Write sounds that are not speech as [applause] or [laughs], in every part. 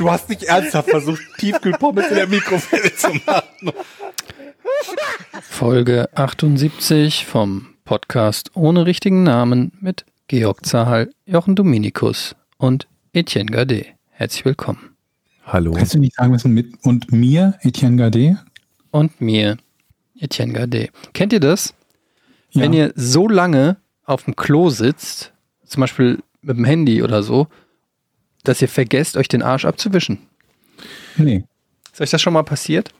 Du hast nicht ernsthaft versucht, Tiefkühlpommes in der Mikrowelle zu machen. Folge 78 vom Podcast ohne richtigen Namen mit Georg Zahal, Jochen Dominikus und Etienne Gade. Herzlich willkommen. Hallo. Kannst du nicht sagen, was mit und mir, Etienne Gade? Und mir, Etienne Gade. Kennt ihr das? Ja. Wenn ihr so lange auf dem Klo sitzt, zum Beispiel mit dem Handy oder so, dass ihr vergesst, euch den Arsch abzuwischen. Nee. Ist euch das schon mal passiert?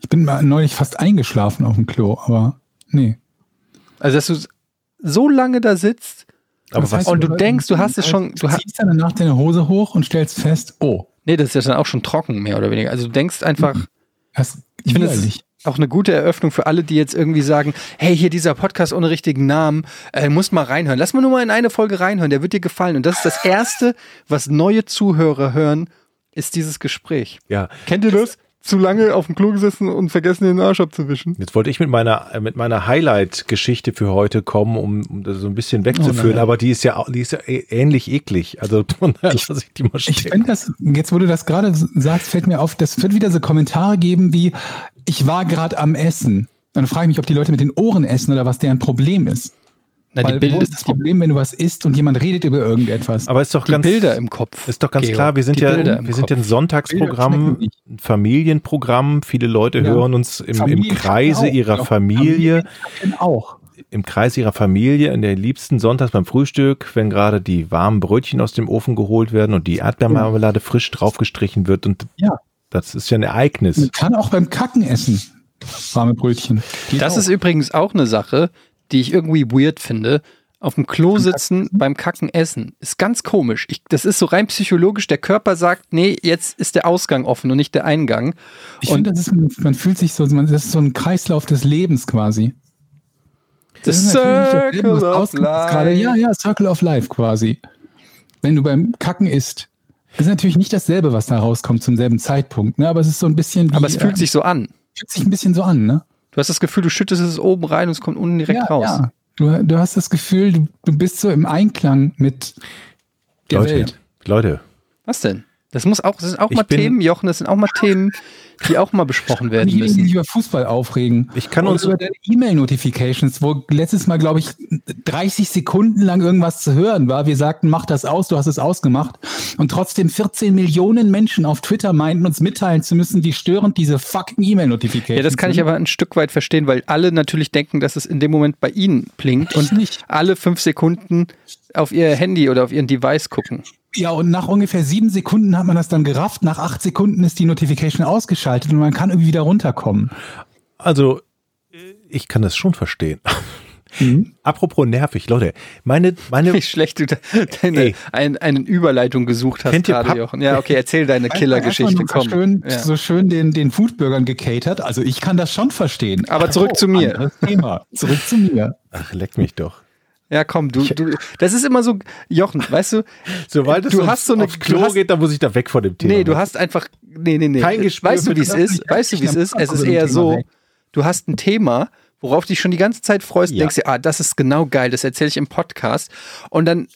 Ich bin mal neulich fast eingeschlafen auf dem Klo, aber nee. Also, dass du so lange da sitzt Aber Das was? und du denkst, du hast es schon, Du ziehst dann danach deine Hose hoch und stellst fest, oh, nee, das ist ja dann auch schon trocken, mehr oder weniger. Also, du denkst einfach, das ist Ich finde, es auch eine gute Eröffnung für alle, die jetzt irgendwie sagen, hey, hier dieser Podcast ohne richtigen Namen, äh, muss mal reinhören. Lass mal nur mal in eine Folge reinhören, der wird dir gefallen. Und das ist das Erste, was neue Zuhörer hören, ist dieses Gespräch. Ja, Kennt ihr das? Zu lange auf dem Klo gesessen und vergessen, den Arsch abzuwischen. jetzt wollte ich mit meiner, mit meiner Highlight-Geschichte für heute kommen, um, um das so ein bisschen wegzuführen, nein. aber die ist ja, auch- die ist ja ä- ähnlich eklig. Also, [laughs] Ich- lasse ich die mal Ich stehen. finde das, jetzt wo du das gerade sagst, fällt mir auf, das wird wieder so Kommentare geben wie, ich war gerade am Essen. Dann frage ich mich, ob die Leute mit den Ohren essen oder was deren Problem ist. Na, die, Weil, Bild, wo ist das Problem, wenn du was isst und jemand redet über irgendetwas? Aber ist doch die ganz, Bilder im Kopf. ist doch ganz Georg. klar, wir sind Die ja, Bilder wir sind ja ein. Sonntagsprogramm, Bilder ein Familienprogramm. Viele Leute Ja. hören uns im, im Familie Kreise auch. ihrer Ja, Familie. Familien auch. im Kreis ihrer Familie, in der liebsten Sonntags beim Frühstück, wenn gerade die warmen Brötchen aus dem Ofen geholt werden und die Erdbeermarmelade frisch draufgestrichen wird. Und Ja. das ist ja ein Ereignis. Man kann auch beim Kacken essen. Warme Brötchen. Geht Das auch. ist übrigens auch eine Sache, die ich irgendwie weird finde. Auf dem Klo sitzen, beim Kacken essen. Ist ganz komisch. Ich, das ist so rein psychologisch. Der Körper sagt, nee, jetzt ist der Ausgang offen und nicht der Eingang. Ich Und finde, das ist, man fühlt sich so, man, das ist so ein Kreislauf des Lebens quasi. The was Circle of rauskommt, ist gerade- Ja, Life. ja, Circle of Life quasi. Wenn du beim Kacken isst. Das ist natürlich nicht dasselbe, was da rauskommt zum selben Zeitpunkt, ne? aber es ist so ein bisschen wie, Aber es fühlt äh, sich so an. fühlt sich ein bisschen so an, ne? Du hast das Gefühl, du schüttest es oben rein und es kommt unten direkt ja, raus. ja. Du, du hast das Gefühl, du, du bist so im Einklang mit der Leute, Welt. Leute, Was denn? Das muss auch, das sind auch Ich mal Themen, Jochen, das sind auch mal Themen, die auch mal besprochen werden Diejenigen, die sich müssen. über Fußball aufregen. Ich kann uns- über deine E-Mail-Notifications, wo letztes Mal, glaube ich, 30 Sekunden lang irgendwas zu hören war. Wir sagten, mach das aus, du hast es ausgemacht. Und trotzdem 14 Millionen Menschen auf Twitter meinten, uns mitteilen zu müssen, wie störend diese fucking E-Mail-Notifications Ja, das kann ich aber ein Stück weit verstehen, weil alle natürlich denken, dass es in dem Moment bei ihnen blinkt und Ich nicht. alle fünf Sekunden auf ihr Handy oder auf ihren Device gucken. Ja, und nach ungefähr sieben Sekunden hat man das dann gerafft. Nach acht Sekunden ist die Notification ausgeschaltet und man kann irgendwie wieder runterkommen. also ich kann das schon verstehen. Mhm. [laughs] Apropos nervig, Leute, meine, meine, [laughs] Wie schlecht du deine ein, eine Überleitung gesucht hast gerade, Pap- Jochen. Ja, okay, erzähl deine Killergeschichte. So schön, Ja. so schön den, den Foodburgern gecatert. Also ich kann das schon verstehen. Aber zurück zu mir. Thema. Zurück zu mir. ach, leck mich doch. Ja, komm, du, du, das ist immer so, Jochen, weißt du, [laughs] Sobald es Du hast so eine- aufs Klo hast- geht, dann muss ich da weg von dem Thema. nee, du hast einfach, nee, nee, nee. Kein Gespür weißt du, wie es ist? Weißt du, wie es ist? Es ist eher so, weg. du hast ein Thema, worauf dich schon die ganze Zeit freust, und Ja. denkst dir, ah, das ist genau geil, das erzähle ich im Podcast. Und dann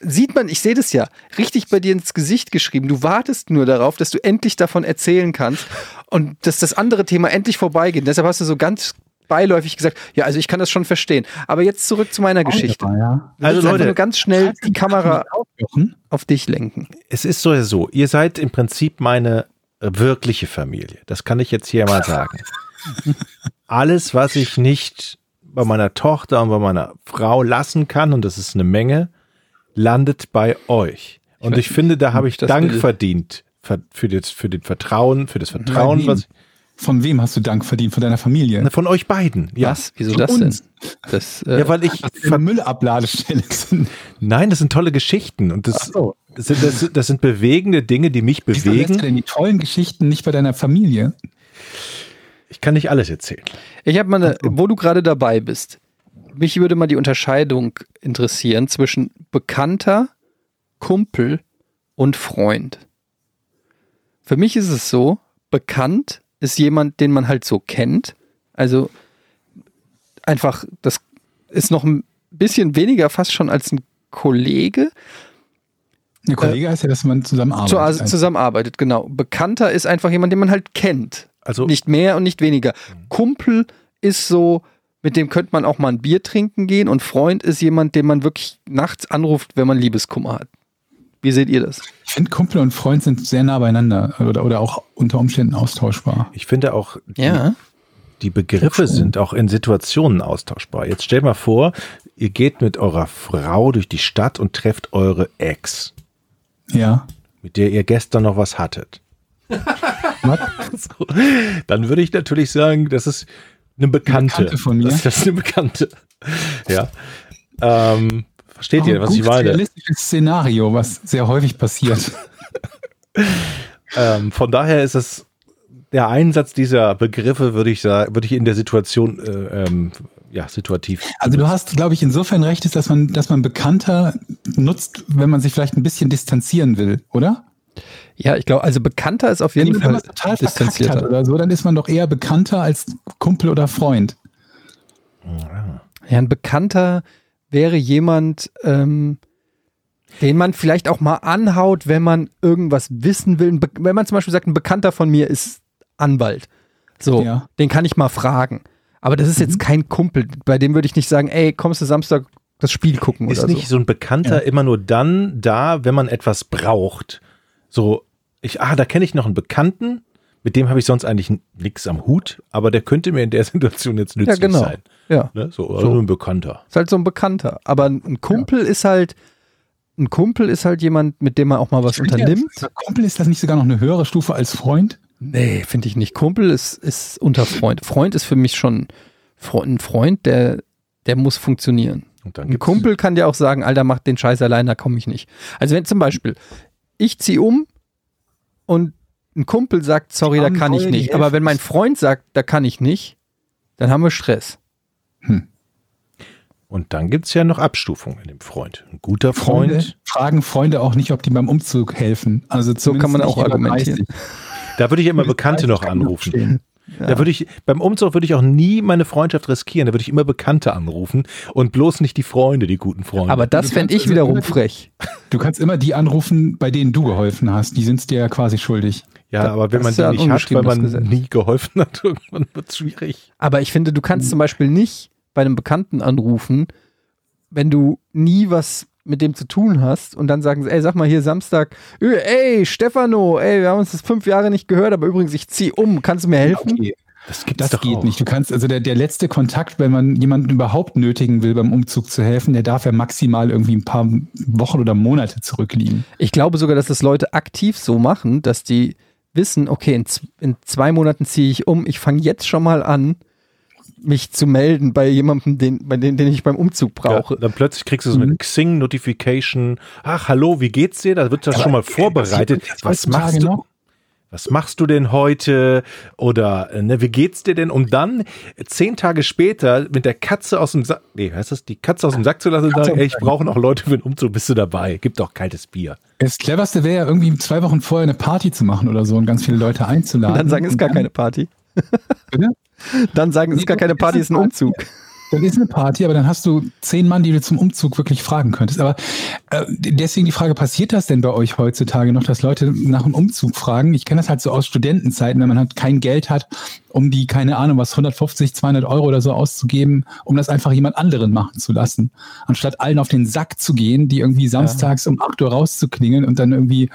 sieht man, ich sehe das ja, richtig bei dir ins Gesicht geschrieben. Du wartest nur darauf, dass du endlich davon erzählen kannst und dass das andere Thema endlich vorbeigeht. Deshalb hast du so ganz beiläufig gesagt, ja, also ich kann das schon verstehen. Aber jetzt zurück zu meiner Geschichte. Ja. Also Leute, nur ganz schnell die Kamera auf dich lenken. es ist so ja so, ihr seid im Prinzip meine äh, wirkliche Familie. Das kann ich jetzt hier mal [laughs] sagen. Alles, was ich nicht bei meiner Tochter und bei meiner Frau lassen kann, und das ist eine Menge, landet bei euch. Und weiß ich finde, da habe ich das Dank verdient für, das, für den Vertrauen, für das Vertrauen, was Von wem hast du Dank verdient? Von deiner Familie? von euch beiden. Ja. Was? Wieso Von das uns. denn? Das, äh, Ja, weil ich eine Müllabladestelle sind. nein, das sind tolle Geschichten und das, so. das, sind, das, das sind bewegende Dinge, die mich Wieso lässt du bewegen. denn die tollen Geschichten nicht bei deiner Familie? Ich kann nicht alles erzählen. Ich habe mal eine, wo du gerade dabei bist. Mich würde mal die Unterscheidung interessieren zwischen Bekannter, Kumpel und Freund. Für mich ist es so, bekannt ist jemand, den man halt so kennt. Also einfach, das ist noch ein bisschen weniger fast schon als ein Kollege. Ein Kollege heißt ja, dass man zusammenarbeitet. Zu, also zusammenarbeitet, genau. Bekannter ist einfach jemand, den man halt kennt. Also Nicht mehr und nicht weniger. Kumpel ist so, mit dem könnte man auch mal ein Bier trinken gehen und Freund ist jemand, den man wirklich nachts anruft, wenn man Liebeskummer hat. Wie seht ihr das? Ich finde, Kumpel und Freund sind sehr nah beieinander oder, oder auch unter Umständen austauschbar. ich finde auch, die, Ja. die Begriffe sind auch in Situationen austauschbar. Jetzt stell mal vor, ihr geht mit eurer Frau durch die Stadt und trefft eure Ex, Ja. mit der ihr gestern noch was hattet. [laughs] So, dann würde ich natürlich sagen, das ist eine Bekannte. Bekannte von mir. Das, das ist eine Bekannte. Ja. Ähm, versteht ihr, Auch ein was ich meine? realistisches Szenario, was sehr häufig passiert. [laughs] Ähm, von daher ist es der Einsatz dieser Begriffe, würde ich sagen, würde ich in der Situation, äh, ähm, ja, situativ. Also du hast, glaube ich, insofern recht, ist, dass man, dass man bekannter nutzt, wenn man sich vielleicht ein bisschen distanzieren will, oder? Ja, ich glaube, also bekannter ist auf Wenn jeden jemand Fall total verkackt hat distanzierter. oder so, dann ist man doch eher bekannter als Kumpel oder Freund. Ja, ein Bekannter wäre jemand, ähm, den man vielleicht auch mal anhaut, wenn man irgendwas wissen will. Wenn man zum Beispiel sagt, ein Bekannter von mir ist Anwalt. So, Ja. den kann ich mal fragen. Aber das ist jetzt kein Kumpel. Bei dem würde ich nicht sagen, ey, kommst du Samstag das Spiel gucken Ist oder nicht so. so ein Bekannter immer nur dann da, wenn man etwas braucht? So, ich, ah, da kenne ich noch einen Bekannten, mit dem habe ich sonst eigentlich nichts am Hut, aber der könnte mir in der [laughs] Situation jetzt nützlich genau. sein. Ja, Ne? So, also ein Bekannter. ist halt so ein Bekannter. Aber ein Kumpel ist halt, ein Kumpel ist halt jemand, mit dem man auch mal was unternimmt. Kumpel ist das nicht sogar noch eine höhere Stufe als Freund? Nee, finde ich nicht. Kumpel ist, ist unter Freund. Freund ist für mich schon ein Freund, der, der muss funktionieren. Und dann Ein Kumpel kann dir auch sagen, Alter, mach den Scheiß allein, da komme ich nicht. Also wenn zum Beispiel, ich ziehe um und ein Kumpel sagt, sorry, da kann ich nicht. Aber wenn mein Freund sagt, da kann ich nicht, dann haben wir Stress. Und dann gibt es ja noch Abstufungen in dem Freund. Ein guter Freund. Freunde fragen Freunde auch nicht, ob die beim Umzug helfen. Also So kann man auch argumentieren. 30. Da würde ich immer Bekannte noch anrufen. stehen. Da würde ich, beim Umzug würde ich auch nie meine Freundschaft riskieren. Da würde ich immer Bekannte anrufen und bloß nicht die Freunde, die guten Freunde. Aber das fände ich also wiederum frech. Du kannst immer die anrufen, bei denen du geholfen hast. Die sind es dir ja quasi schuldig. ja, aber wenn das man die ja nicht hat, weil man nie geholfen hat, [laughs] irgendwann wird es schwierig. Aber ich finde, du kannst zum Beispiel nicht bei einem Bekannten anrufen, wenn du nie was mit dem zu tun hast und dann sagen sie, ey, sag mal hier Samstag, ey, Stefano, ey, wir haben uns das fünf Jahre nicht gehört, aber übrigens, ich zieh um, kannst du mir helfen? Okay. Das gibt's Das doch geht auch. nicht. Du kannst, also der, der letzte Kontakt, wenn man jemanden überhaupt nötigen will, beim Umzug zu helfen, der darf ja maximal irgendwie ein paar Wochen oder Monate zurückliegen. Ich glaube sogar, dass das Leute aktiv so machen, dass die wissen, okay, in, in zwei Monaten ziehe ich um, ich fange jetzt schon mal an, mich zu melden bei jemandem, den, bei dem, den ich beim Umzug brauche. Ja, dann plötzlich kriegst du so eine Mhm. Xing-Notification. Ach, hallo, wie geht's dir? Da wird das schon mal vorbereitet. passiert Was machst du? noch? Was machst du denn heute? Oder äh, ne, wie geht's dir denn? Um dann äh, zehn Tage später mit der Katze aus dem Sack, nee, heißt das, die Katze aus dem Sack zu lassen und sagen, ey, ich brauche noch Leute für den Umzug, bist du dabei? Gib doch kaltes Bier. Das cleverste wäre ja irgendwie zwei Wochen vorher eine Party zu machen oder so und ganz viele Leute einzuladen. Und dann sagen, ist gar keine Party. Bitte? Dann sagen, es ist gar keine Party, ist ein Umzug. [laughs] Dann ist eine Party, aber dann hast du zehn Mann, die du zum Umzug wirklich fragen könntest. Aber äh, deswegen die Frage, passiert das denn bei euch heutzutage noch, dass Leute nach einem Umzug fragen? Ich kenne das halt so aus Studentenzeiten, wenn man halt kein Geld hat, um die, keine Ahnung, was 150, 200 Euro oder so auszugeben, um das einfach jemand anderen machen zu lassen. Anstatt allen auf den Sack zu gehen, die irgendwie samstags um 8 Uhr rauszuklingeln und dann irgendwie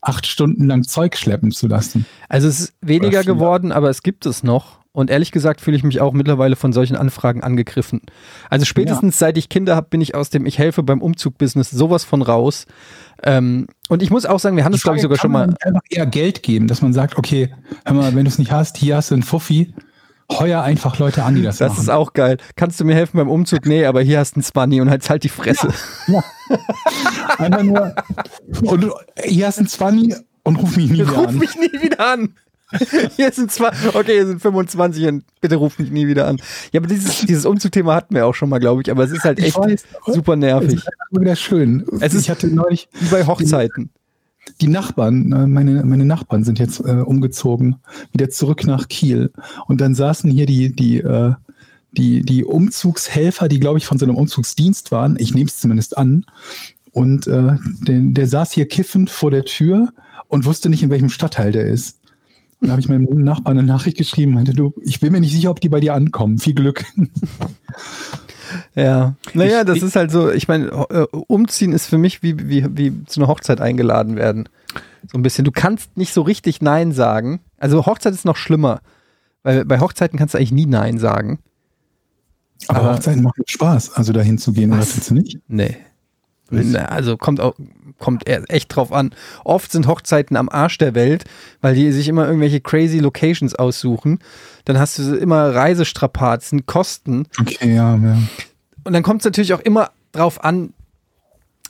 acht Stunden lang Zeug schleppen zu lassen. Also es ist weniger geworden, aber es gibt es noch. Und ehrlich gesagt fühle ich mich auch mittlerweile von solchen Anfragen angegriffen. Also spätestens seit ich Kinder habe, bin ich aus dem Ich helfe beim Umzug-Business sowas von raus. Ähm, und ich muss auch sagen, wir haben das, glaube ich, sogar schon mal. Einfach eher Geld geben, dass man sagt, okay, hör mal, wenn du es nicht hast, hier hast du einen Fuffi, heuer einfach Leute an, die das, Das machen. ist auch geil. Kannst du mir helfen beim Umzug? Nee, aber hier hast du einen Spanny und halt halt die Fresse. Einfach nur, und hier hast du einen 20 und ruf mich nie [laughs] wieder Ruf an. mich nie wieder an. [laughs] Hier sind zwar, okay, hier sind 25 und bitte ruft mich nie wieder an. Ja, aber dieses, dieses Umzugthema hatten wir auch schon mal, glaube ich, aber es ist halt echt weiß, super Es nervig. ist einfach wieder schön. Es ist- ich hatte neulich Wie bei Hochzeiten. die Nachbarn, äh, meine, meine Nachbarn sind jetzt äh, umgezogen, wieder zurück nach Kiel. Und dann saßen hier die, die, äh, die, die Umzugshelfer, die, glaube ich, von so einem Umzugsdienst waren. Ich nehme es zumindest an. Und äh, der, der saß hier kiffend vor der Tür und wusste nicht, in welchem Stadtteil der ist. Und da habe ich meinem Nachbarn eine Nachricht geschrieben, meinte, du, ich bin mir nicht sicher, ob die bei dir ankommen. Viel Glück. Ja. Naja, Ich- das ich- ist halt so, ich meine, äh, umziehen ist für mich wie, wie, wie zu einer Hochzeit eingeladen werden. So ein bisschen. Du kannst nicht so richtig Nein sagen. Also Hochzeit ist noch schlimmer. Weil bei Hochzeiten kannst du eigentlich nie Nein sagen. Aber, Aber- Hochzeiten machen Spaß, also dahin zu gehen, oder findest du nicht? Nee. Also kommt auch, kommt echt drauf an. Oft sind Hochzeiten am Arsch der Welt, weil die sich immer irgendwelche crazy Locations aussuchen. Dann hast du immer Reisestrapazen, Kosten. Okay, ja, ja. Und dann kommt es natürlich auch immer drauf an,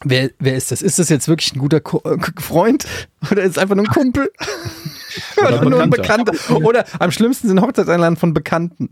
wer, wer ist das? Ist das jetzt wirklich ein guter Ko äh, Freund oder ist es einfach nur ein Kumpel? [laughs] oder nur ein Bekannter. Oder am schlimmsten sind Hochzeitseinladen von Bekannten.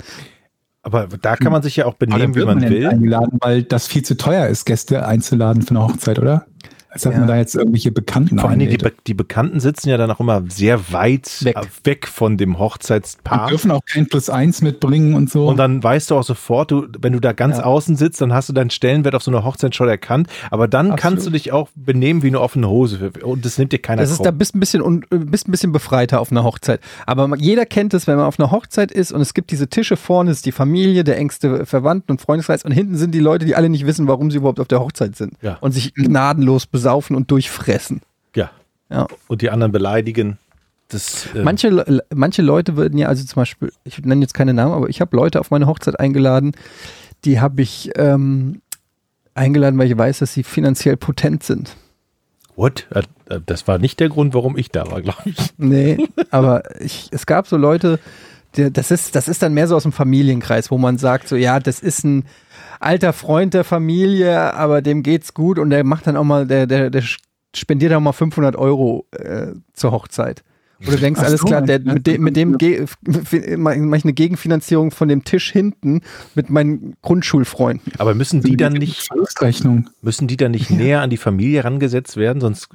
Aber da kann man sich ja auch benehmen, wie man will. eingeladen, weil das viel zu teuer ist, Gäste einzuladen für eine Hochzeit, oder? Als dass Ja. man da jetzt irgendwelche Bekannten Vor allen Dingen, die. Be die Bekannten sitzen ja dann auch immer sehr weit Weg. weg, von dem Die Hochzeitspaar. dürfen auch kein Plus eins mitbringen und so. Und dann weißt du auch sofort, du, wenn du da ganz Ja. außen sitzt, dann hast du deinen Stellenwert auf so einer Hochzeit schon erkannt. Aber dann Absolut. kannst du dich auch benehmen wie eine offene Hose. Und das nimmt dir keiner Das ist, krumm. da bist ein bisschen un, bist ein bisschen befreiter auf einer Hochzeit. Aber jeder kennt es, wenn man auf einer Hochzeit ist und es gibt diese Tische vorne, ist die Familie, der engste Verwandten und Freundeskreis und hinten sind die Leute, die alle nicht wissen, warum sie überhaupt auf der Hochzeit sind Ja. und sich gnadenlos besaufen und durchfressen. ja. Ja. Und die anderen beleidigen. Das, äh, Manche, manche Leute würden ja, also zum Beispiel, ich nenne jetzt keine Namen, aber ich habe Leute auf meine Hochzeit eingeladen, die habe ich ähm, eingeladen, weil ich weiß, dass sie finanziell potent sind. What? Äh, äh, Das war nicht der Grund, warum ich da war, glaube ich. Nee, [laughs] aber ich, es gab so Leute, das, ist, das ist dann mehr so aus dem Familienkreis, wo man sagt, so ja, das ist ein alter Freund der Familie, aber dem geht's gut und der macht dann auch mal, der, der, der spendiert auch mal 500 Euro äh, zur Hochzeit. Oder du denkst, Ach alles so, klar, der, ja. mit, dem, mit dem ge- mache ich eine Gegenfinanzierung von dem Tisch hinten mit meinen Grundschulfreunden. Aber müssen die dann nicht, müssen die dann nicht näher an die Familie rangesetzt werden, sonst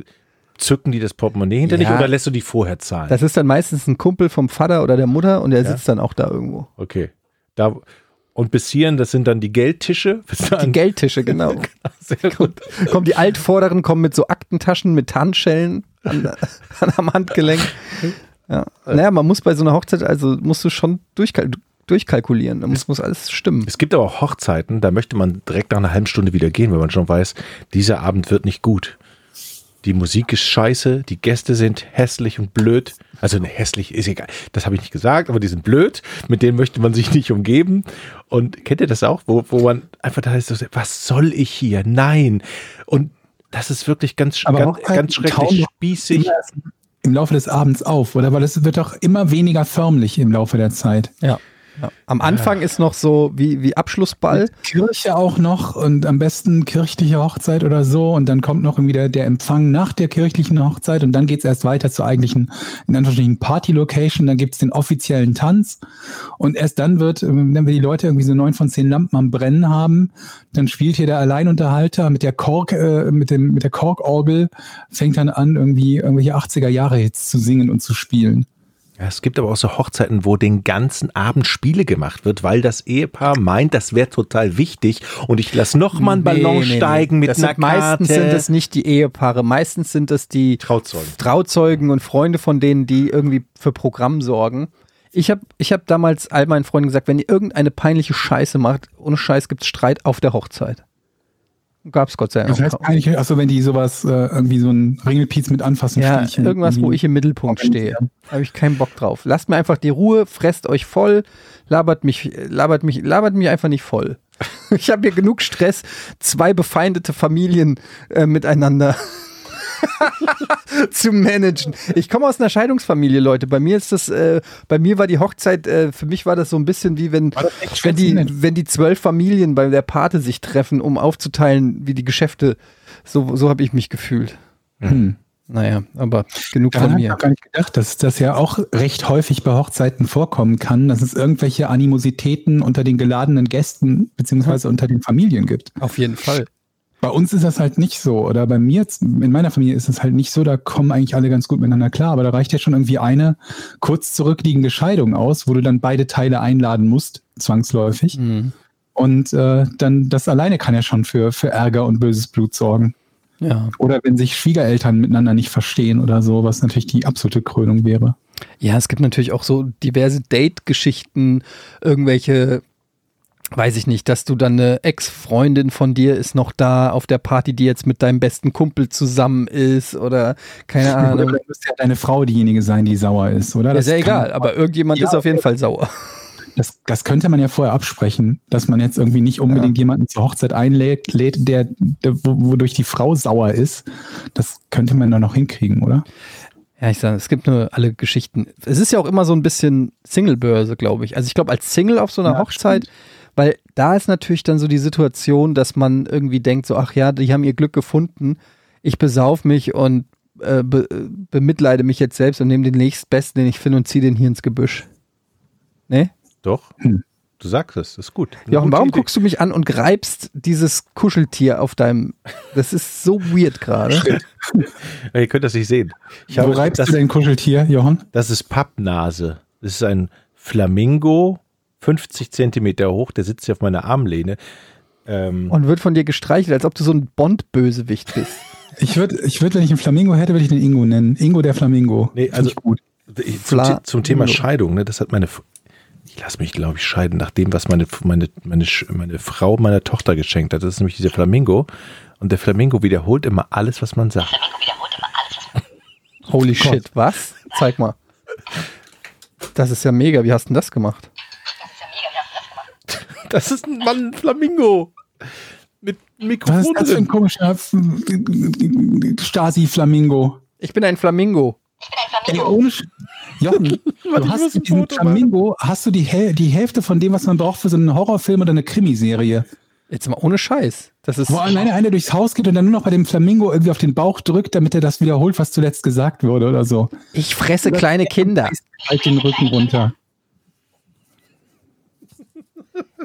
zücken die das Portemonnaie hinter dich Ja. oder lässt du die vorher zahlen? Das ist dann meistens ein Kumpel vom Vater oder der Mutter und der sitzt dann auch da irgendwo. okay. Da, und bis hierhin, das sind dann die Geldtische. [laughs] Die Geldtische, genau. [laughs] sehr gut. kommen die Altvorderen, kommen mit so Aktentaschen mit Tarnschellen an, [laughs] an, am Handgelenk. Ja. Naja, man muss bei so einer Hochzeit, also musst du schon durchkal durchkalkulieren. Da muss, muss alles stimmen. Es gibt aber auch Hochzeiten, da möchte man direkt nach einer halben Stunde wieder gehen, wenn man schon weiß, dieser Abend wird nicht gut. Die Musik ist scheiße, die Gäste sind hässlich und blöd. Also ne, hässlich ist egal, das habe ich nicht gesagt, aber die sind blöd, mit denen möchte man sich [laughs] nicht umgeben. Und kennt ihr das auch, wo, wo man einfach da ist, was soll ich hier? Nein. Und das ist wirklich ganz, Aber ganz, ganz schrecklich spießig. Im Laufe des Abends auf, oder? Weil es wird doch immer weniger förmlich im Laufe der Zeit. Ja. Am Anfang ist noch so wie, wie Abschlussball. Kirche auch noch und am besten kirchliche Hochzeit oder so und dann kommt noch irgendwie der, der Empfang nach der kirchlichen Hochzeit und dann geht's erst weiter zur eigentlichen, in Anführungsstrichen, Party-Location, dann gibt's den offiziellen Tanz und erst dann wird, ähm, wenn wir die Leute irgendwie so neun von zehn Lampen am Brennen haben, dann spielt hier der Alleinunterhalter mit der Kork, äh, mit dem, mit der Korkorgel, fängt dann an, irgendwie irgendwelche 80er-Jahre-Hits zu singen und zu spielen. Es gibt aber auch so Hochzeiten, wo den ganzen Abend Spiele gemacht wird, weil das Ehepaar meint, das wäre total wichtig und ich lasse noch mal einen Ballon steigen mit das einer sind, Meistens Karte. sind es nicht die Ehepaare, meistens sind es die Trauzeugen. Trauzeugen und Freunde von denen, die irgendwie für Programm sorgen. Ich habe ich hab damals all meinen Freunden gesagt, wenn ihr irgendeine peinliche Scheiße macht, ohne Scheiß gibt's Streit auf der Hochzeit. Gab's Gott sei Dank. Das heißt eigentlich, achso, wenn die sowas, äh, irgendwie so ein Ringelpiez mit anfassen Ja, irgendwas, wo ich im Mittelpunkt stehe. Habe ich keinen Bock drauf. Lasst mir einfach die Ruhe, fresst euch voll, labert mich, labert mich, labert mich einfach nicht voll. [laughs] Ich habe hier genug Stress, zwei befeindete Familien äh, miteinander [laughs] zu managen. Ich komme aus einer Scheidungsfamilie, Leute. Bei mir ist das, äh, bei mir war die Hochzeit, äh, für mich war das so ein bisschen wie wenn, wenn die, wenn die zwölf Familien bei der Pate sich treffen, um aufzuteilen, wie die Geschäfte. So, so habe ich mich gefühlt. Hm. Naja, aber genug Daran von habe ich mir. auch gar nicht gedacht, dass das ja auch recht häufig bei Hochzeiten vorkommen kann, dass es irgendwelche Animositäten unter den geladenen Gästen beziehungsweise unter den Familien gibt. Auf jeden Fall. Bei uns ist das halt nicht so. Oder bei mir, jetzt- in meiner Familie ist es halt nicht so, da kommen eigentlich alle ganz gut miteinander klar. Aber da reicht ja schon irgendwie eine kurz zurückliegende Scheidung aus, wo du dann beide Teile einladen musst, zwangsläufig. Mhm. Und äh, dann das alleine kann ja schon für, für Ärger und böses Blut sorgen. Ja. Oder wenn sich Schwiegereltern miteinander nicht verstehen oder so, was natürlich die absolute Krönung wäre. Ja, es gibt natürlich auch so diverse Date-Geschichten, irgendwelche, weiß ich nicht, dass du dann eine Ex-Freundin von dir ist noch da auf der Party, die jetzt mit deinem besten Kumpel zusammen ist oder keine Oder Ahnung. dann müsste ja deine Frau diejenige sein, die sauer ist, oder? Ja, Das ist ja egal, aber irgendjemand Ja, ist auf jeden Fall sauer. [laughs] Das, das könnte man ja vorher absprechen, dass man jetzt irgendwie nicht unbedingt jemanden zur Hochzeit einlädt, lädt, der, der wo- wodurch die Frau sauer ist. Das könnte man dann noch hinkriegen, oder? Ja, ich sage, es gibt nur alle Geschichten. Es ist ja auch immer so ein bisschen Single-Börse, glaube ich. Also ich glaube, als Single auf so einer Ja, Hochzeit, weil da ist natürlich dann so die Situation, dass man irgendwie denkt, so, ach ja, die haben ihr Glück gefunden, ich besauf mich und äh, be, bemitleide mich jetzt selbst und nehme den nächstbesten, den ich finde und ziehe den hier ins Gebüsch. Ne? Doch. Hm. Du sagst es, ist gut. Eine Jochen, warum Idee. guckst du mich an und greifst dieses Kuscheltier auf deinem. Das ist so weird gerade. [laughs] Ihr könnt das nicht sehen. Ich Wo habe, reibst das, du dein Kuscheltier, Johann? das ist Pappnase. Das ist ein Flamingo, 50 Zentimeter hoch, der sitzt hier auf meiner Armlehne. Ähm, Und wird von dir gestreichelt, als ob du so ein Bond-Bösewicht bist. [laughs] Ich würde, ich würd, wenn ich einen Flamingo hätte, würde ich den Ingo nennen. Ingo der Flamingo. Nee, also- ich gut. Ich, zum, zum Thema. Scheidung, ne, das hat meine, F- ich lasse mich, glaube ich, scheiden, nach dem, was meine, meine, meine, meine Frau meiner Tochter geschenkt hat. Das ist nämlich dieser Flamingo. Und der Flamingo wiederholt immer alles, was man sagt. Holy shit, was? Zeig mal. Das ist ja mega. Wie hast du denn das gemacht? Das ist ein Mann Flamingo. Mit Was ist Mikrofon das für ein komischer Stasi-Flamingo? Ich bin ein Flamingo. Ey, ohne Sch Jochen, [laughs] ich du hast ein mit diesem Foto Flamingo, hast du die, Häl die Hälfte von dem, was man braucht für so einen Horrorfilm oder eine Krimiserie. Jetzt mal ohne Scheiß. Das ist. Wo alleine einer durchs Haus geht und dann nur noch bei dem Flamingo irgendwie auf den Bauch drückt, damit er das wiederholt, was zuletzt gesagt wurde oder so. Ich fresse kleine Kinder. Halt den Rücken runter.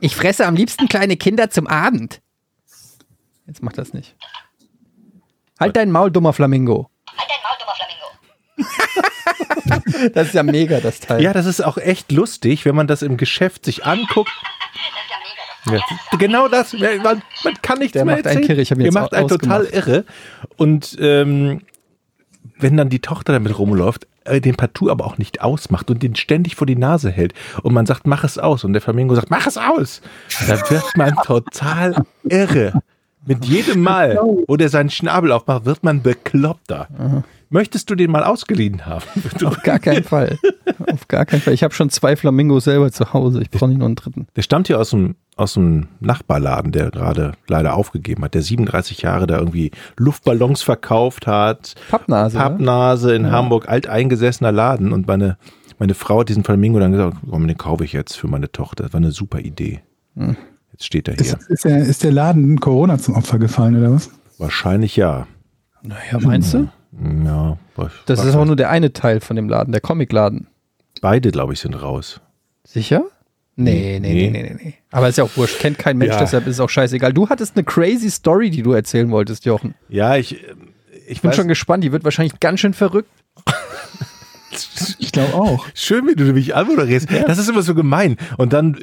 Ich fresse am liebsten kleine Kinder zum Abend. Jetzt mach das nicht. Halt dein Maul, dummer Flamingo. Halt dein Maul, dummer Flamingo. Das ist ja mega, das Teil. Ja, das ist auch echt lustig, wenn man das im Geschäft sich anguckt. Das ist ja genau das. Man, man kann nichts Der mehr macht einen erzählen. Kirre, ich hab ihn Ihr macht einen total irre. Und ähm, wenn dann die Tochter damit rumläuft, äh, den Partout aber auch nicht ausmacht und den ständig vor die Nase hält und man sagt, mach es aus und der Flamingo sagt, mach es aus, dann wird man total irre. Mit jedem Mal, wo der seinen Schnabel aufmacht, wird man bekloppter. Möchtest du den mal ausgeliehen haben? [laughs] Auf gar keinen Fall. Auf gar keinen Fall. Ich habe schon zwei Flamingos selber zu Hause. Ich brauche nicht noch einen dritten. Der stammt hier aus dem, aus dem Nachbarladen, der gerade leider aufgegeben hat, der 37 Jahre da irgendwie Luftballons verkauft hat. Pappnase. ne? Pappnase in Hamburg, alteingesessener Laden. Und meine, meine Frau hat diesen Flamingo dann gesagt, komm, den kaufe ich jetzt für meine Tochter. Das war eine super Idee. Hm. Jetzt steht er Ist, hier. ist, der, ist der Laden Corona zum Opfer gefallen oder was? Wahrscheinlich ja. Naja, meinst du? Ja, Das ist auch nur der eine Teil von dem Laden, der Comicladen. beide, glaube ich, sind raus. Sicher? Nee, nee, nee, nee, nee, nee. Aber ist ja auch wurscht. Kennt kein Mensch, Ja. deshalb ist es auch scheißegal. Du hattest eine crazy Story, die du erzählen wolltest, Jochen. Ja, ich, ich Ich bin weiß, schon gespannt. Die wird wahrscheinlich ganz schön verrückt. Ich glaube auch. Schön, wie du mich anmoderierst. Das ist immer so gemein. Und dann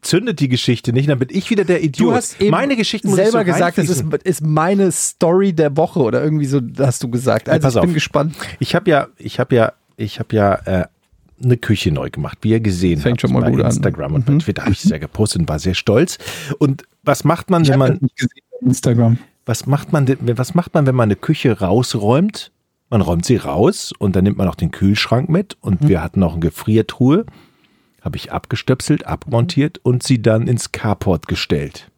zündet die Geschichte nicht, dann bin ich wieder der Idiot. Du hast eben Meine Geschichte muss selber so gesagt, das ist, ist meine Story der Woche oder irgendwie so hast du gesagt. Also pass ich bin auf. gespannt. Ich habe ja, ich habe ja, ich habe ja äh, eine Küche neu gemacht, wie ihr gesehen Fängt habt schon mal bei gut an. Instagram und Mhm. bei Twitter habe ich sehr gepostet und war sehr stolz. Und was macht man, Ich wenn man, Instagram. was macht man, was macht man, wenn man eine Küche rausräumt? Man räumt sie raus und dann nimmt man auch den Kühlschrank mit und wir hatten auch eine Gefriertruhe. Habe ich abgestöpselt, abmontiert und sie dann ins Carport gestellt.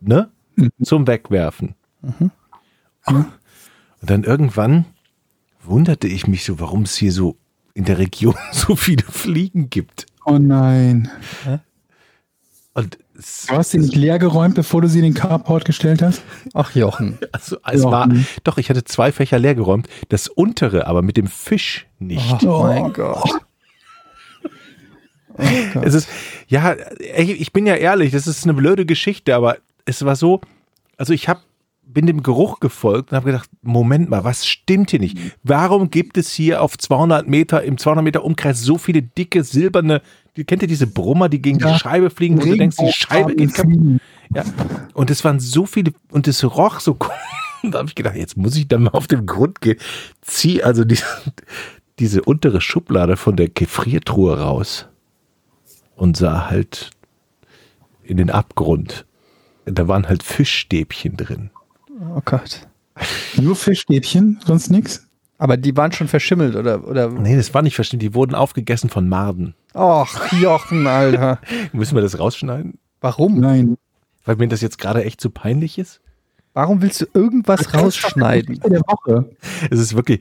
Ne? Zum Wegwerfen. Und dann irgendwann wunderte ich mich so, warum es hier so in der Region [laughs] so viele Fliegen gibt. Oh nein. Und Du hast sie nicht leer geräumt, bevor du sie in den Carport gestellt hast? Ach Jochen. Also es Ja. war, doch, ich hatte zwei Fächer leer geräumt. Das untere aber mit dem Fisch nicht. Oh mein Gott. Es ist, ja, ich bin ja ehrlich, das ist eine blöde Geschichte, aber es war so, also ich hab, bin dem Geruch gefolgt und habe gedacht, Moment mal, was stimmt hier nicht? Warum gibt es hier auf 200 Meter, im 200 Meter Umkreis so viele dicke, silberne, kennt ihr diese Brummer, die gegen Ja. die Scheibe fliegen, wo du denkst, die Scheibe geht kaputt? Ja. Und es waren so viele, und es roch so [laughs] komisch. Da habe ich gedacht, jetzt muss ich dann mal auf den Grund gehen. Zieh also die, [laughs] diese untere Schublade von der Gefriertruhe raus und sah halt in den Abgrund. Da waren halt Fischstäbchen drin. Oh Gott. Nur Fischstäbchen, sonst nix? Aber die waren schon verschimmelt, oder? oder? Nee, das war nicht verstehen. Die wurden aufgegessen von Marden. Ach, Jochen, Alter. [laughs] Müssen wir das rausschneiden? Warum? Nein. Weil mir das jetzt gerade echt zu peinlich ist? Warum willst du irgendwas rausschneiden? Der Woche. Es ist wirklich,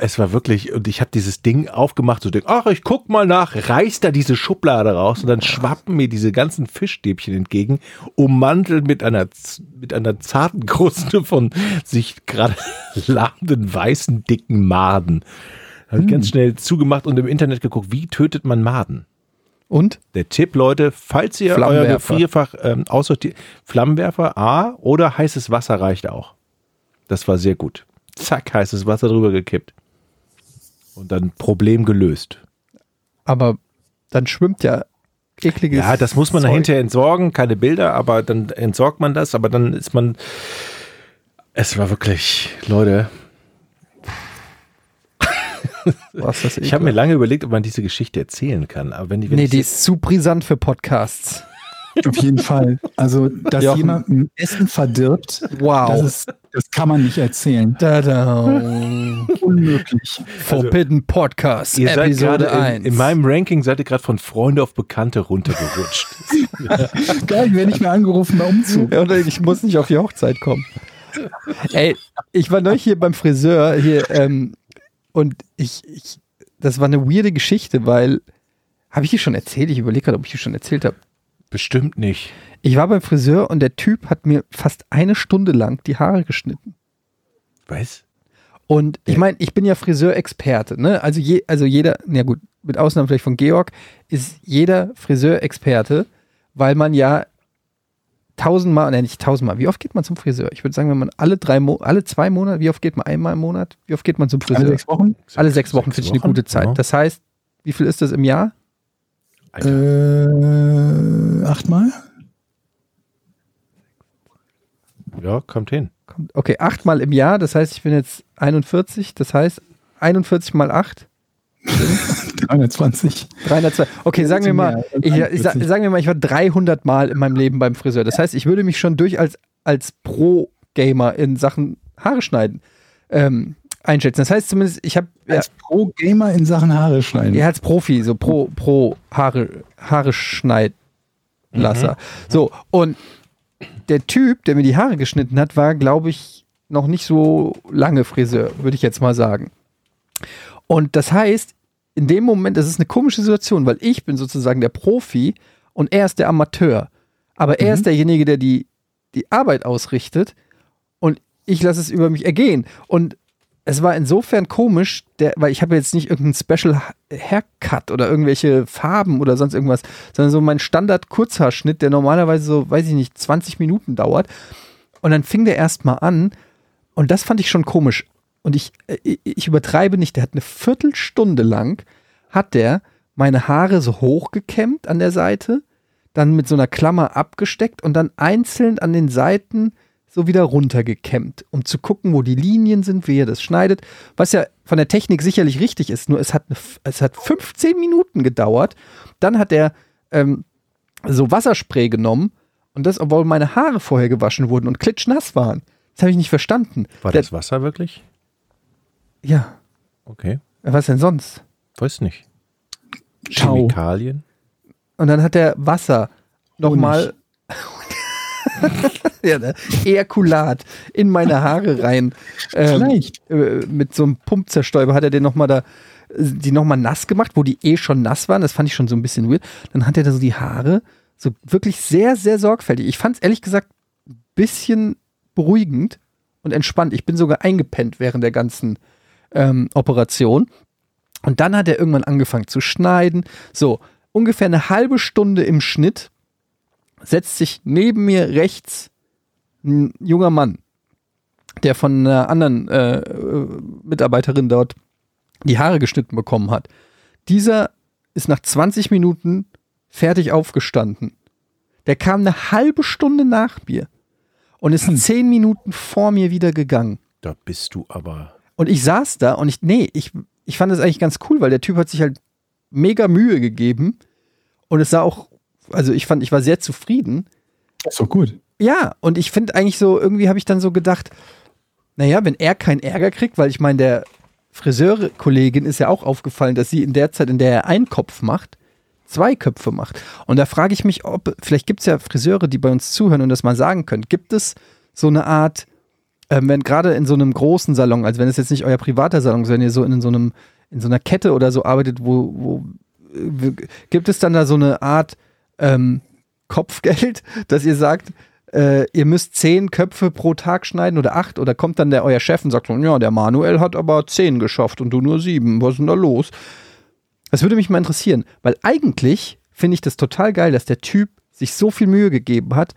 es war wirklich, und ich habe dieses Ding aufgemacht, so denk, ach, ich guck mal nach, reiß da diese Schublade raus und dann schwappen mir diese ganzen Fischstäbchen entgegen, ummantelt mit einer, mit einer zarten [laughs] Kruste von sich gerade [laughs] lahmenden weißen, dicken Maden. Habe ich ganz schnell zugemacht und im Internet geguckt, wie tötet man Maden? Und? Der Tipp, Leute, falls ihr euer. Gefrierfach ähm, aussortiert, Flammenwerfer A oder heißes Wasser reicht auch. Das war sehr gut. Zack, heißes Wasser drüber gekippt. Und dann Problem gelöst. Aber dann schwimmt ja ekliges. Ja, das muss man Zeug. hinterher entsorgen, keine Bilder, aber dann entsorgt man das, aber dann ist man. Es war wirklich, Leute, [laughs] Was das ich habe mir lange überlegt, ob man diese Geschichte erzählen kann. Aber wenn die, wenn Nee, die ist zu brisant für Podcasts. Auf jeden Fall. Also, dass Jochen. jemand ein Essen verdirbt, Wow. das, ist, das kann man nicht erzählen. Da, da. Unmöglich. Forbidden Podcast, ihr seid Episode gerade 1. in, in meinem Ranking seid ihr gerade von Freunde auf Bekannte runtergerutscht. [laughs] Geil, ich werde nicht mehr angerufen bei Umzug. Ja, und ich muss nicht auf die Hochzeit kommen. Ey, ich war neulich hier beim Friseur hier ähm, und ich, ich, das war eine weirde Geschichte, weil, habe ich die schon erzählt? Ich überlege gerade, ob ich die schon erzählt habe. Bestimmt nicht. Ich war beim Friseur und der Typ hat mir fast eine Stunde lang die Haare geschnitten. Was? Und ich meine, ich bin ja Friseurexperte, ne? Also, je, also jeder, na gut, mit Ausnahme vielleicht von Georg, ist jeder Friseurexperte, weil man ja tausendmal, ne, nicht tausendmal, wie oft geht man zum Friseur? Ich würde sagen, wenn man alle drei, Mo alle zwei Monate, wie oft geht man einmal im Monat? Wie oft geht man zum Friseur? Alle sechs Wochen? Alle sechs Wochen finde ich eine gute Zeit. ja. Das heißt, wie viel ist das im Jahr? Äh, achtmal? Ja, kommt hin. Okay, achtmal im Jahr, das heißt, ich bin jetzt 41, das heißt 41 mal 8, 320. 302. Okay, sagen wir mal, ich, ich, sa- 41. sagen wir mal, ich war 300 Mal in meinem Leben beim Friseur. Das heißt, ich würde mich schon durch als, als Pro-Gamer in Sachen Haare schneiden ähm, einschätzen. Das heißt zumindest, ich habe ja, Als Pro-Gamer in Sachen Haare schneiden. ja, als Profi, so Pro, Pro Haare, Haare Schneidlasser. So, und der Typ, der mir die Haare geschnitten hat, war, glaube ich, noch nicht so lange Friseur, würde ich jetzt mal sagen. Und das heißt, in dem Moment, das ist eine komische Situation, weil ich bin sozusagen der Profi und er ist der Amateur. Aber er ist derjenige, der die, die Arbeit ausrichtet und ich lasse es über mich ergehen. Und es war insofern komisch, der, weil ich habe jetzt nicht irgendeinen Special Ha- Haircut oder irgendwelche Farben oder sonst irgendwas, sondern so mein Standard Kurzhaarschnitt, der normalerweise so, weiß ich nicht, 20 Minuten dauert. Und dann fing der erstmal an und das fand ich schon komisch. Und ich, äh, ich, ich übertreibe nicht, der hat eine Viertelstunde lang, hat der meine Haare so hochgekämmt an der Seite, dann mit so einer Klammer abgesteckt und dann einzeln an den Seiten so wieder runtergekämmt, um zu gucken, wo die Linien sind, wie er das schneidet. Was ja von der Technik sicherlich richtig ist, nur es hat, es hat 15 Minuten gedauert. Dann hat er ähm, so Wasserspray genommen und das, obwohl meine Haare vorher gewaschen wurden und klitschnass waren. Das habe ich nicht verstanden. War Der- das Wasser wirklich? Ja, Okay. was denn sonst? Weiß nicht. Ciao. Chemikalien? Und dann hat er Wasser nochmal. [laughs] [laughs] ja, ne? Ejakulat in meine Haare rein. Ähm, äh, mit so einem Pumpzerstäuber hat er den nochmal da, die nochmal nass gemacht, wo die eh schon nass waren. Das fand ich schon so ein bisschen weird. Dann hat er da so die Haare So wirklich sehr, sehr sorgfältig. Ich fand es ehrlich gesagt ein bisschen beruhigend und entspannt. Ich bin sogar eingepennt während der ganzen ähm, Operation. Und dann hat er irgendwann angefangen zu schneiden. So, ungefähr eine halbe Stunde im Schnitt setzt sich neben mir rechts ein junger Mann, der von einer anderen äh, äh, Mitarbeiterin dort die Haare geschnitten bekommen hat. Dieser ist nach 20 Minuten fertig aufgestanden. Der kam eine halbe Stunde nach mir und ist zehn Minuten vor mir wieder gegangen. Da bist du aber. Und ich saß da und ich, nee, ich, ich fand das eigentlich ganz cool, weil der Typ hat sich halt mega Mühe gegeben und es sah auch, also ich fand, ich war sehr zufrieden. Doch gut. Ja, und ich finde eigentlich so, irgendwie habe ich dann so gedacht, naja, wenn er keinen Ärger kriegt, weil ich meine, der Friseurkollegin ist ja auch aufgefallen, dass sie in der Zeit, in der er einen Kopf macht, zwei Köpfe macht. Und da frage ich mich, ob, vielleicht gibt es ja Friseure, die bei uns zuhören und das mal sagen können. Gibt es so eine Art, ähm, wenn gerade in so einem großen Salon, also wenn es jetzt nicht euer privater Salon ist, wenn ihr so in so einem, in so einer Kette oder so arbeitet, wo, wo äh, gibt es dann da so eine Art ähm, Kopfgeld, [laughs] dass ihr sagt, äh, ihr müsst zehn Köpfe pro Tag schneiden oder acht oder kommt dann der euer Chef und sagt so, ja, der Manuel hat aber zehn geschafft und du nur sieben, was ist denn da los? Das würde mich mal interessieren, weil eigentlich finde ich das total geil, dass der Typ sich so viel Mühe gegeben hat.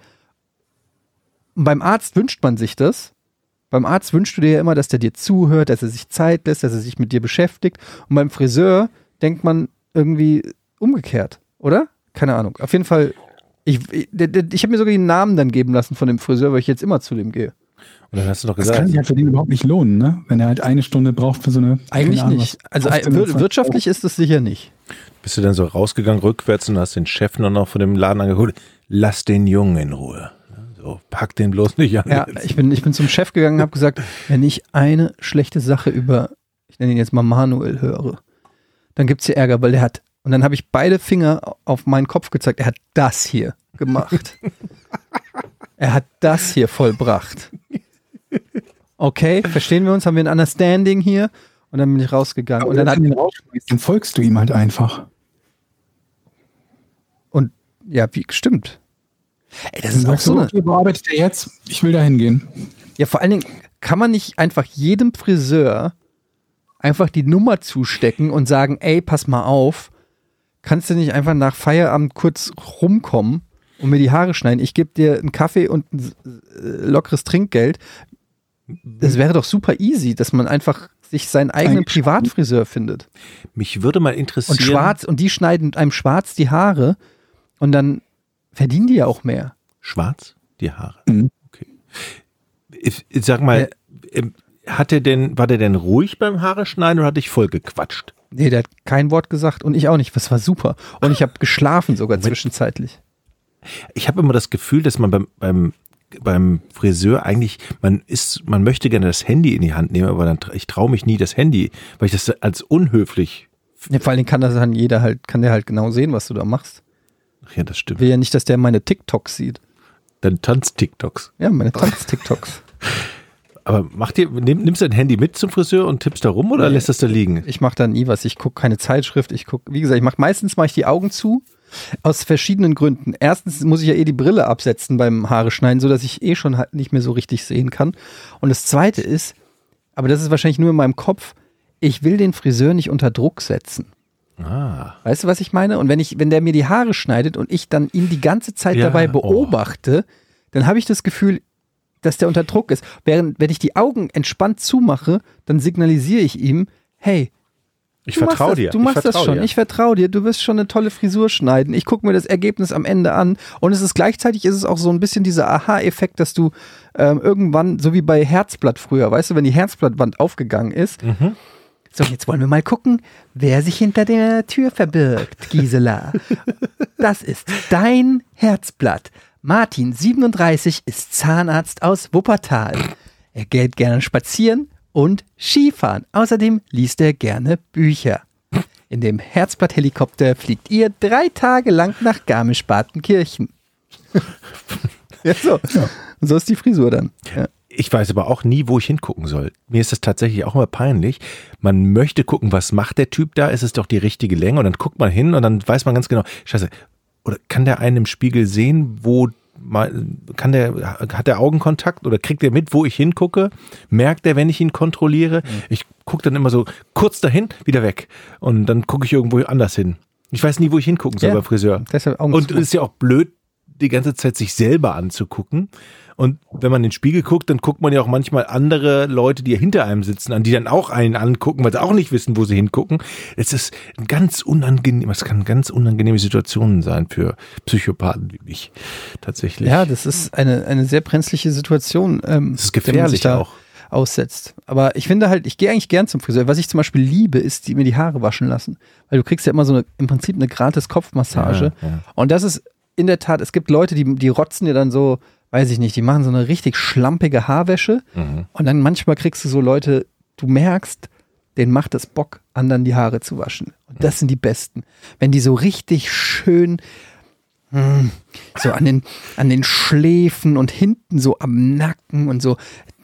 Und beim Arzt wünscht man sich das. Beim Arzt wünschst du dir ja immer, dass der dir zuhört, dass er sich Zeit lässt, dass er sich mit dir beschäftigt. Und beim Friseur denkt man irgendwie umgekehrt, oder? Keine Ahnung. Auf jeden Fall, ich, ich, ich habe mir sogar den Namen dann geben lassen von dem Friseur, weil ich jetzt immer zu dem gehe. Und dann hast du doch Das gesagt, kann sich halt für den überhaupt nicht lohnen, ne? Wenn er halt eine Stunde braucht für so eine. Eigentlich Ahnung, nicht. Also wir, wirtschaftlich ist es sicher nicht. bist du dann so rausgegangen rückwärts und hast den Chef nur noch von dem Laden angeholt. Lass den Jungen in Ruhe. So, pack den bloß nicht an. Ja, ich bin, ich bin zum Chef gegangen und habe gesagt, wenn ich eine schlechte Sache über, ich nenne ihn jetzt mal Manuel höre, dann gibt's hier Ärger, weil der hat, und dann habe ich beide Finger auf meinen Kopf gezeigt, er hat das hier gemacht. [laughs] er hat das hier vollbracht. Okay, verstehen wir uns? Haben wir ein Understanding hier? Und dann bin ich rausgegangen. Und Und dann hat, rausschmeißt, dann folgst du ihm halt einfach. und ja, wie, stimmt. Ey, das Dann ist auch so eine, okay, wo arbeitet er jetzt? Ich will da hingehen. Ja, vor allen Dingen kann man nicht einfach jedem Friseur einfach die Nummer zustecken und sagen, ey, pass mal auf, kannst du nicht einfach nach Feierabend kurz rumkommen und mir die Haare schneiden? Ich gebe dir einen Kaffee und ein äh, lockeres Trinkgeld. Das wäre doch super easy, dass man einfach sich seinen eigenen. Privatfriseur findet. Mich würde mal interessieren. Und schwarz, und die schneiden einem schwarz die Haare und dann verdienen die ja auch mehr. Schwarz? Die Haare. Mhm. Okay. Ich, ich sag mal, ähm, hat er denn, war der denn ruhig beim Haare schneiden oder hat dich voll gequatscht? Nee, der hat kein Wort gesagt und ich auch nicht. Das war super. Und ich habe geschlafen sogar zwischenzeitlich. Ich habe immer das Gefühl, dass man beim, beim, beim Friseur eigentlich, man ist, man möchte gerne das Handy in die Hand nehmen, aber dann, ich traue mich nie das Handy, weil ich das als unhöflich, Ja, vor allen Dingen kann das dann jeder halt, kann der halt genau sehen, was du da machst. ach ja, das stimmt. Will ja nicht, dass der meine TikToks sieht. Dann tanzt TikToks. Ja, meine Tanz-TikToks. [laughs] Aber macht ihr, nimm, nimmst du dein Handy mit zum Friseur und tippst da rum oder Nee. lässt das da liegen? Ich mache da nie was. Ich gucke keine Zeitschrift. Ich gucke, wie gesagt, ich mache meistens mache ich die Augen zu. Aus verschiedenen Gründen. Erstens muss ich ja eh die Brille absetzen beim Haare schneiden, so dass ich eh schon halt nicht mehr so richtig sehen kann. Und das zweite ist, aber das ist wahrscheinlich nur in meinem Kopf, ich will den Friseur nicht unter Druck setzen. Ah. Weißt du, was ich meine? Und wenn ich, wenn der mir die Haare schneidet und ich dann ihn die ganze Zeit Ja, dabei oh. beobachte, dann habe ich das Gefühl, dass der unter Druck ist. Während, wenn ich die Augen entspannt zumache, dann signalisiere ich ihm, hey, Ich vertraue dir. Du machst das schon. Dir. Ich vertraue dir. Du wirst schon eine tolle Frisur schneiden. Ich gucke mir das Ergebnis am Ende an. Und es ist gleichzeitig ist es auch so ein bisschen dieser Aha-Effekt, dass du ähm, irgendwann, so wie bei Herzblatt früher, weißt du, wenn die Herzblattwand aufgegangen ist. Mhm. So, jetzt wollen wir mal gucken, wer sich hinter der Tür verbirgt, Gisela. [laughs] das ist dein Herzblatt. Martin, 37, ist Zahnarzt aus Wuppertal. Er geht gerne spazieren und Skifahren. Außerdem liest er gerne Bücher. In dem Herzblatt-Helikopter fliegt ihr drei Tage lang nach Garmisch-Partenkirchen. [laughs] ja, so. Und so ist die Frisur dann. Ja. Ich weiß aber auch nie, wo ich hingucken soll. Mir ist das tatsächlich auch immer peinlich. Man möchte gucken, was macht der Typ da? Ist es doch die richtige Länge? Und dann guckt man hin und dann weiß man ganz genau, scheiße, oder kann der einen im Spiegel sehen, wo kann der, hat der Augenkontakt oder kriegt er mit, wo ich hingucke? Merkt er, wenn ich ihn kontrolliere? Ich gucke dann immer so kurz dahin, wieder weg. Und dann gucke ich irgendwo anders hin. Ich weiß nie, wo ich hingucken soll Ja. beim Friseur. Deshalb Augen Und es ist ja auch blöd, die ganze Zeit sich selber anzugucken. Und wenn man in den Spiegel guckt, dann guckt man ja auch manchmal andere Leute, die hinter einem sitzen, an die dann auch einen angucken, weil sie auch nicht wissen, wo sie hingucken. Es ist ein ganz unangenehm, es kann ganz unangenehme Situationen sein für Psychopathen wie mich. Tatsächlich. Ja, das ist eine, eine sehr brenzliche Situation. Ähm, Das ist gefährlich da auch. aussetzt. Aber ich finde halt, ich gehe eigentlich gern zum Friseur. Was ich zum Beispiel liebe, ist die, mir die Haare waschen lassen. Weil du kriegst ja immer so eine, im Prinzip eine gratis Kopfmassage. Ja, ja. Und das ist in der Tat, es gibt Leute, die, die rotzen dir dann so, weiß ich nicht, die machen so eine richtig schlampige Haarwäsche. Mhm. Und dann manchmal kriegst du so Leute, du merkst, denen macht es Bock, anderen die Haare zu waschen. Und das sind die besten. Wenn die so richtig schön mm, so an den, an den Schläfen und hinten so am Nacken und so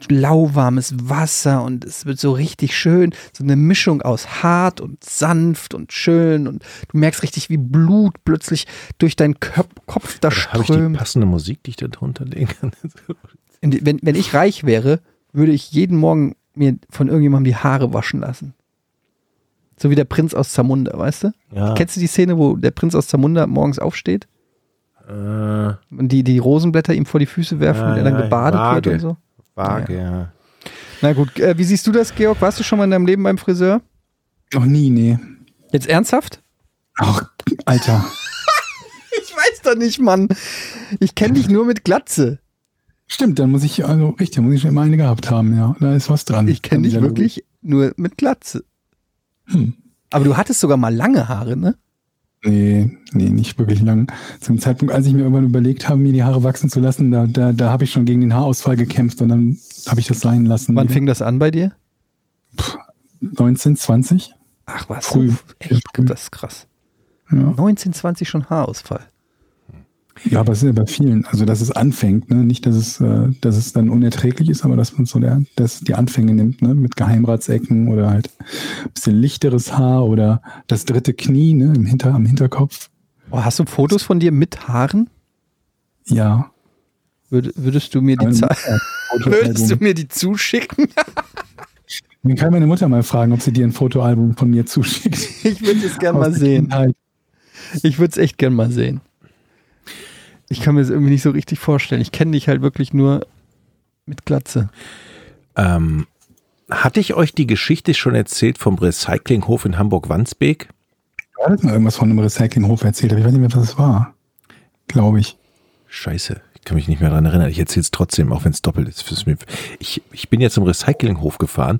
lauwarmes Wasser und es wird so richtig schön, so eine Mischung aus hart und sanft und schön und du merkst richtig, wie Blut plötzlich durch deinen Köp Kopf da Habe ich die strömt. passende Musik, die ich da drunter legen kann? [laughs] Wenn, wenn ich reich wäre, würde ich jeden Morgen mir von irgendjemandem die Haare waschen lassen. So wie der Prinz aus Zamunda, weißt du? Ja. Kennst du die Szene, wo der Prinz aus Zamunda morgens aufsteht Äh, und die, die Rosenblätter ihm vor die Füße werfen Ja, und er dann ja, gebadet wird und so? Vage, ja. Na gut, äh, wie siehst du das, Georg? Warst du schon mal in deinem Leben beim Friseur? Noch nie, nee. Jetzt ernsthaft? Ach, Alter. [laughs] Ich weiß doch nicht, Mann. Ich kenne dich nur mit Glatze. Stimmt, dann muss ich, also richtig, dann muss ich schon immer eine gehabt haben, ja. Da ist was dran. Ich kenne dich wirklich nur mit Glatze. Hm. Aber du hattest sogar mal lange Haare, ne? Nee, nee, nicht wirklich lang. Zum Zeitpunkt, als ich mir irgendwann überlegt habe, mir die Haare wachsen zu lassen, da, da, da habe ich schon gegen den Haarausfall gekämpft und dann habe ich das sein lassen. Wann fing das an bei dir? 19, 20? Ach was, Früh. echt, das ist krass. Ja. 19, 20 schon Haarausfall. Ja, aber es ist ja bei vielen, also dass es anfängt, ne? Nicht, dass es, äh, dass es dann unerträglich ist, aber dass man so der, dass die Anfänge nimmt, ne? Mit Geheimratsecken oder halt ein bisschen lichteres Haar oder das dritte Knie, ne? Im Hinter, am Hinterkopf. Oh, hast du Fotos von dir mit Haaren? Ja. Würd, würdest du mir die Ze- [laughs] Würdest du mir die zuschicken? [laughs] Dann kann meine Mutter mal fragen, ob sie dir ein Fotoalbum von mir zuschickt. Ich würde es gern Aus mal sehen. Ich würde es echt gern mal sehen. Ich kann mir das irgendwie nicht so richtig vorstellen. Ich kenne dich halt wirklich nur mit Glatze. Ähm, hatte ich euch die Geschichte schon erzählt vom Recyclinghof in Hamburg-Wandsbek? Du hattest mal irgendwas von einem Recyclinghof erzählt, aber ich weiß nicht mehr, was es war. Glaube ich. Scheiße, ich kann mich nicht mehr daran erinnern. Ich erzähle es trotzdem, auch wenn es doppelt ist. Fürs mir. Ich, ich bin jetzt zum Recyclinghof gefahren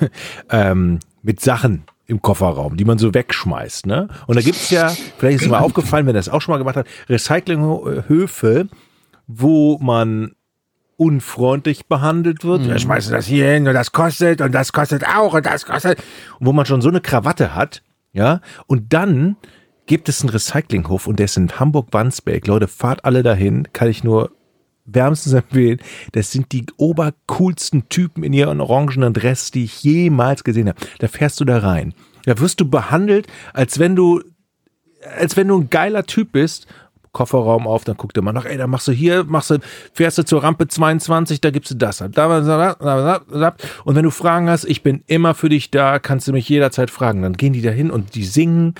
[laughs] ähm, mit Sachen im Kofferraum, die man so wegschmeißt. Ne? Und da gibt's ja, vielleicht ist es mal aufgefallen, wenn das auch schon mal gemacht hat, Recyclinghöfe, wo man unfreundlich behandelt wird. Ja, schmeißt das hier hin und das kostet und das kostet auch und das kostet. Und wo man schon so eine Krawatte hat, ja, und dann gibt es einen Recyclinghof und der ist in Hamburg-Wandsbek. Leute, fahrt alle dahin, kann ich nur wärmstens empfehlen. Das sind die obercoolsten Typen in ihren orangenen Dress, die ich jemals gesehen habe. Da fährst du da rein. Da wirst du behandelt, als wenn du, als wenn du ein geiler Typ bist. Kofferraum auf, dann guckt er mal nach, ey, da machst du hier, machst du, fährst du zur Rampe 22, da gibst du das ab. Da. Und wenn du Fragen hast, ich bin immer für dich da, kannst du mich jederzeit fragen. Dann gehen die da hin und die singen.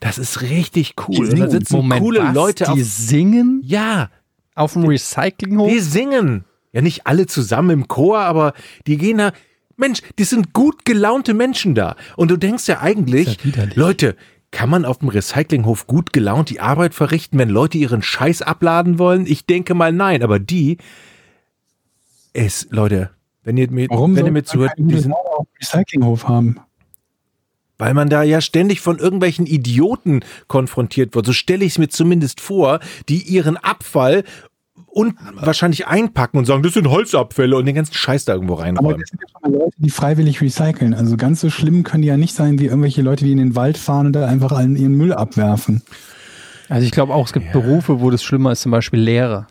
Das ist richtig cool. Und da sitzen coole was? Leute die auf. singen Ja, auf dem Recyclinghof? die singen. Ja, nicht alle zusammen im Chor, aber die gehen da. Mensch, die sind gut gelaunte Menschen da. Und du denkst ja eigentlich, ja. Leute, kann man auf dem Recyclinghof gut gelaunt die Arbeit verrichten, wenn Leute ihren Scheiß abladen wollen? Ich denke mal nein, aber die, es, Leute, wenn ihr mir, Warum wenn ihr mir zuhört, keine die gute sind, Laune auf dem Recyclinghof haben? Weil man da ja ständig von irgendwelchen Idioten konfrontiert wird. So stelle ich es mir zumindest vor, die ihren Abfall und wahrscheinlich einpacken und sagen, das sind Holzabfälle und den ganzen Scheiß da irgendwo Aber reinräumen. das sind ja schon mal Leute, die freiwillig recyceln. Also ganz so schlimm können die ja nicht sein wie irgendwelche Leute, die in den Wald fahren und da einfach allen ihren Müll abwerfen. Also ich glaube auch, es gibt Berufe, wo das schlimmer ist, zum Beispiel Lehrer.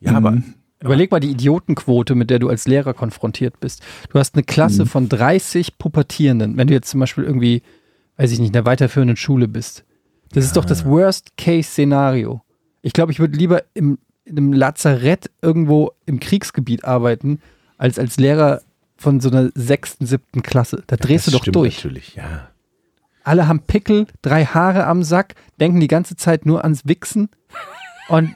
Ja, aber Mhm. Überleg mal die Idiotenquote, mit der du als Lehrer konfrontiert bist. Du hast eine Klasse Mhm. von 30 Pubertierenden. Wenn du jetzt zum Beispiel irgendwie weiß ich nicht, in der weiterführenden Schule bist. Das ist doch das Worst-Case-Szenario. Ich glaube, ich würde lieber im, in einem Lazarett irgendwo im Kriegsgebiet arbeiten, als als Lehrer von so einer sechsten, siebten Klasse. Da drehst Das du doch durch. Natürlich, ja. Alle haben Pickel, drei Haare am Sack, denken die ganze Zeit nur ans Wichsen und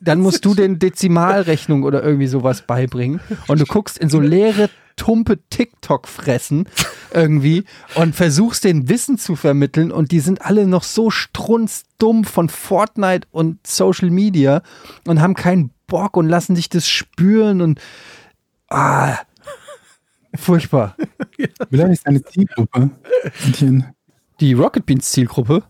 dann musst du den Dezimalrechnung oder irgendwie sowas beibringen und du guckst in so leere, tumpe TikTok-Fressen irgendwie und versuchst den Wissen zu vermitteln und die sind alle noch so strunzdumm von Fortnite und Social Media und haben keinen Bock und lassen sich das spüren und ah, furchtbar. Will nicht seine Zielgruppe? Sind die, in, Die Rocket Beans Zielgruppe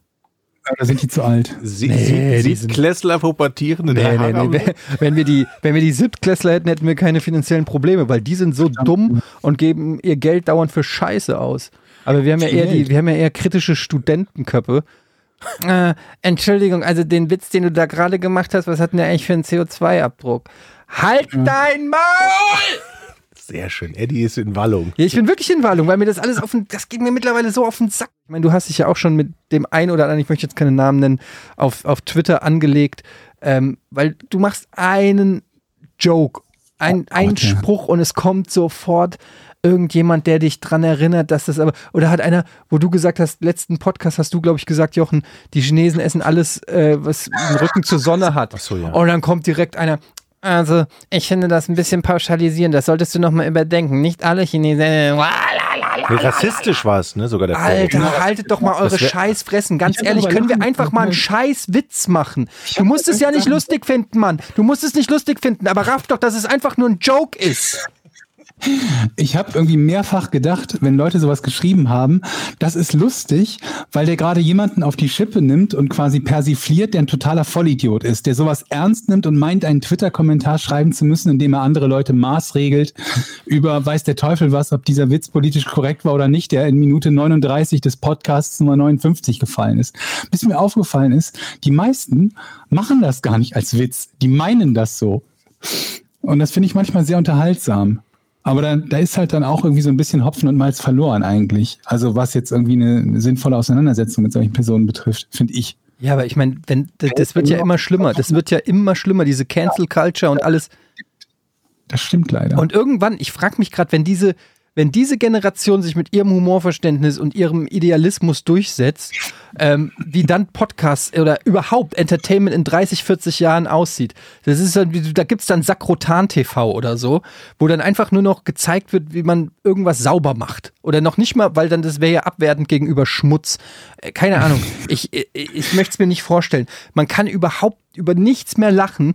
oder sind die zu alt? Sie, Nee, sie, die sie Klässler pubertieren in der Nee, nee, nee. Wenn- wir die, wenn wir die Siebtklässler hätten, hätten wir keine finanziellen Probleme, weil die sind so dumm und geben ihr Geld dauernd für Scheiße aus. Aber wir haben ja eher die, wir haben ja eher kritische Studentenköpfe. Äh, Entschuldigung, also den Witz, den du da gerade gemacht hast, was hat denn der eigentlich für einen CO2-Abdruck? Halt dein Maul! Sehr schön. Eddie ist in Wallung. Ja, ich bin wirklich in Wallung, weil mir das alles auf den, das geht mir mittlerweile so auf den Sack. Ich meine, du hast dich ja auch schon mit dem einen oder anderen, ich möchte jetzt keine Namen nennen, auf, auf Twitter angelegt, ähm, weil du machst einen Joke, ein, einen Gott, ja. Spruch und es kommt sofort irgendjemand, der dich dran erinnert, dass das aber, oder hat einer, wo du gesagt hast, letzten Podcast hast du, glaube ich, gesagt, Jochen, die Chinesen essen alles, äh, was den Rücken zur Sonne hat. Ach so, ja. Und dann kommt direkt einer, also, ich finde das ein bisschen pauschalisieren, das solltest du nochmal überdenken. Nicht alle Chinesen. Nee, rassistisch war es, ne? Sogar der Vorwurf. Alter, haltet doch mal eure Scheißfressen. Ganz ehrlich, können wir einfach mal einen Scheißwitz machen? Du musst es ja nicht lustig finden, Mann. Du musst es nicht lustig finden, aber raff doch, dass es einfach nur ein Joke ist. Ich habe irgendwie mehrfach gedacht, wenn Leute sowas geschrieben haben, das ist lustig, weil der gerade jemanden auf die Schippe nimmt und quasi persifliert, der ein totaler Vollidiot ist, der sowas ernst nimmt und meint, einen Twitter-Kommentar schreiben zu müssen, indem er andere Leute maßregelt über weiß der Teufel was, ob dieser Witz politisch korrekt war oder nicht, der in Minute 39 des Podcasts Nummer 59 gefallen ist. Bis mir aufgefallen ist, die meisten machen das gar nicht als Witz, die meinen das so. Und das finde ich manchmal sehr unterhaltsam. Aber da, da ist halt dann auch irgendwie so ein bisschen Hopfen und Malz verloren eigentlich. Also was jetzt irgendwie eine sinnvolle Auseinandersetzung mit solchen Personen betrifft, finde ich. Ja, aber ich meine, wenn das, das wird ja immer schlimmer. Das wird ja immer schlimmer, diese Cancel Culture und alles. Das stimmt leider. Und irgendwann, ich frage mich gerade, wenn diese, wenn diese Generation sich mit ihrem Humorverständnis und ihrem Idealismus durchsetzt, ähm, wie dann Podcasts oder überhaupt Entertainment in 30, 40 Jahren aussieht. Das ist da gibt's dann Sakrotan TV oder so, wo dann einfach nur noch gezeigt wird, wie man irgendwas sauber macht. Oder noch nicht mal, weil dann das wäre ja abwertend gegenüber Schmutz. Äh, keine Ahnung. Ich, ich, ich möchte es mir nicht vorstellen. Man kann überhaupt über nichts mehr lachen,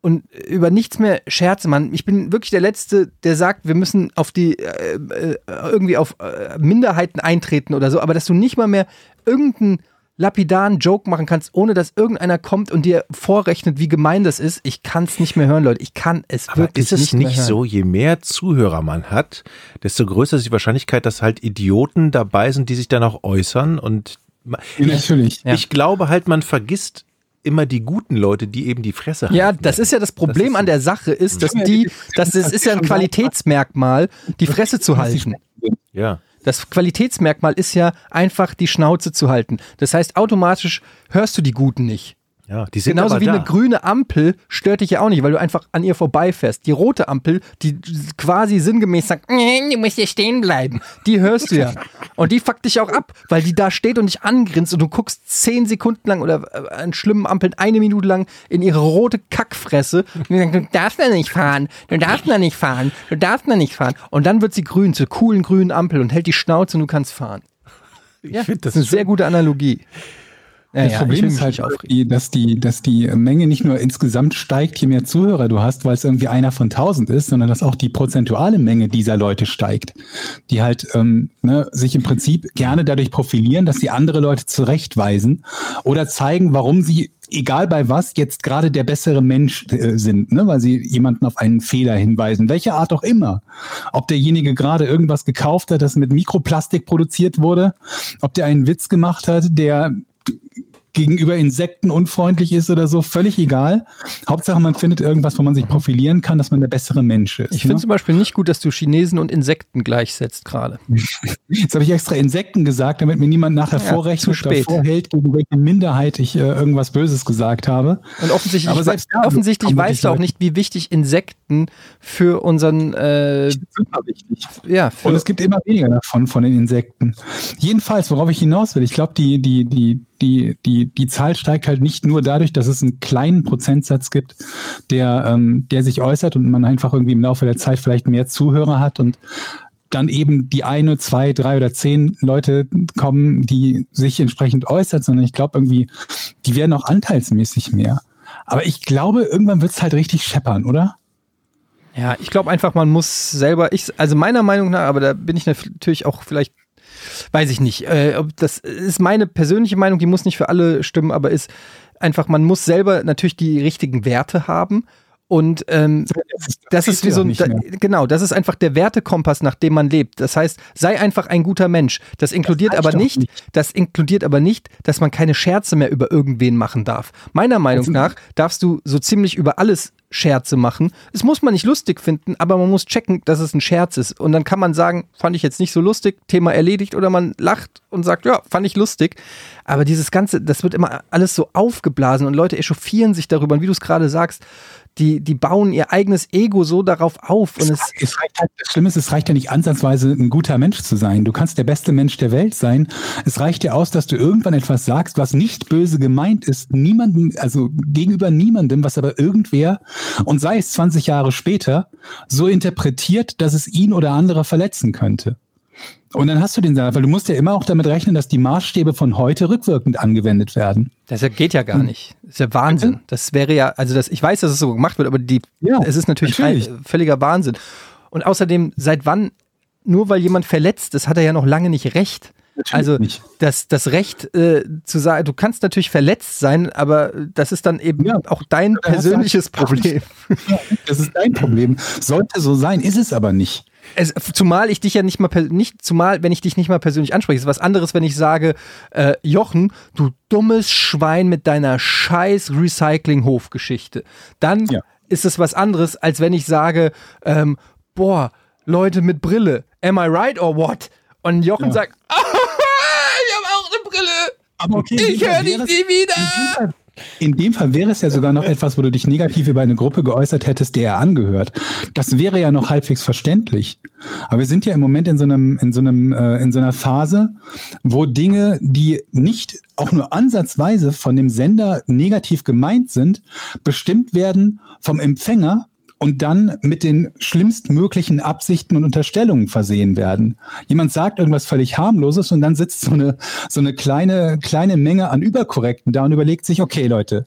und über nichts mehr Scherze, Mann. Ich bin wirklich der Letzte, der sagt, wir müssen auf die äh, äh, irgendwie auf äh, Minderheiten eintreten oder so, aber dass du nicht mal mehr irgendeinen lapidaren Joke machen kannst, ohne dass irgendeiner kommt und dir vorrechnet, wie gemein das ist. Ich kann es nicht mehr hören, Leute. Ich kann es Aber wirklich ist es nicht, mehr nicht hören. so, je mehr Zuhörer man hat, desto größer ist die Wahrscheinlichkeit, dass halt Idioten dabei sind, die sich dann auch äußern und ma- Ja, natürlich. Ja. ich glaube halt, man vergisst immer die guten Leute, die eben die Fresse Ja, halten. das ist ja das Problem an der Sache, ist, dass die, dass es ist ja ein Qualitätsmerkmal, die Fresse zu halten. Ja. Das Qualitätsmerkmal ist ja einfach die Schnauze zu halten. Das heißt, automatisch hörst du die Guten nicht. Ja, die sind Genauso wie da. eine grüne Ampel stört dich ja auch nicht, weil du einfach an ihr vorbeifährst. Die rote Ampel, die quasi sinngemäß sagt, [laughs] "Nee, du musst hier stehen bleiben, die hörst du ja. Und die fuckt dich auch ab, weil die da steht und dich angrinst und du guckst zehn Sekunden lang oder äh, an schlimmen Ampeln eine Minute lang in ihre rote Kackfresse und die sagt, du darfst da nicht fahren, du darfst da nicht fahren, du darfst da nicht fahren. Und dann wird sie grün, zur coolen grünen Ampel und hält die Schnauze und du kannst fahren. Ja, find das das ist eine sehr gute Analogie. Ja, Das ja, Problem ist halt, irgendwie, dass die, dass die Menge nicht nur insgesamt steigt, je mehr Zuhörer du hast, weil es irgendwie einer von tausend ist, sondern dass auch die prozentuale Menge dieser Leute steigt, die halt ähm, ne, sich im Prinzip gerne dadurch profilieren, dass sie andere Leute zurechtweisen oder zeigen, warum sie egal bei was jetzt gerade der bessere Mensch äh, sind, ne, weil sie jemanden auf einen Fehler hinweisen, welche Art auch immer. Ob derjenige gerade irgendwas gekauft hat, das mit Mikroplastik produziert wurde, ob der einen Witz gemacht hat, der gegenüber Insekten unfreundlich ist oder so, völlig egal. Hauptsache, man findet irgendwas, wo man sich profilieren kann, dass man der bessere Mensch ist. Ich finde ne? zum Beispiel nicht gut, dass du Chinesen und Insekten gleichsetzt gerade. [laughs] Jetzt habe ich extra Insekten gesagt, damit mir niemand nachher Ja, vorrechnet zu oder spät. vorhält, gegen welche Minderheit ich äh, irgendwas Böses gesagt habe. Und offensichtlich, Aber selbst da offensichtlich weißt du auch nicht, wie wichtig Insekten für unseren, äh, Super wichtig. ja, Und es gibt immer weniger davon, von den Insekten. Jedenfalls, worauf ich hinaus will, ich glaube, die, die, die, die, die, die Zahl steigt halt nicht nur dadurch, dass es einen kleinen Prozentsatz gibt, der, ähm, der sich äußert und man einfach irgendwie im Laufe der Zeit vielleicht mehr Zuhörer hat und dann eben die eine, zwei, drei oder zehn Leute kommen, die sich entsprechend äußert, sondern ich glaube irgendwie, die werden auch anteilsmäßig mehr. Aber ich glaube, irgendwann wird es halt richtig scheppern, oder? ja, ich glaube einfach, man muss selber, ich, also meiner Meinung nach, aber da bin ich natürlich auch vielleicht, weiß ich nicht, äh, das ist meine persönliche Meinung, die muss nicht für alle stimmen, aber ist einfach, man muss selber natürlich die richtigen Werte haben. Und ähm, das ist wie so ein, da, genau, das ist einfach der Wertekompass, nach dem man lebt. Das heißt, sei einfach ein guter Mensch. Das inkludiert reicht aber nicht, nicht. das inkludiert aber nicht, dass man keine Scherze mehr über irgendwen machen darf. Meiner Meinung Also- nach darfst du so ziemlich über alles Scherze machen. Es muss man nicht lustig finden, aber man muss checken, dass es ein Scherz ist. Und dann kann man sagen, fand ich jetzt nicht so lustig, Thema erledigt, oder man lacht und sagt, ja, fand ich lustig. Aber dieses Ganze, das wird immer alles so aufgeblasen und Leute echauffieren sich darüber. Und wie du es gerade sagst, die, die bauen ihr eigenes Ego so darauf auf. Und es, es reicht halt, das Schlimme ist, es reicht ja nicht ansatzweise, ein guter Mensch zu sein. Du kannst der beste Mensch der Welt sein. Es reicht ja aus, dass du irgendwann etwas sagst, was nicht böse gemeint ist, niemandem, also gegenüber niemandem, was aber irgendwer, und sei es 20 Jahre später, so interpretiert, dass es ihn oder andere verletzen könnte. Und dann hast du den Salat, weil du musst ja immer auch damit rechnen, dass die Maßstäbe von heute rückwirkend angewendet werden. das geht ja gar nicht. Das ist ja Wahnsinn. Das wäre ja, also das, ich weiß, dass es so gemacht wird, aber die, Ja, es ist natürlich, natürlich. Völliger Wahnsinn. Und außerdem, seit wann, nur weil jemand verletzt ist, hat er ja noch lange nicht recht. Natürlich Also nicht. das, das Recht äh, zu sagen, du kannst natürlich verletzt sein, aber das ist dann eben Ja. auch dein persönliches Problem. [laughs] Ja, das ist dein Problem. Sollte so sein, ist es aber nicht. Es, zumal ich dich ja nicht mal nicht, zumal wenn ich dich nicht mal persönlich anspreche, ist was anderes, wenn ich sage, äh, Jochen, du dummes Schwein mit deiner scheiß Recycling-Hofgeschichte. Dann Ja. ist es was anderes, als wenn ich sage, ähm, boah, Leute mit Brille, am I right or what? Und Jochen Ja. sagt, [laughs] ich habe auch eine Brille. Aber okay, Ich höre dich nie wieder. In dem, Fall, wäre es ja sogar noch etwas, wo du dich negativ über eine Gruppe geäußert hättest, der er angehört. Das wäre ja noch halbwegs verständlich. Aber wir sind ja im Moment in so einem, in so einem, äh, in so einer Phase, wo Dinge, die nicht auch nur ansatzweise von dem Sender negativ gemeint sind, bestimmt werden vom Empfänger und dann mit den schlimmstmöglichen Absichten und Unterstellungen versehen werden. Jemand sagt irgendwas völlig harmloses und dann sitzt so eine, so eine kleine, kleine Menge an Überkorrekten da und überlegt sich, okay, Leute,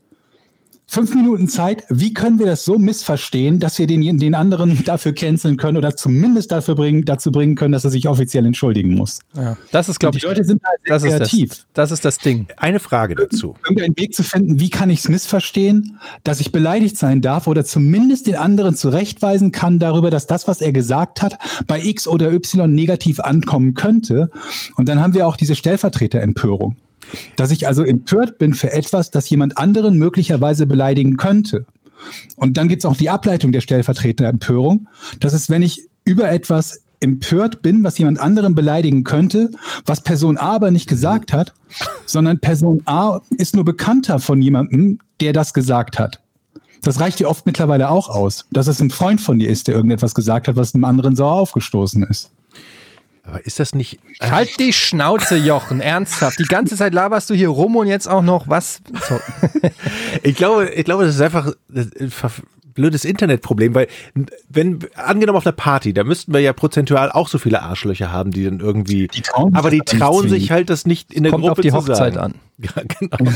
fünf Minuten Zeit, wie können wir das so missverstehen, dass wir den, den anderen [laughs] dafür canceln können oder zumindest dafür bringen, dazu bringen können, dass er sich offiziell entschuldigen muss. Ja, das ist, glaube Die ich, Leute sind halt sehr das ist, kreativ. das, das ist das Ding. Eine Frage dazu. irgendeinen Weg zu finden, wie kann ich es missverstehen, dass ich beleidigt sein darf oder zumindest den anderen zurechtweisen kann darüber, dass das, was er gesagt hat, bei X oder Y negativ ankommen könnte. Und dann haben wir auch diese Stellvertreterempörung. Dass ich also empört bin für etwas, das jemand anderen möglicherweise beleidigen könnte. Und dann gibt's auch die Ableitung der Stellvertreterempörung. Das ist, wenn ich über etwas empört bin, was jemand anderen beleidigen könnte, was Person A aber nicht gesagt hat, sondern Person A ist nur bekannter von jemandem, der das gesagt hat. Das reicht dir oft mittlerweile auch aus, dass es ein Freund von dir ist, der irgendetwas gesagt hat, was einem anderen sauer aufgestoßen ist. Aber ist das nicht. Halt die Schnauze, Jochen, ernsthaft. Die ganze Zeit laberst du hier rum und jetzt auch noch was. So. [laughs] Ich glaube, ich glaube, das ist einfach ein ver- blödes Internetproblem, weil wenn angenommen auf einer Party, da müssten wir ja prozentual auch so viele Arschlöcher haben, die dann irgendwie, Die trauen sich aber die trauen sich halt das nicht in der Kommt Gruppe auf die zu Hochzeit sagen. an. [laughs] Ja, genau.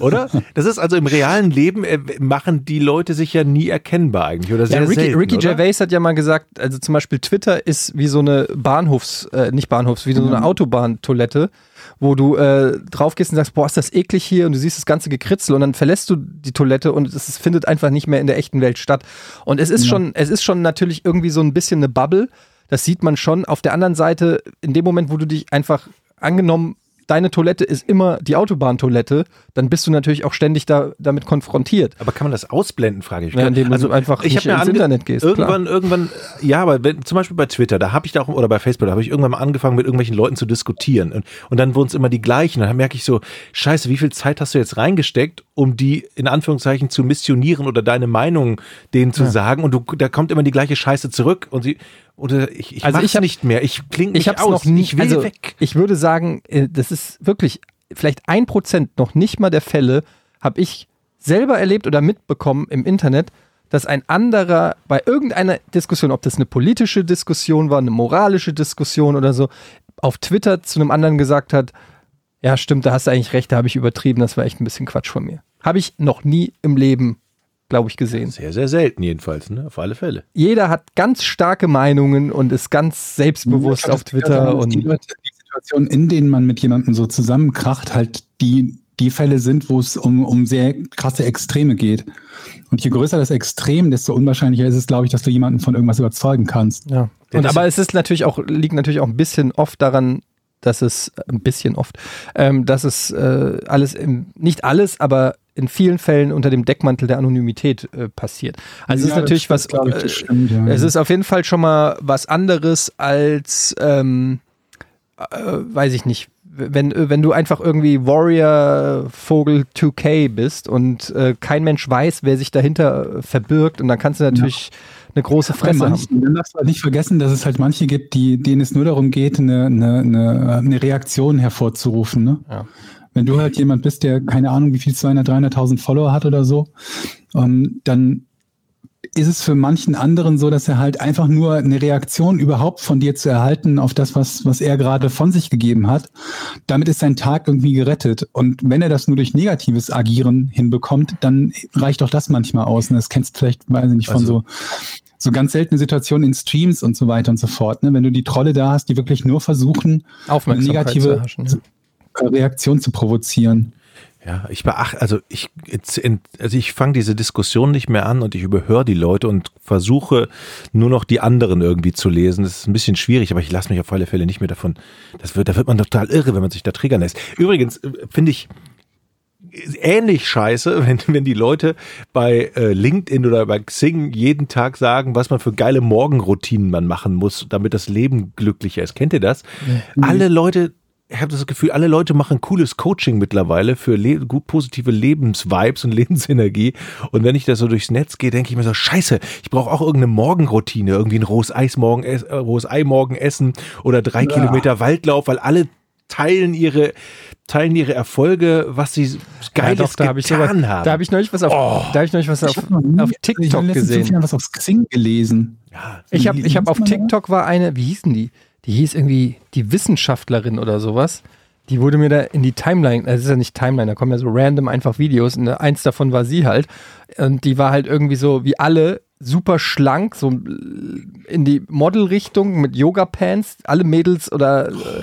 [laughs] Oder? Das ist also im realen Leben äh, machen die Leute sich ja nie erkennbar eigentlich oder sehr Ja, Ricky, selten, Ricky oder? Gervais hat ja mal gesagt, also zum Beispiel Twitter ist wie so eine Bahnhofs, äh, nicht Bahnhofs, wie so eine Autobahntoilette, wo du äh, drauf gehst und sagst, boah, ist das eklig hier und du siehst das ganze Gekritzel und dann verlässt du die Toilette und es findet einfach nicht mehr in der echten Welt statt. Und es ist schon, es ist schon natürlich irgendwie so ein bisschen eine Bubble. Das sieht man schon. Auf der anderen Seite, in dem Moment, wo du dich einfach angenommen deine Toilette ist immer die Autobahntoilette, dann bist du natürlich auch ständig da, damit konfrontiert. Aber kann man das ausblenden, frage ich mich. Ja, indem du einfach ich nicht ins Internet gehst, Irgendwann, irgendwann, ja, aber wenn, zum Beispiel bei Twitter, da habe ich da auch, oder bei Facebook, da habe ich irgendwann mal angefangen, mit irgendwelchen Leuten zu diskutieren. Und, und dann wurden es immer die gleichen. Und dann merke ich so, scheiße, wie viel Zeit hast du jetzt reingesteckt, um die in Anführungszeichen zu missionieren oder deine Meinung denen zu sagen? Und du, da kommt immer die gleiche Scheiße zurück und sie, oder ich, ich Also ich hab- nicht mehr. Ich klinge Ich nicht habe es aus. noch nie, ich will also weg. ich würde sagen, äh, das ist wirklich vielleicht ein Prozent noch nicht mal der Fälle, habe ich selber erlebt oder mitbekommen im Internet, dass ein anderer bei irgendeiner Diskussion, ob das eine politische Diskussion war, eine moralische Diskussion oder so, auf Twitter zu einem anderen gesagt hat, ja stimmt, da hast du eigentlich recht, da habe ich übertrieben, das war echt ein bisschen Quatsch von mir. Habe ich noch nie im Leben, glaube ich, gesehen. Sehr, sehr selten jedenfalls, ne? Auf alle Fälle. Jeder hat ganz starke Meinungen und ist ganz selbstbewusst auf daran, Twitter die, und Leute, die Situationen, in denen man mit jemandem so zusammenkracht, halt die, die Fälle sind, wo es um, um sehr krasse Extreme geht. Und je größer das Extrem, desto unwahrscheinlicher ist es, glaube ich, dass du jemanden von irgendwas überzeugen kannst. Ja. Und aber es ist natürlich auch, liegt natürlich auch ein bisschen oft daran, dass es, ein bisschen oft, ähm, dass es äh, alles, im, nicht alles, aber in vielen Fällen unter dem Deckmantel der Anonymität äh, passiert. Also es ist Ja, natürlich das, was, das äh, stimmt, ja. es ist auf jeden Fall schon mal was anderes als, ähm, äh, weiß ich nicht, wenn, wenn du einfach irgendwie Warrior Vogel 2K bist und äh, kein Mensch weiß, wer sich dahinter äh, verbirgt und dann kannst du natürlich eine große Bei Fresse haben. manchen, dann darfst du halt nicht vergessen, dass es halt manche gibt, die, denen es nur darum geht, eine, eine, eine, eine Reaktion hervorzurufen. Ne? Ja. Wenn du halt jemand bist, der keine Ahnung, wie viel 200, 300.000 Follower hat oder so, ähm, dann ist es für manchen anderen so, dass er halt einfach nur eine Reaktion überhaupt von dir zu erhalten auf das, was, was er gerade von sich gegeben hat. Damit ist sein Tag irgendwie gerettet. Und wenn er das nur durch negatives Agieren hinbekommt, dann reicht auch das manchmal aus. Und das kennst du vielleicht, weiß ich nicht, von Also- so so ganz seltene Situationen in Streams und so weiter und so fort. Ne? Wenn du die Trolle da hast, die wirklich nur versuchen, eine Aufmerksamkeit zu negative erhaschen. Ja. Reaktion zu provozieren. Ja, ich beachte, also ich, also ich fange diese Diskussion nicht mehr an und ich überhöre die Leute und versuche nur noch die anderen irgendwie zu lesen. Das ist ein bisschen schwierig, aber ich lasse mich auf alle Fälle nicht mehr davon. Das wird, da wird man total irre, wenn man sich da triggern lässt. Übrigens äh, finde ich ähnlich scheiße, [laughs] wenn, wenn die Leute bei äh, LinkedIn oder bei Xing jeden Tag sagen, was man für geile Morgenroutinen man machen muss, damit das Leben glücklicher ist. Kennt ihr das? Alle Leute, ich habe das Gefühl, alle Leute machen cooles Coaching mittlerweile für le gut positive Lebensvibes und [laughs] Lebensenergie. Und wenn ich da so durchs Netz gehe, denke ich mir so, scheiße, ich brauche auch irgendeine Morgenroutine, irgendwie ein rohes, Eis morgen, äh, rohes Ei morgen essen oder drei Kilometer Waldlauf, weil alle teilen ihre teilen ihre Erfolge, was sie geiles ja, doch, da habe ich, getan sogar- haben. da hab ich neulich was auf, Oh. da hab ich neulich was auf, hab nie- auf ich TikTok habe letztens gesehen. zufällig was auf Xing gelesen. ja, Ich habe ich hab auf? TikTok war eine, wie hießen die? Die hieß irgendwie die Wissenschaftlerin oder sowas. Die wurde mir da in die Timeline, das ist ja nicht Timeline, da kommen ja so random einfach Videos und eins davon war sie halt. Und die war halt irgendwie so wie alle super schlank, so in die Modelrichtung mit Yoga-Pants. Alle Mädels oder äh,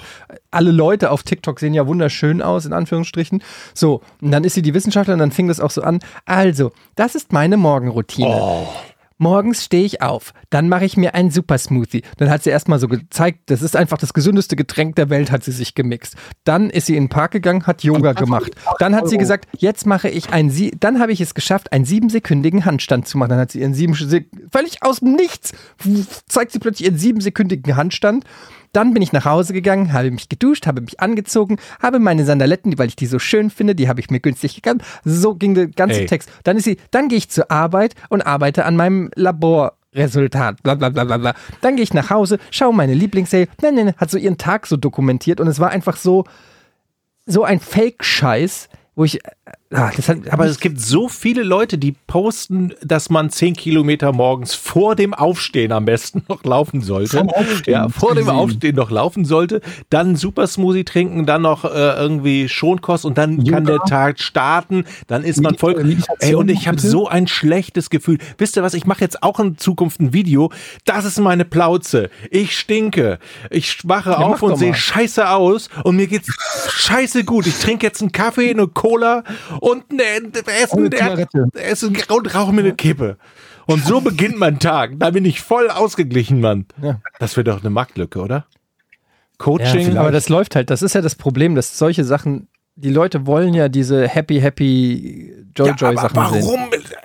alle Leute auf TikTok sehen ja wunderschön aus, in Anführungsstrichen. So, und dann ist sie die Wissenschaftlerin, dann fing das auch so an. Also, das ist meine Morgenroutine. Morgens stehe ich auf, dann mache ich mir einen Super Smoothie. Dann hat sie erstmal so gezeigt, das ist einfach das gesündeste Getränk der Welt, hat sie sich gemixt. Dann ist sie in den Park gegangen, hat Yoga gemacht. Dann hat sie gesagt, jetzt mache ich einen, Sie dann habe ich es geschafft, einen siebensekündigen Handstand zu machen. Dann hat sie ihren sieben, völlig aus dem Nichts, zeigt sie plötzlich ihren siebensekündigen Handstand. Dann bin ich nach Hause gegangen, habe mich geduscht, habe mich angezogen, habe meine Sandaletten, weil ich die so schön finde, die habe ich mir günstig gekauft. So ging der ganze Ey. Text. Dann ist sie, dann gehe ich zur Arbeit und arbeite an meinem Laborresultat. Bla, bla, bla, bla, bla. Dann gehe ich nach Hause, schaue meine Lieblingsserie. Nein, nein, nein, hat so ihren Tag so dokumentiert und es war einfach so, so ein Fake-Scheiß, wo ich, ah, das hat, Aber es gibt so viele Leute, die posten, dass man zehn Kilometer morgens vor dem Aufstehen am besten [laughs] noch laufen sollte. Ja, vor dem. Aufstehen noch laufen sollte. Dann Super Smoothie trinken, dann noch äh, irgendwie Schonkost und dann Yoga. kann der Tag starten. Dann ist man voll. Ey, und ich habe so ein schlechtes Gefühl. Wisst ihr was? Ich mache jetzt auch in Zukunft ein Video. Das ist meine Plauze. Ich stinke. Ich wache mach auf und sehe scheiße aus und mir geht's scheiße gut. Ich trinke jetzt einen Kaffee, eine Cola und ein Essen. Essen und rauche mir eine Kippe. Und so [laughs] beginnt mein Tag. Da bin ich voll ausgeglichen, Mann. Ja. Das wäre doch eine Marktlücke, oder? Coaching. aber das läuft halt. Das ist ja das Problem, dass solche Sachen, die Leute wollen ja diese happy, happy, joy, ja, joy aber Sachen sehen. warum?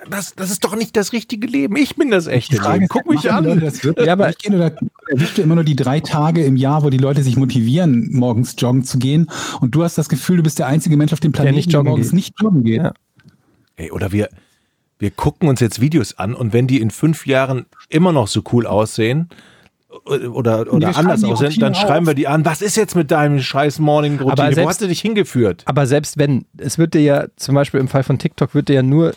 Das, das ist doch nicht das richtige Leben. Ich bin das echte Die Frage Leben. Guck mich an. Leute Das wirklich Ja, aber- durchgehen oder erwischst du immer nur die drei Tage im Jahr, wo die Leute sich motivieren, morgens joggen zu gehen und du hast das Gefühl, du bist der einzige Mensch auf dem Planeten, nicht der joggen morgens geht. nicht joggen geht. Ja. Ey, oder wir, wir gucken uns jetzt Videos an und wenn die in fünf Jahren immer noch so cool aussehen oder, oder wir anders schreiben aussehen, dann schreiben auf. wir die an. Was ist jetzt mit deinem scheiß Morning Aber Routine? Wo hast du dich hingeführt? Aber selbst wenn, es wird dir ja, zum Beispiel im Fall von TikTok, wird dir ja nur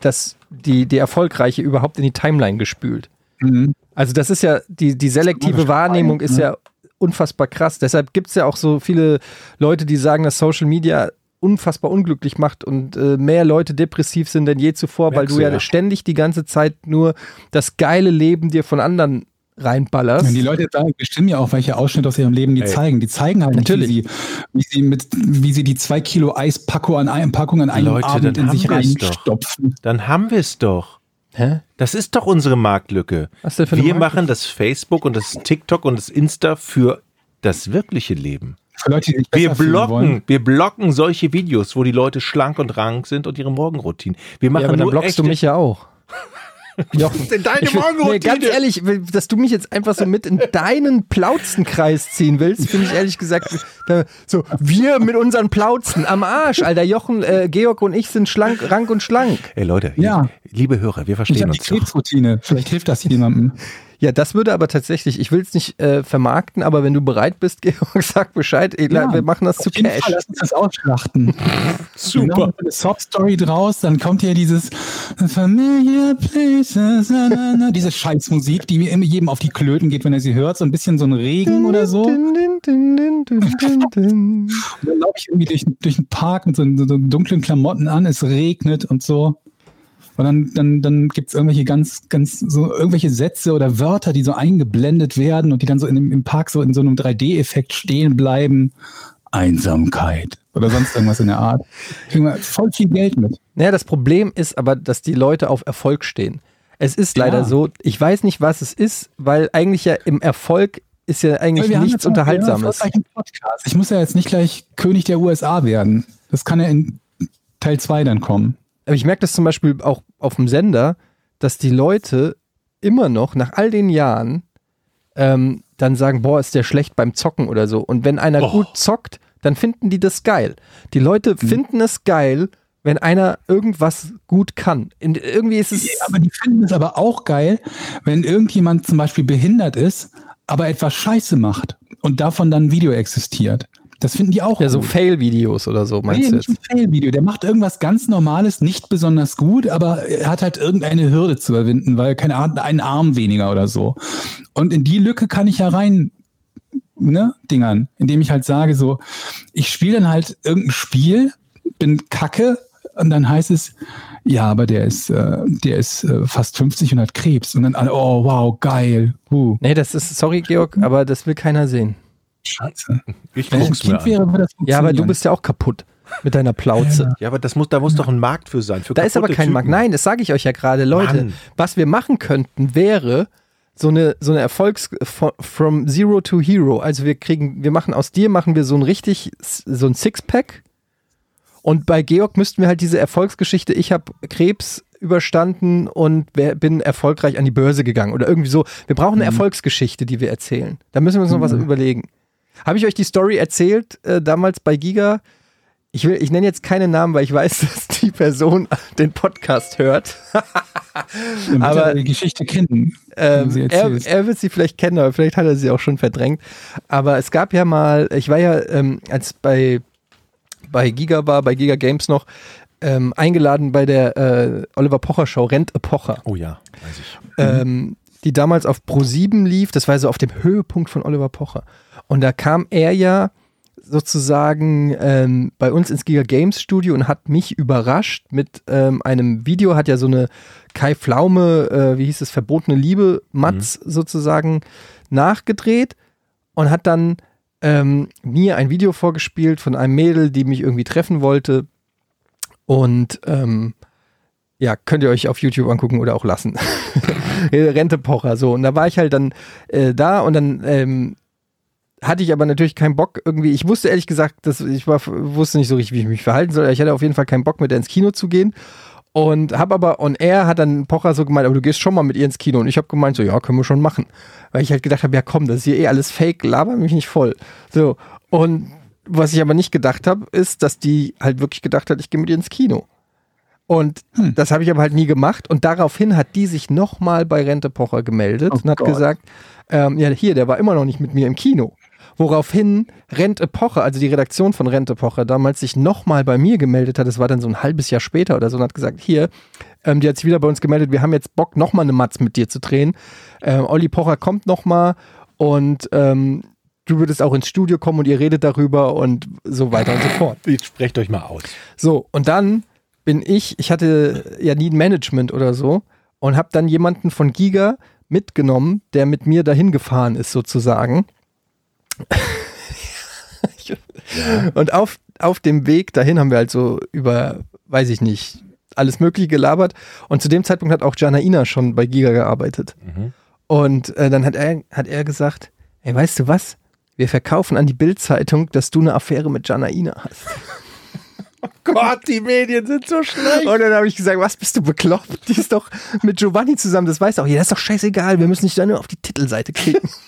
das, die, die Erfolgreiche überhaupt in die Timeline gespült. Mhm. Also das ist ja, die, die selektive Wahrnehmung ist ne? ja unfassbar krass. Deshalb gibt es ja auch so viele Leute, die sagen, dass Social Media unfassbar unglücklich macht und äh, mehr Leute depressiv sind denn je zuvor, weil Merkst du du, ja, ja. ständig die ganze Zeit nur das geile Leben dir von anderen reinballerst. Wenn die Leute sagen, bestimmen ja auch, welche Ausschnitte aus ihrem Leben die Ey. zeigen. Die zeigen halt Natürlich. wie sie, wie sie mit, wie sie die zwei Kilo Eispackung an einem Packung an einem Leute, Abend dann in sich haben wir's doch. reinstopfen. Dann haben wir es doch. Hä? Das ist doch unsere Marktlücke. Was denn für eine Wir Marktlücke? machen das Facebook und das TikTok und das Insta für das wirkliche Leben. Für Leute, die sich Wir blocken, wir blocken solche Videos, wo die Leute schlank und rank sind und ihre Morgenroutine. Wir machen Ja, aber dann blockst du mich ja auch. Jochen, denn deine ich Morgenroutine? nee, ganz ehrlich, dass du mich jetzt einfach so mit in deinen Plauzenkreis ziehen willst, finde ich ehrlich gesagt da, so wir mit unseren Plauzen am Arsch, Alter. Jochen, äh, Georg und ich sind schlank, rank und schlank. Ey Leute, Ja. liebe Hörer, wir Ich verstehen die uns doch. Krebsroutine. Vielleicht hilft das jemandem. Ja, das würde aber tatsächlich, ich will es nicht äh, vermarkten, aber wenn du bereit bist, [laughs] Georg, sag Bescheid. Ey, Ja, wir machen das Auf zu jeden Cash. Fall, lass uns das ausschlachten. [laughs] Super. Eine Sob-Story draus, dann kommt hier dieses Familiar Places, na, na, na, diese Scheißmusik, die immer jedem auf die Klöten geht, wenn er sie hört, so ein bisschen so ein Regen oder so. Und dann laufe ich irgendwie durch, durch den Park mit so, so dunklen Klamotten an, es regnet und so. Und dann, dann, dann gibt's irgendwelche ganz, ganz, so irgendwelche Sätze oder Wörter, die so eingeblendet werden und die dann so in im Park so in so einem 3D-Effekt stehen bleiben. Einsamkeit oder sonst irgendwas in der Art. Kriegen wir voll viel Geld mit. Naja, das Problem ist aber, dass die Leute auf Erfolg stehen. Es ist leider Ja. so, ich weiß nicht, was es ist, weil eigentlich ja im Erfolg ist ja eigentlich nichts Unterhaltsames. Ich muss ja jetzt nicht gleich König der USA werden. Das kann ja in Teil 2 dann kommen. Aber ich merke das zum Beispiel auch auf dem Sender, dass die Leute immer noch nach all den Jahren ähm, dann sagen, boah, ist der schlecht beim Zocken oder so. Und wenn einer Oh. gut zockt, dann finden die das geil. Die Leute Mhm. finden es geil, wenn einer irgendwas gut kann. In, irgendwie ist es. Aber die finden es aber auch geil, wenn irgendjemand zum Beispiel behindert ist, aber etwas Scheiße macht und davon dann ein Video existiert. Das finden die auch ja, so. Fail-Videos oder so, meinst Nee, du nicht ein Fail-Video. Der macht irgendwas ganz Normales, nicht besonders gut, aber er hat halt irgendeine Hürde zu überwinden, weil, keine Ahnung, einen Arm weniger oder so. Und in die Lücke kann ich ja rein, ne, dingern, indem ich halt sage so, ich spiele dann halt irgendein Spiel, bin kacke und dann heißt es, ja, aber der ist, äh, der ist äh, fast 50 und hat Krebs. Und dann alle, oh, wow, geil. Uh, Nee, das ist, sorry, Georg, aber das will keiner sehen. Scheiße. Ich Wenn ich ein guck's mir Kind an. wäre, würde das Ja, aber du funktionieren. bist ja auch kaputt mit deiner Plauze. Ja, aber das muss, da muss doch ein Markt für sein. Für Da ist aber kaputte kein Typen. Markt. Nein, das sage ich euch ja gerade, Leute. Mann. Was wir machen könnten, wäre so eine, so eine Erfolgs von- from Zero to Hero. Also wir kriegen, wir machen aus dir, machen wir so ein richtig, so ein Sixpack. Und bei Georg müssten wir halt diese Erfolgsgeschichte, ich habe Krebs überstanden und wer- bin erfolgreich an die Börse gegangen oder irgendwie so. Wir brauchen eine Erfolgsgeschichte, die wir erzählen. Da müssen wir uns noch was überlegen. Habe ich euch die Story erzählt, äh, damals bei Giga? Ich, will, ich nenne jetzt keine Namen, weil ich weiß, [laughs] dass die Person den Podcast hört. Aber- er die Geschichte kennen. Ähm, er, er wird sie vielleicht kennen, aber vielleicht hat er sie auch schon verdrängt. Aber es gab ja mal, ich war ja, ähm, als bei, bei Giga war, bei Giga Games noch, ähm, eingeladen bei der äh, Oliver Pocher Show, Rent a Pocher, Oh ja, weiß ich. ähm, die damals auf Pro7 lief. Das war so auf dem Höhepunkt von Oliver Pocher. Und da kam er ja sozusagen ähm, bei uns ins Giga Games Studio und hat mich überrascht mit ähm, einem Video, hat ja so eine Kai Pflaume, äh, wie hieß es, verbotene Liebe, Matz sozusagen nachgedreht und hat dann ähm, mir ein Video vorgespielt von einem Mädel, die mich irgendwie treffen wollte. Und ähm, ja, könnt ihr euch auf YouTube angucken oder auch lassen. [laughs] Rentepocher, so. Und da war ich halt dann äh, da und dann ähm, hatte ich aber natürlich keinen Bock irgendwie. Ich wusste ehrlich gesagt, dass ich war, wusste nicht so richtig, wie ich mich verhalten soll. Ich hatte auf jeden Fall keinen Bock, mit ihr ins Kino zu gehen. Und habe aber on air hat dann Pocher so gemeint, aber du gehst schon mal mit ihr ins Kino. Und ich habe gemeint, so, ja, können wir schon machen. Weil ich halt gedacht habe, ja komm, das ist hier eh alles fake, laber mich nicht voll. So. Und was ich aber nicht gedacht habe, ist, dass die halt wirklich gedacht hat, ich gehe mit ihr ins Kino. Und Hm. das habe ich aber halt nie gemacht. Und daraufhin hat die sich nochmal bei Rente Pocher gemeldet Oh und hat Gott. gesagt, ähm, ja, hier, der war immer noch nicht mit mir im Kino. Woraufhin Rente Pocher, also die Redaktion von Rente Pocher, damals sich nochmal bei mir gemeldet hat. Das war dann so ein halbes Jahr später oder so und hat gesagt, hier, ähm, die hat sich wieder bei uns gemeldet, wir haben jetzt Bock, nochmal eine Matz mit dir zu drehen. Ähm, Olli Pocher kommt nochmal und ähm, du würdest auch ins Studio kommen und ihr redet darüber und so weiter und so fort. [laughs] Jetzt sprecht euch mal aus. So, und dann bin ich, ich hatte ja nie ein Management oder so und habe dann jemanden von Giga mitgenommen, der mit mir dahin gefahren ist sozusagen. [laughs] Und auf, auf dem Weg dahin haben wir halt so über, weiß ich nicht, alles Mögliche gelabert. Und zu dem Zeitpunkt hat auch Janaina schon bei Giga gearbeitet. Mhm. Und äh, dann hat er, hat er gesagt, ey, weißt du was? Wir verkaufen an die Bild-Zeitung, dass du eine Affäre mit Janaina hast. [laughs] Gott, die Medien sind so schlecht. Und dann habe ich gesagt, was bist du bekloppt? Die ist doch mit Giovanni zusammen, das weiß auch jeder. Das ist doch scheißegal, wir müssen nicht da nur auf die Titelseite klicken. [laughs]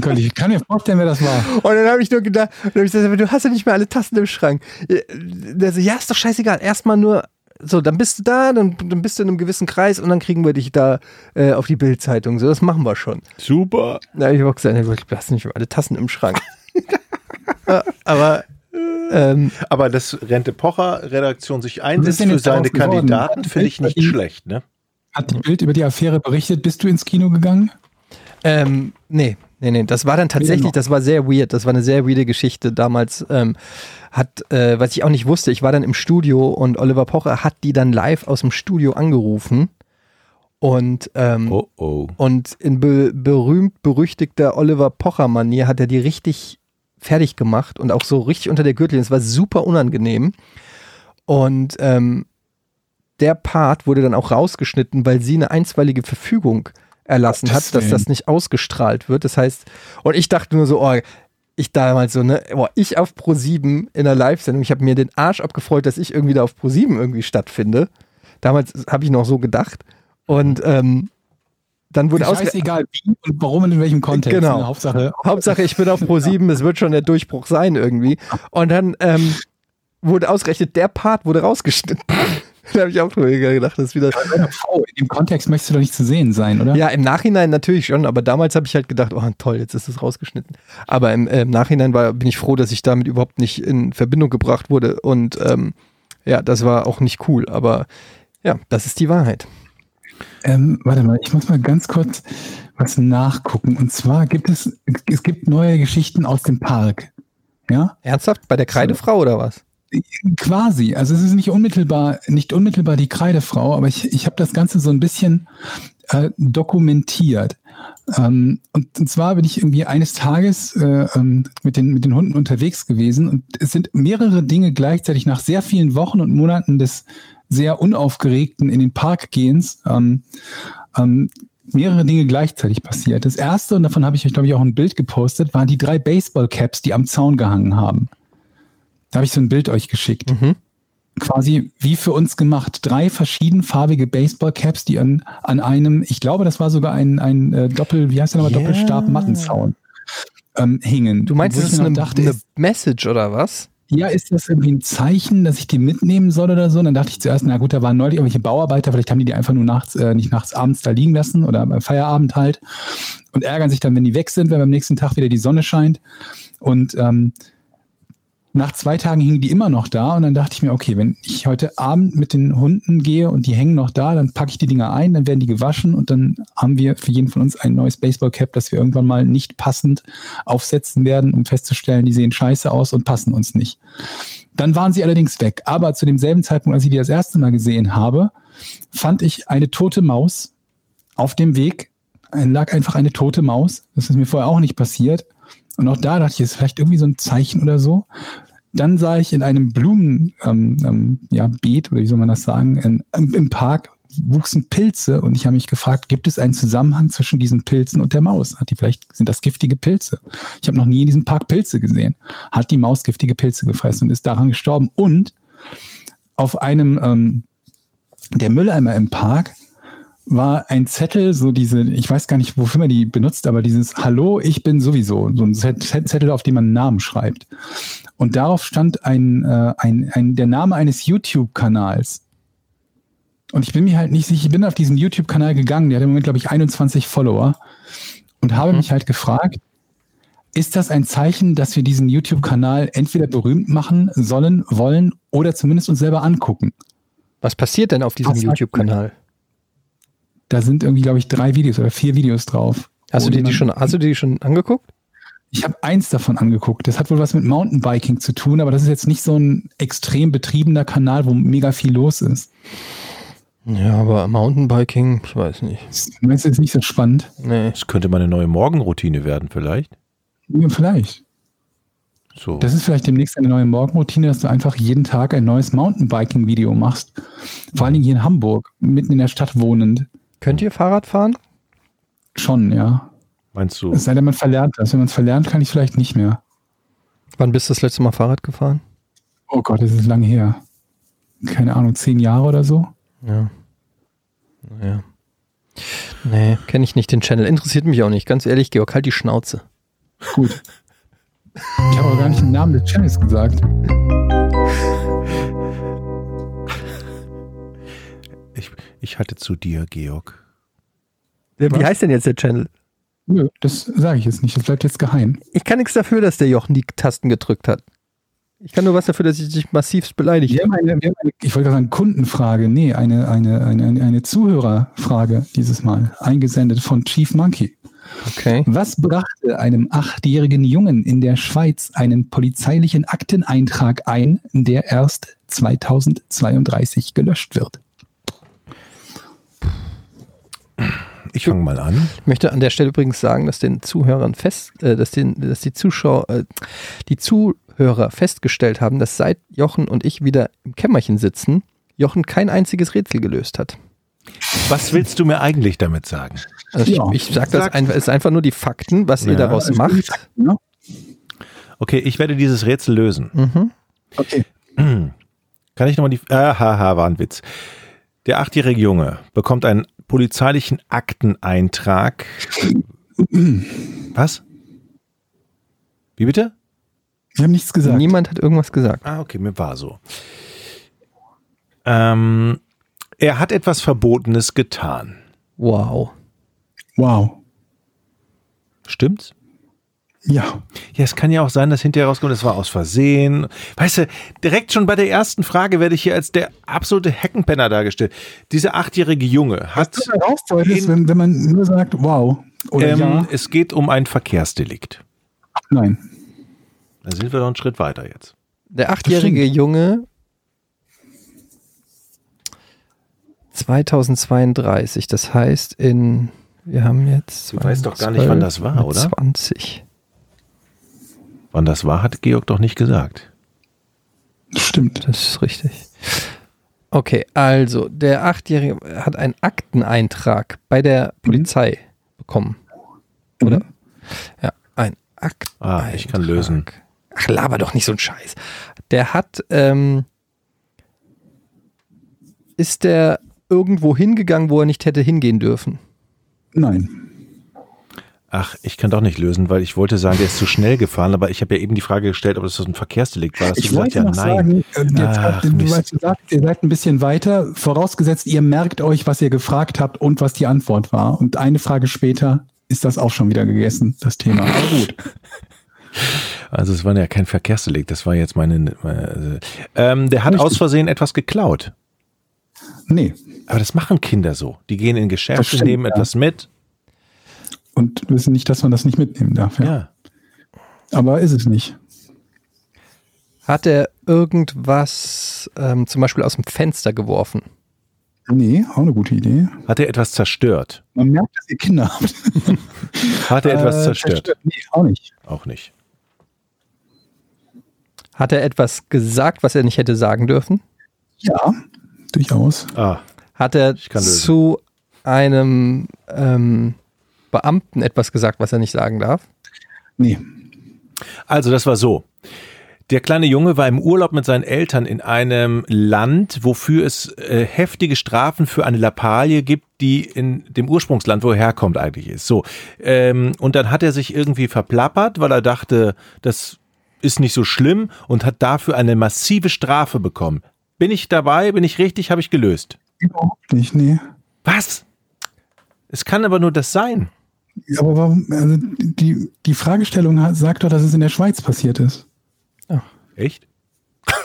Gott, Ich kann mir vorstellen, wer das war. Und dann habe ich nur gedacht, dann hab ich gesagt, du hast ja nicht mehr alle Tassen im Schrank. Der so, ja, ist doch scheißegal. Erstmal nur, so, dann bist du da, dann, dann bist du in einem gewissen Kreis und dann kriegen wir dich da äh, auf die Bildzeitung. So, das machen wir schon. Super. Da habe ich auch gesagt, du hast nicht mehr alle Tassen im Schrank. [laughs] Aber ähm, Aber dass Rente Pocher Redaktion sich einsetzt für seine? Kandidaten, finde ich nicht schlecht, ne? Hat die Bild über die Affäre berichtet? Bist du ins Kino gegangen? Ähm, nee, nee, nee. Das war dann tatsächlich, das war sehr weird. Das war eine sehr weirde Geschichte. Damals ähm, hat, äh, was ich auch nicht wusste, ich war dann im Studio und Oliver Pocher hat die dann live aus dem Studio angerufen. Und, ähm, Oh oh. und in be berühmt berüchtigter Oliver Pocher-Manier hat er die richtig fertig gemacht und auch so richtig unter der Gürtellinie. Es war super unangenehm. Und ähm, der Part wurde dann auch rausgeschnitten, weil sie eine einstweilige Verfügung erlassen Gottes hat, dass Willen. das nicht ausgestrahlt wird. Das heißt, und ich dachte nur so, oh, ich damals so, ne, boah, ich auf Pro7 in einer Live-Sendung, ich habe mir den Arsch abgefreut, dass ich irgendwie da auf Pro7 irgendwie stattfinde. Damals habe ich noch so gedacht. Und ähm, dann wurde ausge Scheißegal wie und warum und in welchem Kontext. Genau. Ne? Hauptsache. Hauptsache, ich bin auf Pro7, es wird schon der Durchbruch sein irgendwie. Und dann ähm, wurde ausgerechnet, der Part wurde rausgeschnitten. [laughs] da habe ich auch drüber gedacht, das ist wieder. Frau, in dem Kontext möchtest du doch nicht zu sehen sein, oder? Ja, im Nachhinein natürlich schon, aber damals habe ich halt gedacht, oh toll, jetzt ist es rausgeschnitten. Aber im, äh, im Nachhinein war, bin ich froh, dass ich damit überhaupt nicht in Verbindung gebracht wurde. Und ähm, ja, das war auch nicht cool, aber ja, das ist die Wahrheit. Ähm, warte mal, ich muss mal ganz kurz was nachgucken. Und zwar gibt es, es gibt neue Geschichten aus dem Park. Ja, Ernsthaft? Bei der Kreidefrau oder was? Quasi. Also es ist nicht unmittelbar, nicht unmittelbar die Kreidefrau, aber ich, ich habe das Ganze so ein bisschen äh, dokumentiert. Ähm, und, und zwar bin ich irgendwie eines Tages äh, ähm, mit, den, mit den Hunden unterwegs gewesen und es sind mehrere Dinge gleichzeitig nach sehr vielen Wochen und Monaten des sehr unaufgeregten in den Park gehens ähm, ähm, mehrere Dinge gleichzeitig passiert. Das erste, und davon habe ich euch, glaube ich, auch ein Bild gepostet, waren die drei Baseball-Caps, die am Zaun gehangen haben. Da habe ich so ein Bild euch geschickt. Mhm. Quasi wie für uns gemacht. Drei verschiedenfarbige Baseball-Caps, die an, an einem, ich glaube, das war sogar ein, ein äh, Doppel, wie heißt der nochmal, Ja. Doppelstab-Mattenzaun ähm, hingen. Du meinst, das ist eine, dachte, eine Message oder was? ja, ist das irgendwie ein Zeichen, dass ich die mitnehmen soll oder so? Und dann dachte ich zuerst, na gut, da waren neulich irgendwelche Bauarbeiter, vielleicht haben die die einfach nur nachts, äh, nicht nachts, abends da liegen lassen oder beim Feierabend halt und ärgern sich dann, wenn die weg sind, wenn beim nächsten Tag wieder die Sonne scheint. Und ähm, nach zwei Tagen hingen die immer noch da und dann dachte ich mir, okay, wenn ich heute Abend mit den Hunden gehe und die hängen noch da, dann packe ich die Dinger ein, dann werden die gewaschen und dann haben wir für jeden von uns ein neues Baseballcap, das wir irgendwann mal nicht passend aufsetzen werden, um festzustellen, die sehen scheiße aus und passen uns nicht. Dann waren sie allerdings weg. Aber zu demselben Zeitpunkt, als ich die das erste Mal gesehen habe, fand ich eine tote Maus auf dem Weg. Lag einfach eine tote Maus. Das ist mir vorher auch nicht passiert. Und auch da dachte ich, ist vielleicht irgendwie so ein Zeichen oder so. Dann sah ich in einem Blumen, ähm, ähm, ja, Beet, oder wie soll man das sagen, in, im, im Park wuchsen Pilze und ich habe mich gefragt, gibt es einen Zusammenhang zwischen diesen Pilzen und der Maus? Hat die vielleicht, sind das giftige Pilze? Ich habe noch nie in diesem Park Pilze gesehen. Hat die Maus giftige Pilze gefressen und ist daran gestorben? Und auf einem ähm, der Mülleimer im Park war ein Zettel, so diese, ich weiß gar nicht, wofür man die benutzt, aber dieses Hallo, ich bin sowieso, so ein Zett- Zettel, auf dem man einen Namen schreibt. Und darauf stand ein, äh, ein, ein, der Name eines YouTube-Kanals. Und ich bin mir halt nicht sicher, ich bin auf diesen YouTube-Kanal gegangen, der hat im Moment, glaube ich, 21 Follower und habe mich halt gefragt, ist das ein Zeichen, dass wir diesen YouTube-Kanal entweder berühmt machen sollen, wollen oder zumindest uns selber angucken? Was passiert denn auf diesem YouTube-Kanal? Da sind irgendwie, glaube ich, drei Videos oder vier Videos drauf. Hast du dir die schon, hast du dir die schon angeguckt? Ich habe eins davon angeguckt. Das hat wohl was mit Mountainbiking zu tun, aber das ist jetzt nicht so ein extrem betriebener Kanal, wo mega viel los ist. Ja, aber Mountainbiking, ich weiß nicht. Das meinst du jetzt nicht so spannend? Nee. Das könnte mal eine neue Morgenroutine werden, vielleicht. Ja, vielleicht. So. Das ist vielleicht demnächst eine neue Morgenroutine, dass du einfach jeden Tag ein neues Mountainbiking-Video machst. Vor allen Dingen hier in Hamburg, mitten in der Stadt wohnend. Könnt ihr Fahrrad fahren? Schon, ja. Meinst du? Es sei denn, man verlernt das. Wenn man es verlernt, kann ich vielleicht nicht mehr. Wann bist du das letzte Mal Fahrrad gefahren? Oh Gott, das ist lange her. Keine Ahnung, zehn Jahre oder so? Ja. Naja. Nee, kenne ich nicht den Channel. Interessiert mich auch nicht. Ganz ehrlich, Georg, halt die Schnauze. Gut. Ich habe aber gar nicht den Namen des Channels gesagt. Ich, hatte zu dir, Georg. Wie Was? heißt denn jetzt der Channel? Nö, das sage ich jetzt nicht. Das bleibt jetzt geheim. Ich kann nichts dafür, dass der Jochen die Tasten gedrückt hat. Ich kann nur was dafür, dass ich dich massivst beleidigt Wir habe. haben eine, wir haben eine ich wollte gerade sagen Kundenfrage. Nee, eine, eine, eine, eine, eine Zuhörerfrage dieses Mal. Eingesendet von Chief Monkey. Okay. Was brachte einem achtjährigen Jungen in der Schweiz einen polizeilichen Akteneintrag ein, der erst 2032 gelöscht wird? Ich fange mal an. Ich möchte an der Stelle übrigens sagen, dass den Zuhörern fest, äh, dass, den, dass die Zuschauer, äh, die Zuhörer festgestellt haben, dass seit Jochen und ich wieder im Kämmerchen sitzen, Jochen kein einziges Rätsel gelöst hat. Was willst du mir eigentlich damit sagen? Also Ja. ich, ich sage das einfach, ist einfach nur die Fakten, was ihr Ja, daraus also macht. Ja? Okay, ich werde dieses Rätsel lösen. Mhm. Okay. Kann ich nochmal die. Ah, haha, war ein Witz. Der achtjährige Junge bekommt einen polizeilichen Akteneintrag. Was? Wie bitte? Wir haben nichts gesagt. Niemand hat irgendwas gesagt. Ah, okay, mir war so. Ähm, er hat etwas Verbotenes getan. Wow. Wow. Stimmt's? Ja. Ja, es kann ja auch sein, dass hinterher rauskommt, das war aus Versehen. Weißt du, direkt schon bei der ersten Frage werde ich hier als der absolute Heckenpenner dargestellt. Dieser achtjährige Junge hat, Was du da raus wolltest, wenn, wenn man nur sagt, wow. Oder ähm, ja. es geht um ein Verkehrsdelikt. Nein. Da sind wir doch einen Schritt weiter jetzt. Der achtjährige Junge 2032, das heißt in, wir haben jetzt. Du weißt doch gar nicht, wann das war, oder? 20. Wann das war, hat Georg doch nicht gesagt. Stimmt. Das ist richtig. Okay, also der Achtjährige hat einen Akteneintrag bei der Polizei bekommen. Oder? Mhm. Ja, ein Akteneintrag. Ah, ich kann lösen. Ach, laber doch nicht so ein Scheiß. Der hat, ähm, ist der irgendwo hingegangen, wo er nicht hätte hingehen dürfen? Nein. Ach, ich kann doch nicht lösen, weil ich wollte sagen, der ist zu schnell gefahren, aber ich habe ja eben die Frage gestellt, ob das ein Verkehrsdelikt war. Hast du Ich gesagt, wollte ja, noch nein. sagen, äh, jetzt, Ach, äh, du, weißt, du sagst, ihr seid ein bisschen weiter, vorausgesetzt, ihr merkt euch, was ihr gefragt habt und was die Antwort war. Und eine Frage später ist das auch schon wieder gegessen, das Thema. Aber gut. [laughs] Also es war ja kein Verkehrsdelikt, das war jetzt meine. meine ähm, der hat Richtig. aus Versehen etwas geklaut. Nee. Aber das machen Kinder so. Die gehen in Geschäfte, nehmen ja. etwas mit. Und wissen nicht, dass man das nicht mitnehmen darf. Ja. Ja. Aber ist es nicht. Hat er irgendwas ähm, zum Beispiel aus dem Fenster geworfen? Nee, auch eine gute Idee. Hat er etwas zerstört? Man merkt, dass ihr Kinder habt. [laughs] Hat er etwas Äh, zerstört? Nee, auch nicht. Auch nicht. Hat er etwas gesagt, was er nicht hätte sagen dürfen? Ja, durchaus. Ah, Hat er Ich kann lösen. zu einem ähm, Beamten etwas gesagt, was er nicht sagen darf? Nee. Also, das war so. Der kleine Junge war im Urlaub mit seinen Eltern in einem Land, wofür es äh, heftige Strafen für eine Lappalie gibt, die in dem Ursprungsland, wo er herkommt, eigentlich ist. So. Ähm, und dann hat er sich irgendwie verplappert, weil er dachte, das ist nicht so schlimm und hat dafür eine massive Strafe bekommen. Bin ich dabei? Bin ich richtig? Habe ich gelöst. Überhaupt nicht, nee. Was? Es kann aber nur das sein. Aber warum, also die, die Fragestellung hat- sagt doch, dass es in der Schweiz passiert ist. Echt?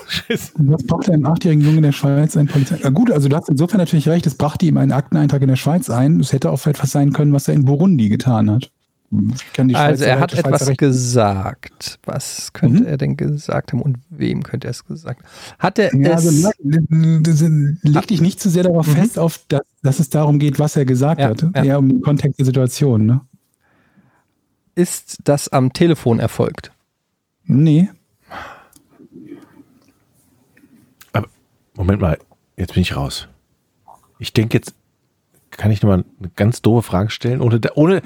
Scheiße. [laughs] Was braucht einem achtjährigen Jungen in der Schweiz ein Polizei? Ja, gut, also du hast insofern natürlich recht, es brachte ihm einen Akteneintrag in der Schweiz ein. Es hätte auch etwas sein können, was er in Burundi getan hat. Ich kann die also er hat Schweizer etwas Recht- gesagt. Was könnte Mhm. er denn gesagt haben und wem könnte er es gesagt haben? Hat er Ja, es... also leg, leg dich nicht zu sehr darauf Mhm. fest, auf, dass, dass es darum geht, was er gesagt Ja, hat. ja. Eher um den Kontext der Situation. Ne? ist das am Telefon erfolgt? Nee. Moment mal, jetzt bin ich raus. Ich denke jetzt, kann ich nochmal eine ganz doofe Frage stellen? Ohne, ohne,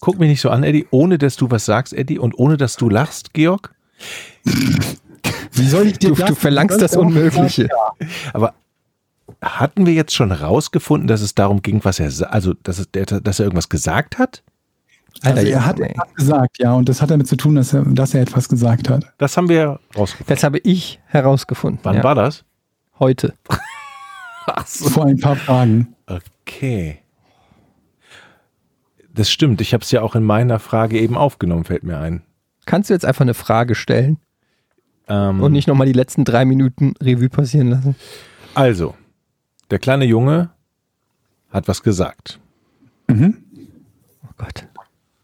guck mich nicht so an, Eddie, ohne dass du was sagst, Eddie, und ohne dass du lachst, Georg. Wie soll ich dir Du, du verlangst das Unmögliche. Aber hatten wir jetzt schon rausgefunden, dass es darum ging, was er, also, dass, es, dass er irgendwas gesagt hat? Also er hat ey. etwas gesagt, ja, und das hat damit zu tun, dass er, dass er etwas gesagt hat. Das haben wir rausgefunden. Das habe ich herausgefunden. Wann ja. war das? Heute. [laughs] Vor ein paar Tagen. Okay. Das stimmt, ich habe es ja auch in meiner Frage eben aufgenommen, fällt mir ein. Kannst du jetzt einfach eine Frage stellen Ähm, und nicht nochmal die letzten drei Minuten Revue passieren lassen? Also, der kleine Junge hat was gesagt. Mhm. Oh Gott.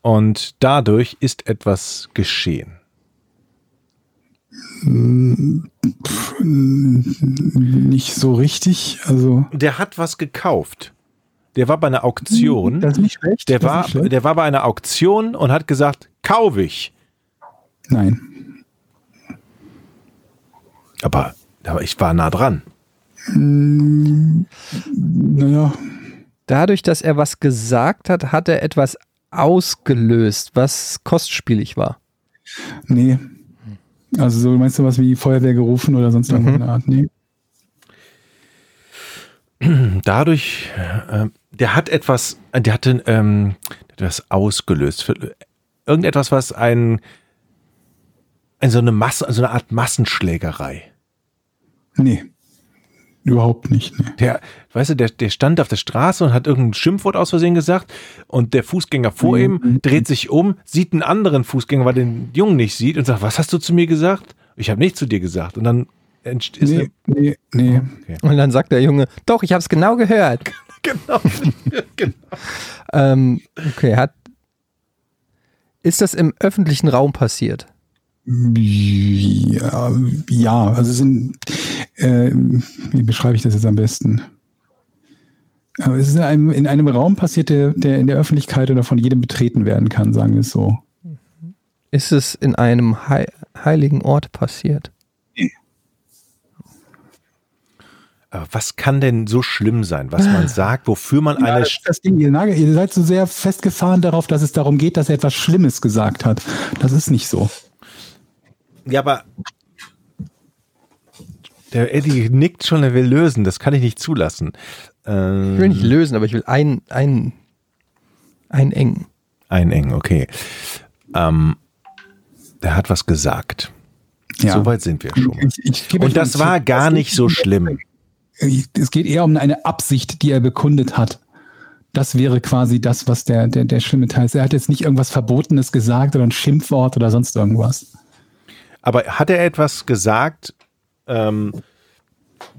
Und dadurch ist etwas geschehen. Nicht so richtig. Also, Der hat was gekauft. Der war bei einer Auktion. das ist nicht schlecht. Der war, nicht schlecht. der war bei einer Auktion und hat gesagt, kaufe ich. Nein. Aber, aber ich war nah dran. Naja, Dadurch, dass er was gesagt hat, hat er etwas ausgelöst, was kostspielig war. nee. Also so meinst du was wie Feuerwehr gerufen oder sonst Mhm. irgendeine Art? Nee. Dadurch, äh, der hat etwas, der hatte ähm, etwas ausgelöst. Für, irgendetwas, was ein, ein so eine Masse, so eine Art Massenschlägerei. Nee. Überhaupt nicht. Nee. Der, weißt du, der, der stand auf der Straße und hat irgendein Schimpfwort aus Versehen gesagt und der Fußgänger vor ihm dreht sich um, sieht einen anderen Fußgänger, weil den Jungen nicht sieht und sagt, was hast du zu mir gesagt? Ich habe nichts zu dir gesagt. Und dann ist Nee, nee, nee. eine, Und dann sagt der Junge, doch, ich habe es genau gehört. [laughs] genau, [laughs] genau. Ähm, okay, hat. Ist das im öffentlichen Raum passiert? Ja, ja, also es sind, äh, wie beschreibe ich das jetzt am besten? Aber es ist in einem, in einem Raum passiert, der, der in der Öffentlichkeit oder von jedem betreten werden kann, sagen wir es so. Ist es in einem hei heiligen Ort passiert? Aber was kann denn so schlimm sein, was man sagt, wofür man Ja, eine das, ist das Ding, ihr, nagelt- ihr seid so sehr festgefahren darauf, dass es darum geht, dass er etwas Schlimmes gesagt hat. Das ist nicht so. Ja, aber der Eddie nickt schon, er will lösen. Das kann ich nicht zulassen. Ähm, Ich will nicht lösen, aber ich will ein, ein, einengen. einengen, okay. Ähm, der hat was gesagt. Ja. Soweit sind wir schon. Ich, ich euch Und das war gar nicht so schlimm. Es geht eher um eine Absicht, die er bekundet hat. Das wäre quasi das, was der, der, der schlimme Teil ist. Er hat jetzt nicht irgendwas Verbotenes gesagt oder ein Schimpfwort oder sonst irgendwas. Aber hat er etwas gesagt, ähm,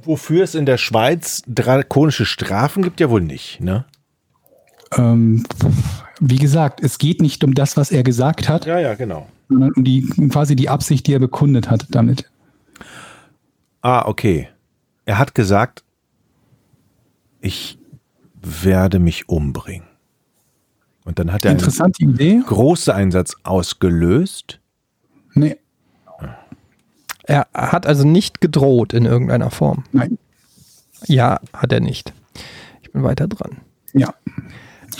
wofür es in der Schweiz drakonische Strafen gibt? Ja wohl nicht, ne? Ähm, wie gesagt, es geht nicht um das, was er gesagt hat, Ja, ja, genau. sondern um die, quasi die Absicht, die er bekundet hat damit. Ah, okay. Er hat gesagt, ich werde mich umbringen. Und dann hat er einen Interessante Idee. großen Einsatz ausgelöst. Nee, Er hat also nicht gedroht in irgendeiner Form. nein. Ja, hat er nicht. Ich bin weiter dran. Ja,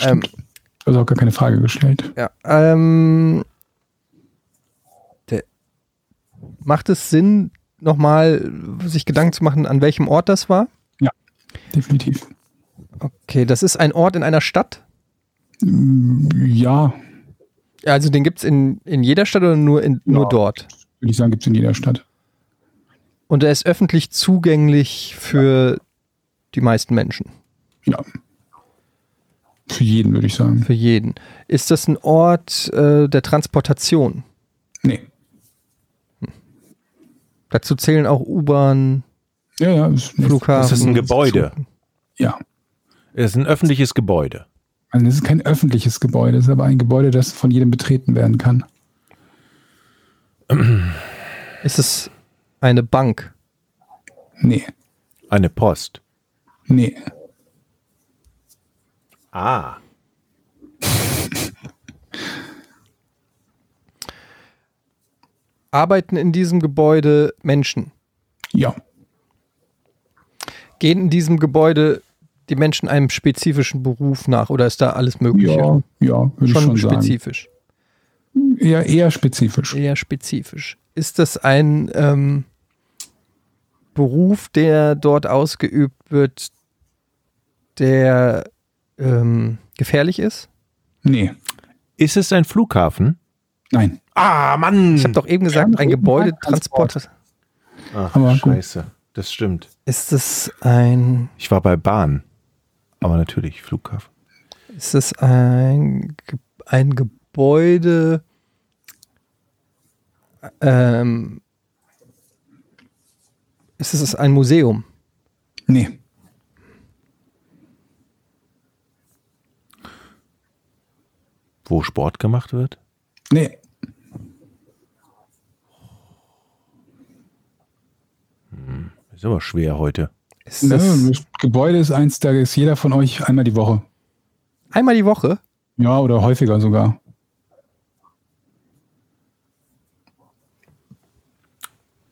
Ähm, du hast auch gar keine Frage gestellt. ja, ähm, der, macht es Sinn, nochmal sich Gedanken zu machen, an welchem Ort das war? Definitiv. Okay, das ist ein Ort in einer Stadt. Ja, Ja, Also den gibt es in, in jeder Stadt oder nur, in, nur Ja. dort? würde ich sagen, gibt es in jeder Stadt. Und er ist öffentlich zugänglich für die meisten Menschen, Ja. Für jeden, würde ich sagen. für jeden. Ist das ein Ort äh, der Transportation? Nee. Dazu zählen auch U-Bahn, Ja, ja. Ist, Flughafen. Das ist ein Gebäude. Ja. Es ist ein öffentliches Gebäude. Also es ist kein öffentliches Gebäude, es ist aber ein Gebäude, das von jedem betreten werden kann. Ist es eine Bank? Nee. Eine Post. Nee. Ah. Arbeiten in diesem Gebäude Menschen? Ja. Gehen in diesem Gebäude die Menschen einem spezifischen Beruf nach oder ist da alles Mögliche? Ja, ja, würde ich schon schon sagen. spezifisch. Ja, eher spezifisch. Eher spezifisch. Ist das ein ähm, Beruf, der dort ausgeübt wird, der ähm, gefährlich ist? Nee. Ist es ein Flughafen? Nein. Ah, Mann! Ich habe doch eben gesagt, ein Gebäudetransport. Ach, Aber gut. scheiße. Das stimmt. Ist es ein, Ich war bei Bahn. Aber natürlich, Flughafen. ist es ein, ein Gebäude, ähm, ist es ein Museum? Nee. Wo Sport gemacht wird? Nee. Ist aber schwer heute. Ist das das Gebäude ist eins, da ist jeder von euch einmal die Woche. einmal die Woche? Ja, oder häufiger sogar.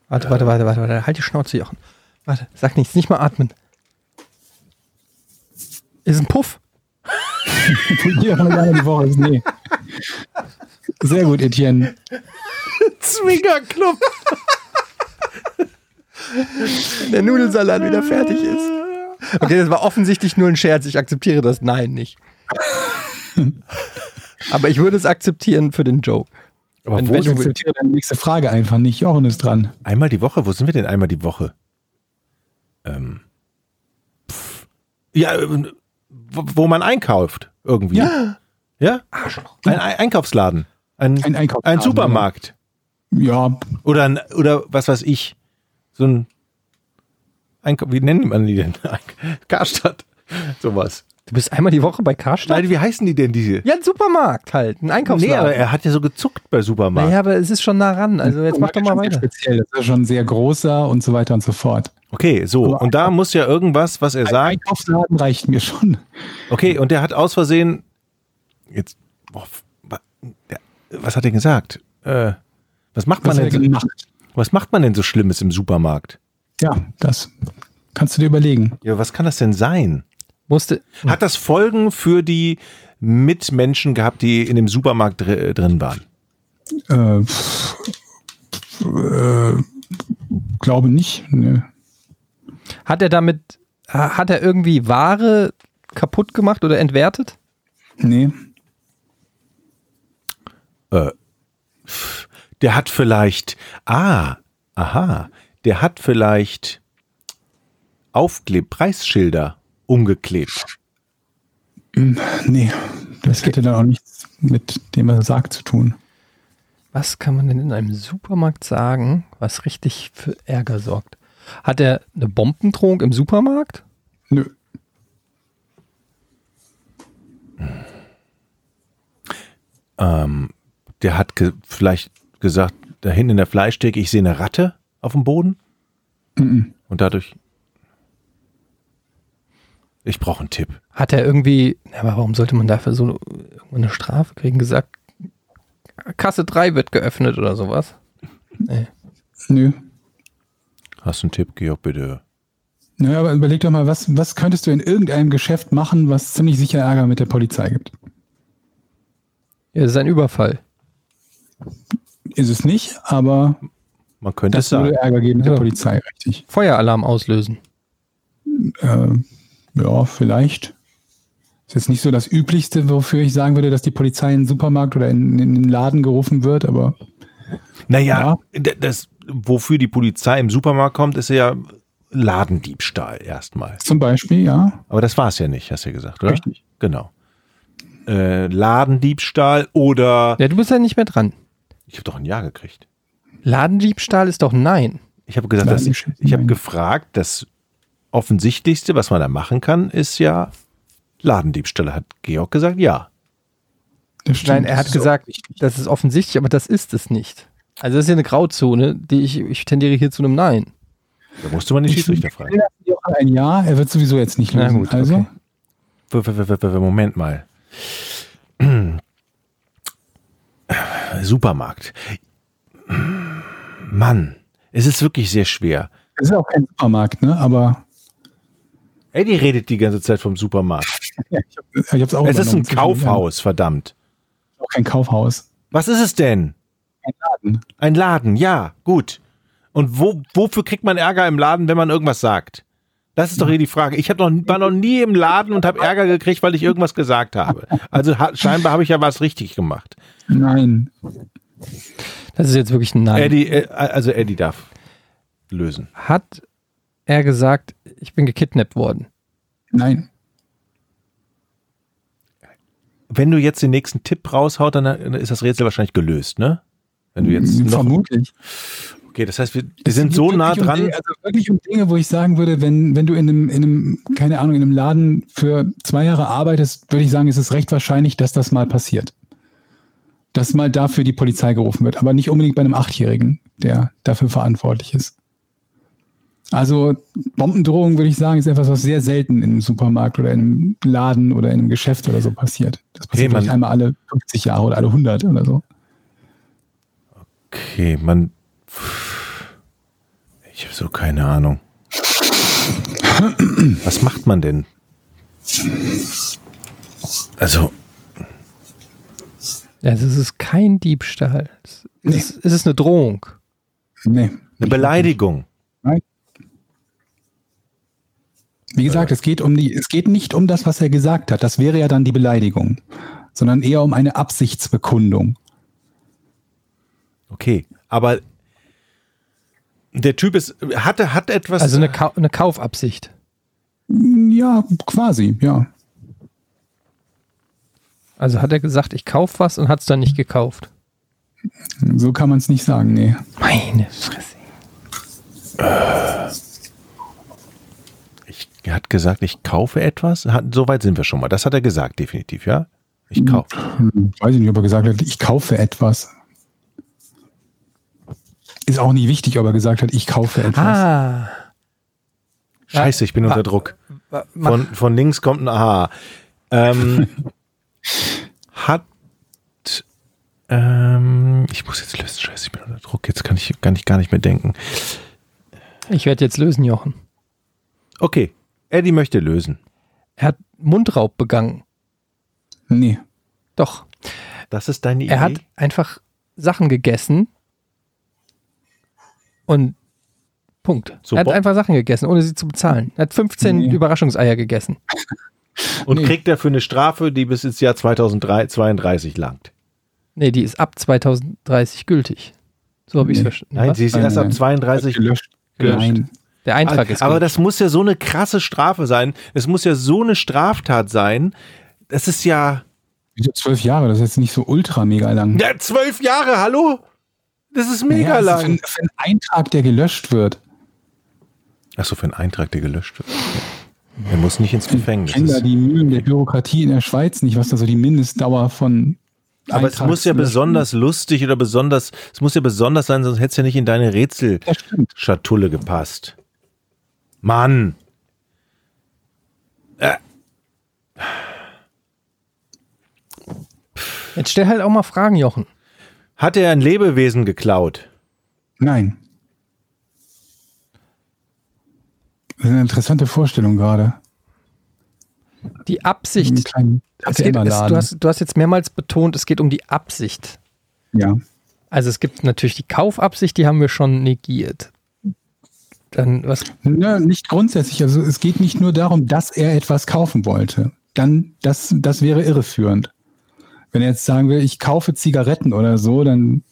Warte, warte, warte, warte, warte. Halt die Schnauze, Jochen. Warte, sag nichts, nicht mal atmen. Ist ein Puff. [laughs] jeder von euch einmal die Woche ist. Nee. Sehr gut, Etienne. [laughs] Zwingerclub! [laughs] Der Nudelsalat wieder fertig ist. Okay, das war offensichtlich nur ein Scherz. Ich akzeptiere das Nein nicht. [laughs] Aber ich würde es akzeptieren für den Joke. Aber Wenn- wo wenn akzeptiere deine nächste Frage einfach nicht. Jochen ist dran. Einmal die Woche? Wo sind wir denn einmal die Woche? Ähm. Pff. Ja, äh, wo, man einkauft. Irgendwie. Ja? Ja? Ein, ein Einkaufsladen. Ein, Ein Einkaufsladen, ein Supermarkt. Ja, Oder, ein, oder was weiß ich. So ein Einkauf. Wie nennen man die denn? [laughs] Karstadt. Sowas. Du bist einmal die Woche bei Karstadt? Nein, wie heißen die denn diese? Ja, ein Supermarkt halt. Ein Nee, Einkaufsladen. aber er hat ja so gezuckt bei Supermarkt. naja, aber es ist schon nah ran. Also jetzt mach doch mal weiter. Speziell. Das ist schon sehr großer und so weiter und so fort. Okay, so. Aber Und da muss ja irgendwas, was er Ein sagt. Einkaufsladen reicht mir schon. Okay, und der hat aus Versehen. Jetzt. Boah, was hat er gesagt? Äh, was macht man Was hat denn? So, gemacht? Was macht man denn so Schlimmes im Supermarkt? Ja, das kannst du dir überlegen. Ja, was kann das denn sein? Musste, Hat das Folgen für die Mitmenschen gehabt, die in dem Supermarkt dr drin waren? Äh, äh, glaube nicht. Ne. hat er damit, hat er irgendwie Ware kaputt gemacht oder entwertet? Nee. Der hat vielleicht. Ah, aha. Der hat vielleicht Aufkleb, Preisschilder umgeklebt. Nee. Das hätte dann auch nichts mit dem, was er sagt, zu tun. Was kann man denn in einem Supermarkt sagen, was richtig für Ärger sorgt? Hat er eine Bombendrohung im Supermarkt? Nö. Ähm, der hat ge vielleicht gesagt, da hinten in der Fleischtheke, ich sehe eine Ratte auf dem Boden. Mhm. Und dadurch. Ich brauche einen Tipp. Hat er irgendwie, ja, aber warum sollte man dafür so eine Strafe kriegen? Gesagt, Kasse 3 wird geöffnet oder sowas? Nee. Nö. Hast du einen Tipp, Georg, bitte? Naja, aber überleg doch mal, was, was könntest du in irgendeinem Geschäft machen, was ziemlich sicher Ärger mit der Polizei gibt? Ja, das ist ein Überfall. Ist es nicht, aber Man könnte es das würde sagen. Ärger geben mit Ja. der Polizei, richtig. Feueralarm auslösen. Äh, ja, vielleicht. Ist jetzt nicht so das Üblichste, wofür ich sagen würde, dass die Polizei in den Supermarkt oder in, in den Laden gerufen wird, aber Naja, d- das, wofür die Polizei im Supermarkt kommt, ist ja Ladendiebstahl erstmal. zum Beispiel, ja. Aber das war es ja nicht, hast du ja gesagt, oder? Richtig. Genau. Äh, Ladendiebstahl oder Ja, du bist ja nicht mehr dran. Ich habe doch ein Ja gekriegt. Ladendiebstahl ist doch nein. Ich habe gesagt, dass, Ladendiebstahl, ich habe gefragt, das offensichtlichste, was man da machen kann, ist ja Ladendiebstahl. Hat Georg gesagt, ja. Das stimmt. Nein, er hat gesagt, das ist offensichtlich, aber das ist es nicht. Also das ist ja eine Grauzone, die ich, ich tendiere hier zu einem Nein. Da musste man den Ich Schiedsrichter fragen. Ein Ja, er wird sowieso jetzt nicht Na lösen. gut, also, okay. Moment mal. Supermarkt. Mann, es ist wirklich sehr schwer. es ist auch kein Supermarkt, ne? Aber Eddie redet die ganze Zeit vom Supermarkt. [laughs] ja, ich habe ich hab's auch Es ist ein Kaufhaus, verdammt. Auch kein Kaufhaus. Was ist es denn? Ein Laden. Ein Laden, ja, gut. Und wo, wofür kriegt man Ärger im Laden, wenn man irgendwas sagt? Das ist doch hier die Frage. Ich hab noch, war noch nie im Laden und habe Ärger gekriegt, weil ich irgendwas gesagt habe. Also ha, scheinbar habe ich ja was richtig gemacht. Nein. Das ist jetzt wirklich ein Nein. Eddie, äh, also Eddie darf lösen. Hat er gesagt, ich bin gekidnappt worden? Nein. Wenn du jetzt den nächsten Tipp raushaut, dann ist das Rätsel wahrscheinlich gelöst, ne? Wenn du jetzt noch, Vermutlich. Okay, das heißt, wir, wir sind so nah um dran. Dinge, also wirklich um Dinge, wo ich sagen würde, wenn, wenn du in einem, in einem, keine Ahnung, in einem Laden für zwei Jahre arbeitest, würde ich sagen, ist es recht wahrscheinlich, dass das mal passiert. Dass mal dafür die Polizei gerufen wird, aber nicht unbedingt bei einem Achtjährigen, der dafür verantwortlich ist. Also Bombendrohung, würde ich sagen, ist etwas, was sehr selten in einem Supermarkt oder in einem Laden oder in einem Geschäft oder so passiert. Das passiert man- vielleicht einmal alle 50 Jahre oder alle 100 oder so. Okay, man. Ich habe so keine Ahnung. Was macht man denn? Also, Ja, Also es ist kein Diebstahl. Es ist, es ist eine Drohung. Nee. eine Beleidigung. Wie gesagt, es geht um die, es geht nicht um das, was er gesagt hat. Das wäre ja dann die Beleidigung, sondern eher um eine Absichtsbekundung. Okay, aber der Typ ist, hatte, hat etwas. Also eine, Kau eine Kaufabsicht. Ja, quasi, ja. Also hat er gesagt, ich kaufe was und hat es dann nicht gekauft. So kann man es nicht sagen, nee. Meine Fresse. ich, er hat gesagt, ich kaufe etwas. Hat, so weit sind wir schon mal. Das hat er gesagt, definitiv, ja? Ich kaufe. Hm, Weiß ich nicht, ob er gesagt hat, ich kaufe etwas. Ist auch nicht wichtig, ob er gesagt hat, ich kaufe etwas. Ah. Scheiße, ich bin unter Druck. Von, von links kommt ein Aha. Ähm, [laughs] hat. Ähm, ich muss jetzt lösen. Scheiße, ich bin unter Druck. Jetzt kann ich, kann ich gar nicht mehr denken. Ich werde jetzt lösen, Jochen. Okay, Eddie möchte lösen. Er hat Mundraub begangen. Nee. Doch. Das ist deine Idee. Er hat einfach Sachen gegessen und Punkt. So er hat einfach Sachen gegessen, ohne sie zu bezahlen. Er hat 15 Nee. Überraschungseier gegessen. [laughs] Und Nee. kriegt dafür eine Strafe, die bis ins Jahr 2032 langt. Nee, die ist ab 2030 gültig. So habe ich es Nee. verstanden. Nein, Was? sie ist erst ab nein. 32 gelöscht. gelöscht. Nein. Der Eintrag ist Aber das muss ja so eine krasse Strafe sein. Es muss ja so eine Straftat sein. Das ist ja. Wieso zwölf Jahre? Das ist jetzt nicht so ultra mega lang. Ja, zwölf Jahre, hallo? Das ist mega Naja, also lang. Für, einen- für einen Eintrag, der gelöscht wird. Achso, für einen Eintrag, der gelöscht wird. Er muss nicht ins Gefängnis. Ich kenne da die Mühlen der Bürokratie in der Schweiz nicht, was da so die Mindestdauer von. Aber es muss ja besonders lustig oder besonders, es muss ja besonders sein, sonst hätte es ja nicht in deine Rätselschatulle gepasst. Mann. Jetzt stell halt auch mal Fragen, Jochen. Hat er ein Lebewesen geklaut? Nein. Das ist eine interessante Vorstellung gerade. Die Absicht. Es geht, es, du, hast, du hast jetzt mehrmals betont, es geht um die Absicht. ja. Also es gibt natürlich die Kaufabsicht, die haben wir schon negiert. Dann was? Ja, nicht grundsätzlich. Also es geht nicht nur darum, dass er etwas kaufen wollte. Dann, das, das wäre irreführend. Wenn er jetzt sagen will, ich kaufe Zigaretten oder so, dann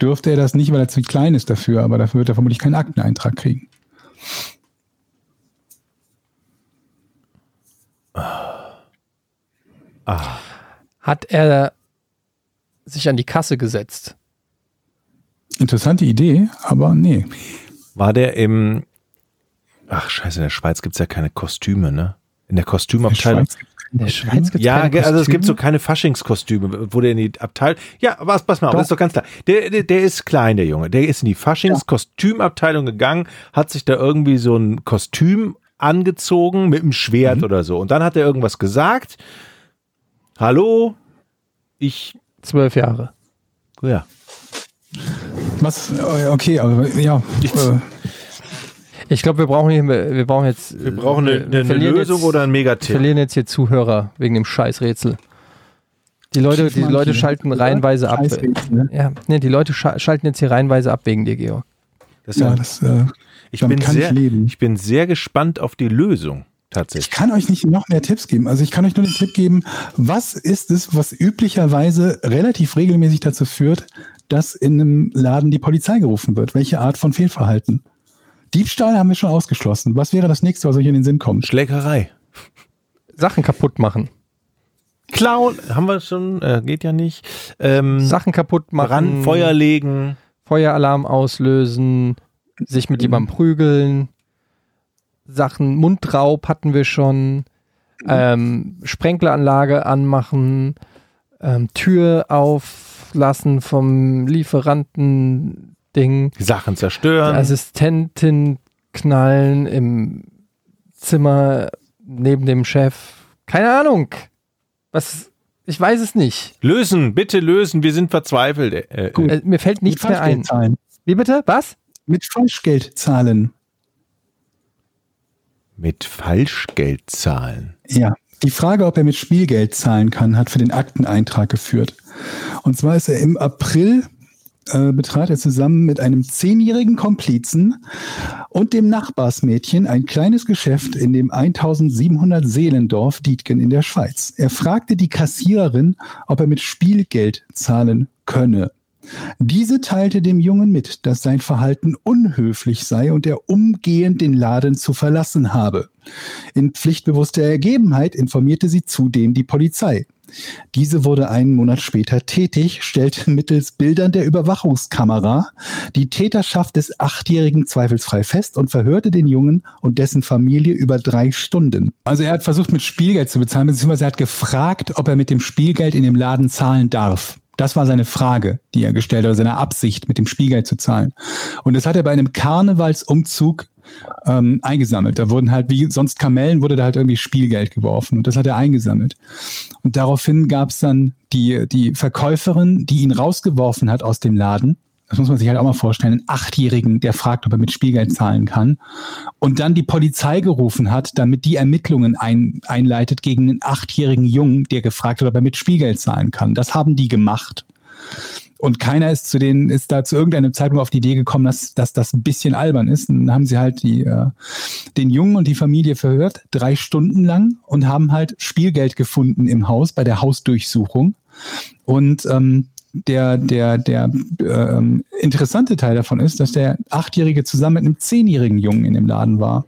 dürfte er das nicht, weil er zu klein ist dafür, aber dafür wird er vermutlich keinen Akteneintrag kriegen. Hat er sich an die Kasse gesetzt? Interessante Idee, aber nee. War der im. Ach, scheiße, in der Schweiz gibt es ja keine Kostüme, ne? In der Kostümabteilung. In der Schweiz gibt's Ja, keine also es gibt so keine Faschingskostüme, wo der in die Abteilung. Ja, aber pass mal auf, das ist doch ganz klar. Der, der, der ist klein, der Junge. Der ist in die Faschingskostümabteilung gegangen, hat sich da irgendwie so ein Kostüm angezogen mit einem Schwert Mhm. oder so. Und dann hat er irgendwas gesagt. Hallo, ich. zwölf Jahre. Ja. Was? äh, Okay, aber ja. Äh, Ich glaube, wir brauchen hier, wir brauchen jetzt. Wir brauchen eine, eine, eine Lösung jetzt, oder einen Wir Megatipp. verlieren jetzt hier Zuhörer wegen dem Scheißrätsel. Die Leute, die Leute schalten reihenweise ab. Ne? Ja, nee, die Leute scha schalten jetzt hier reihenweise ab wegen dir, Georg. Das ist Ja, das, äh, ich, bin kann ich sehr, leben. ich bin sehr gespannt auf die Lösung. Ich Tatsächlich. kann euch nicht noch mehr Tipps geben. Also ich kann euch nur den Tipp geben, was ist es, was üblicherweise relativ regelmäßig dazu führt, dass in einem Laden die Polizei gerufen wird? Welche Art von Fehlverhalten? Diebstahl haben wir schon ausgeschlossen. Was wäre das nächste, was euch in den Sinn kommt? Schlägerei. Sachen kaputt machen. Klauen, haben wir schon, äh, geht ja nicht. Ähm, Sachen kaputt machen. ran, Feuer legen. Feueralarm auslösen. Sich mit jemandem prügeln. Sachen, Mundraub hatten wir schon. Ähm, Sprenkleranlage anmachen. Ähm, Tür auflassen vom Lieferanten-Ding. Sachen Die zerstören. Assistentin knallen im Zimmer neben dem Chef. Keine Ahnung. Was? Ich weiß es nicht. lösen, bitte lösen, wir sind verzweifelt. Äh, Gut. äh, Äh, mir fällt nichts mehr ein. Zahlen. Wie bitte? Was? Mit Falschgeld zahlen. mit Falschgeld zahlen. Ja. Die Frage, ob er mit Spielgeld zahlen kann, hat für den Akteneintrag geführt. Und zwar ist er im April äh, betrat er zusammen mit einem zehnjährigen Komplizen und dem Nachbarsmädchen ein kleines Geschäft in dem 1700 Seelendorf Dietgen in der Schweiz. Er fragte die Kassiererin, ob er mit Spielgeld zahlen könne. Diese teilte dem Jungen mit, dass sein Verhalten unhöflich sei und er umgehend den Laden zu verlassen habe. In pflichtbewusster Ergebenheit informierte sie zudem die Polizei. Diese wurde einen Monat später tätig, stellte [laughs] mittels Bildern der Überwachungskamera die Täterschaft des Achtjährigen zweifelsfrei fest und verhörte den Jungen und dessen Familie über drei Stunden. Also er hat versucht, mit Spielgeld zu bezahlen, beziehungsweise er hat gefragt, ob er mit dem Spielgeld in dem Laden zahlen darf. Das war seine Frage, die er gestellt hat, oder seine Absicht, mit dem Spielgeld zu zahlen. Und das hat er bei einem Karnevalsumzug ähm, eingesammelt. Da wurden halt, wie sonst Kamellen, wurde da halt irgendwie Spielgeld geworfen. Und das hat er eingesammelt. Und daraufhin gab es dann die, die Verkäuferin, die ihn rausgeworfen hat aus dem Laden. Das muss man sich halt auch mal vorstellen. Einen Achtjährigen, der fragt, ob er mit Spielgeld zahlen kann. Und dann die Polizei gerufen hat, damit die Ermittlungen ein, einleitet gegen einen achtjährigen Jungen, der gefragt hat, ob er mit Spielgeld zahlen kann. Das haben die gemacht. Und keiner ist zu denen, ist da zu irgendeinem Zeitpunkt auf die Idee gekommen, dass, dass das ein bisschen albern ist. Und dann haben sie halt die, äh, den Jungen und die Familie verhört, drei Stunden lang und haben halt Spielgeld gefunden im Haus bei der Hausdurchsuchung. Und ähm, der, der, der ähm, interessante Teil davon ist, dass der Achtjährige zusammen mit einem zehnjährigen Jungen in dem Laden war.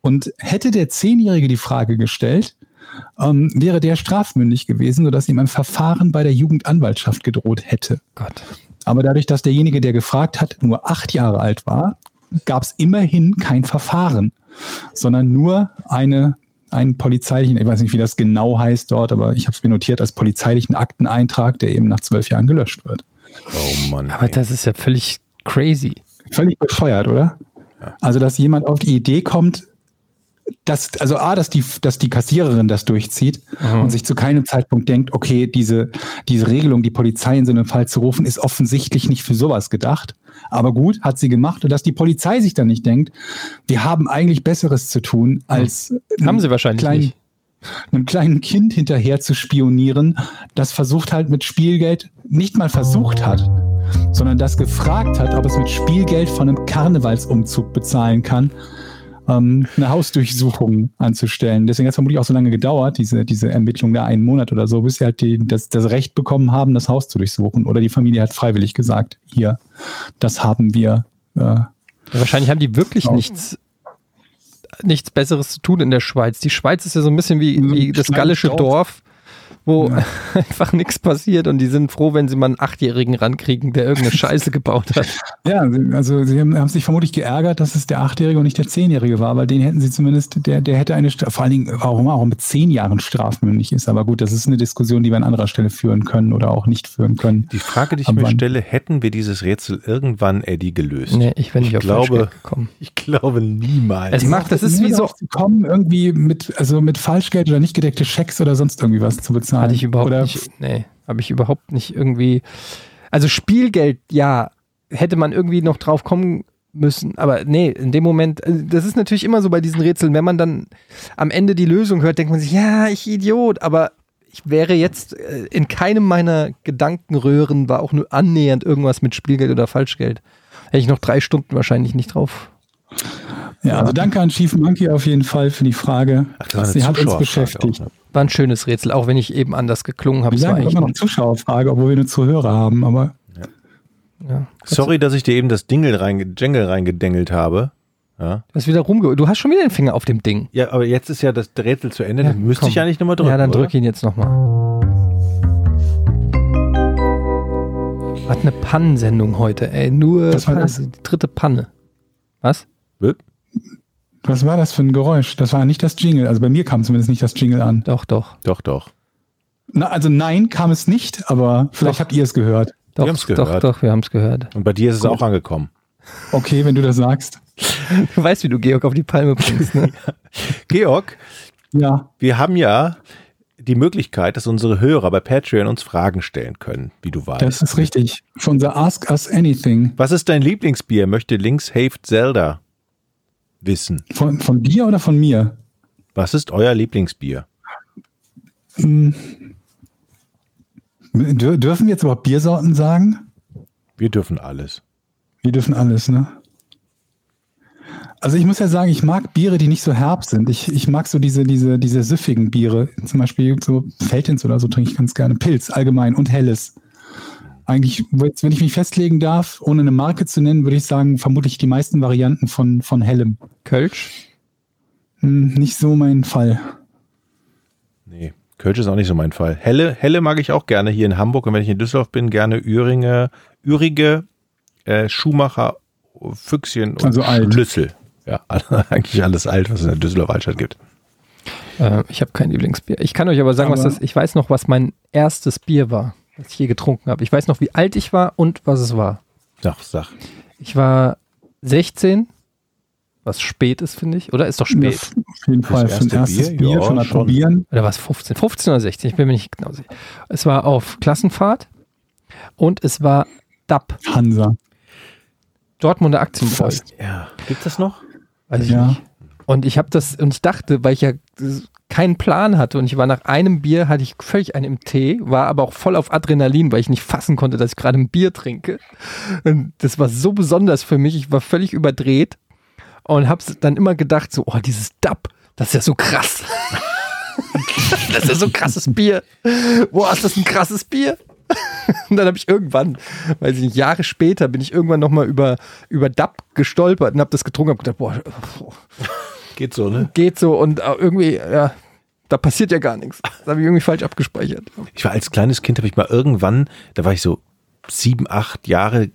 Und hätte der Zehnjährige die Frage gestellt, ähm, wäre der strafmündig gewesen, sodass ihm ein Verfahren bei der Jugendanwaltschaft gedroht hätte. Gott. Aber dadurch, dass derjenige, der gefragt hat, nur acht Jahre alt war, gab es immerhin kein Verfahren, sondern nur eine, einen polizeilichen, ich weiß nicht, wie das genau heißt dort, aber ich habe es mir notiert als polizeilichen Akteneintrag, der eben nach zwölf Jahren gelöscht wird. Oh Mann. Aber ey. das ist ja völlig crazy. Völlig bescheuert, oder? Also, dass jemand auf die Idee kommt, dass, also A, dass die, dass die Kassiererin das durchzieht und sich zu keinem Zeitpunkt denkt, okay, diese, diese Regelung, die Polizei in so einem Fall zu rufen, ist offensichtlich nicht für sowas gedacht. Aber gut, hat sie gemacht. Und dass die Polizei sich dann nicht denkt, wir haben eigentlich Besseres zu tun, als Haben sie wahrscheinlich kleinen, nicht. einem kleinen Kind hinterher zu spionieren, das versucht halt mit Spielgeld, nicht mal versucht hat, sondern das gefragt hat, ob es mit Spielgeld von einem Karnevalsumzug bezahlen kann, ähm, eine Hausdurchsuchung anzustellen. Deswegen hat es vermutlich auch so lange gedauert, diese, diese Ermittlung da einen Monat oder so, bis sie halt die, das, das Recht bekommen haben, das Haus zu durchsuchen. Oder die Familie hat freiwillig gesagt, hier, das haben wir. Äh, wahrscheinlich haben die wirklich Genau. nichts, nichts Besseres zu tun in der Schweiz. Die Schweiz ist ja so ein bisschen wie, wie das gallische Dorf. Wo Ja. [laughs] einfach nichts passiert und die sind froh, wenn sie mal einen Achtjährigen rankriegen, der irgendeine Scheiße gebaut hat. [laughs] Ja, also sie haben, haben sich vermutlich geärgert, dass es der Achtjährige und nicht der Zehnjährige war, weil den hätten sie zumindest, der, der hätte eine, vor allen Dingen, warum er auch mit zehn Jahren strafmündig ist. Aber gut, das ist eine Diskussion, die wir an anderer Stelle führen können oder auch nicht führen können. Die Frage, die ich Ab mir stelle, hätten wir dieses Rätsel irgendwann, Eddie, gelöst? Nee, ich bin nicht Ich auf glaube- gekommen. [laughs] Ich glaube niemals. Es macht, das ist wie so, kommen, irgendwie mit, also mit Falschgeld oder nicht gedeckte Schecks oder sonst irgendwie was zu bezahlen. Hatte ich überhaupt oder nicht, nee, habe ich überhaupt nicht irgendwie, also Spielgeld, ja, hätte man irgendwie noch drauf kommen müssen, aber nee, in dem Moment, also das ist natürlich immer so bei diesen Rätseln, wenn man dann am Ende die Lösung hört, denkt man sich, ja, ich Idiot, aber ich wäre jetzt äh, in keinem meiner Gedankenröhren war auch nur annähernd irgendwas mit Spielgeld oder Falschgeld. Hätte ich noch drei Stunden wahrscheinlich nicht drauf. Ja, also danke an Chief Monkey auf jeden Fall für die Frage. Ach, Sie hat uns beschäftigt. auch, ne? War ein schönes Rätsel, auch wenn ich eben anders geklungen habe. Wir sagen eigentlich immer noch Zuschauerfrage, obwohl wir nur Zuhörer haben, aber ja. Sorry, dass ich dir eben das Dingle reinge Jingle reingedengelt habe. Ja. Du hast wieder rumge... Du hast schon wieder den Finger auf dem Ding. ja, aber jetzt ist ja das Rätsel zu Ende. Ja, dann müsste komm. ich eigentlich nochmal drücken. Ja, dann oder? drück ihn jetzt nochmal. Was eine Pannensendung heute, ey. Nur das? die dritte Panne. Was? Was war das für ein Geräusch? Das war nicht das Jingle. Also bei mir kam zumindest nicht das Jingle an. Doch, doch. Doch, doch. Na, also nein, kam es nicht, aber vielleicht habt ihr es gehört. Doch, haben's doch, gehört. doch, wir haben es gehört. Und bei dir ist es auch angekommen. Okay, wenn du das sagst. Du weißt, wie du Georg auf die Palme bringst, ne? [laughs] Georg, Ja. wir haben ja die Möglichkeit, dass unsere Hörer bei Patreon uns Fragen stellen können, wie du weißt. Das ist richtig. Für unser Ask Us Anything. Was ist dein Lieblingsbier? Möchte Links Haved Zelda wissen. Von, von dir oder von mir? Was ist euer Lieblingsbier? Hm. Dür dürfen wir jetzt überhaupt Biersorten sagen? Wir dürfen alles. Wir dürfen alles, ne? Also ich muss ja sagen, ich mag Biere, die nicht so herb sind. Ich, ich mag so diese, diese, diese süffigen Biere. Zum Beispiel so Feldins oder so trinke ich ganz gerne. Pilz allgemein und Helles. Eigentlich, wenn ich mich festlegen darf, ohne eine Marke zu nennen, würde ich sagen, vermutlich die meisten Varianten von, von Hellem. Kölsch? Hm, nicht so mein Fall. Nee, Kölsch ist auch nicht so mein Fall. Helle, Helle mag ich auch gerne hier in Hamburg und wenn ich in Düsseldorf bin, gerne Üringe, Ürige, äh, Schumacher, Füchschen und Also alt. Schlüssel. Ja, [laughs] eigentlich alles alt, was es in der Düsseldorfer Altstadt gibt. Äh, ich habe kein Lieblingsbier. Ich kann euch aber sagen, was Aber- das. Ich weiß noch, was mein erstes Bier war, das ich je getrunken habe. Ich weiß noch, wie alt ich war und was es war. Sag, sag. Ich war 16, was spät ist, finde ich. Oder ist doch spät. Ja, auf jeden Fall. Ein erste erstes Bier? Bier, Ja, schon mal schon. probieren. Oder war es 15? 15 oder 16? Ich bin mir nicht genau sicher. Es war auf Klassenfahrt und es war DAP, Hansa. Dortmunder Aktienbräu. Fast. Ja. Gibt es noch? Weiß ich Ja. nicht. Und ich habe das, und ich dachte, weil ich ja keinen Plan hatte und ich war nach einem Bier, hatte ich völlig einen im Tee, war aber auch voll auf Adrenalin, weil ich nicht fassen konnte, dass ich gerade ein Bier trinke. Und das war so besonders für mich, ich war völlig überdreht und habe dann immer gedacht, so, oh, dieses DAP, das ist ja so krass. [laughs] das ist ja so ein krasses Bier. Boah, ist das ein krasses Bier? [laughs] Und dann habe ich irgendwann, weiß ich nicht, Jahre später bin ich irgendwann nochmal über, über DAP gestolpert und habe das getrunken und gedacht, boah, Geht so, ne? geht so und äh, irgendwie, ja, da passiert ja gar nichts. Das habe ich irgendwie falsch abgespeichert. Ich war als kleines Kind, habe ich mal irgendwann, da war ich so sieben, acht Jahre,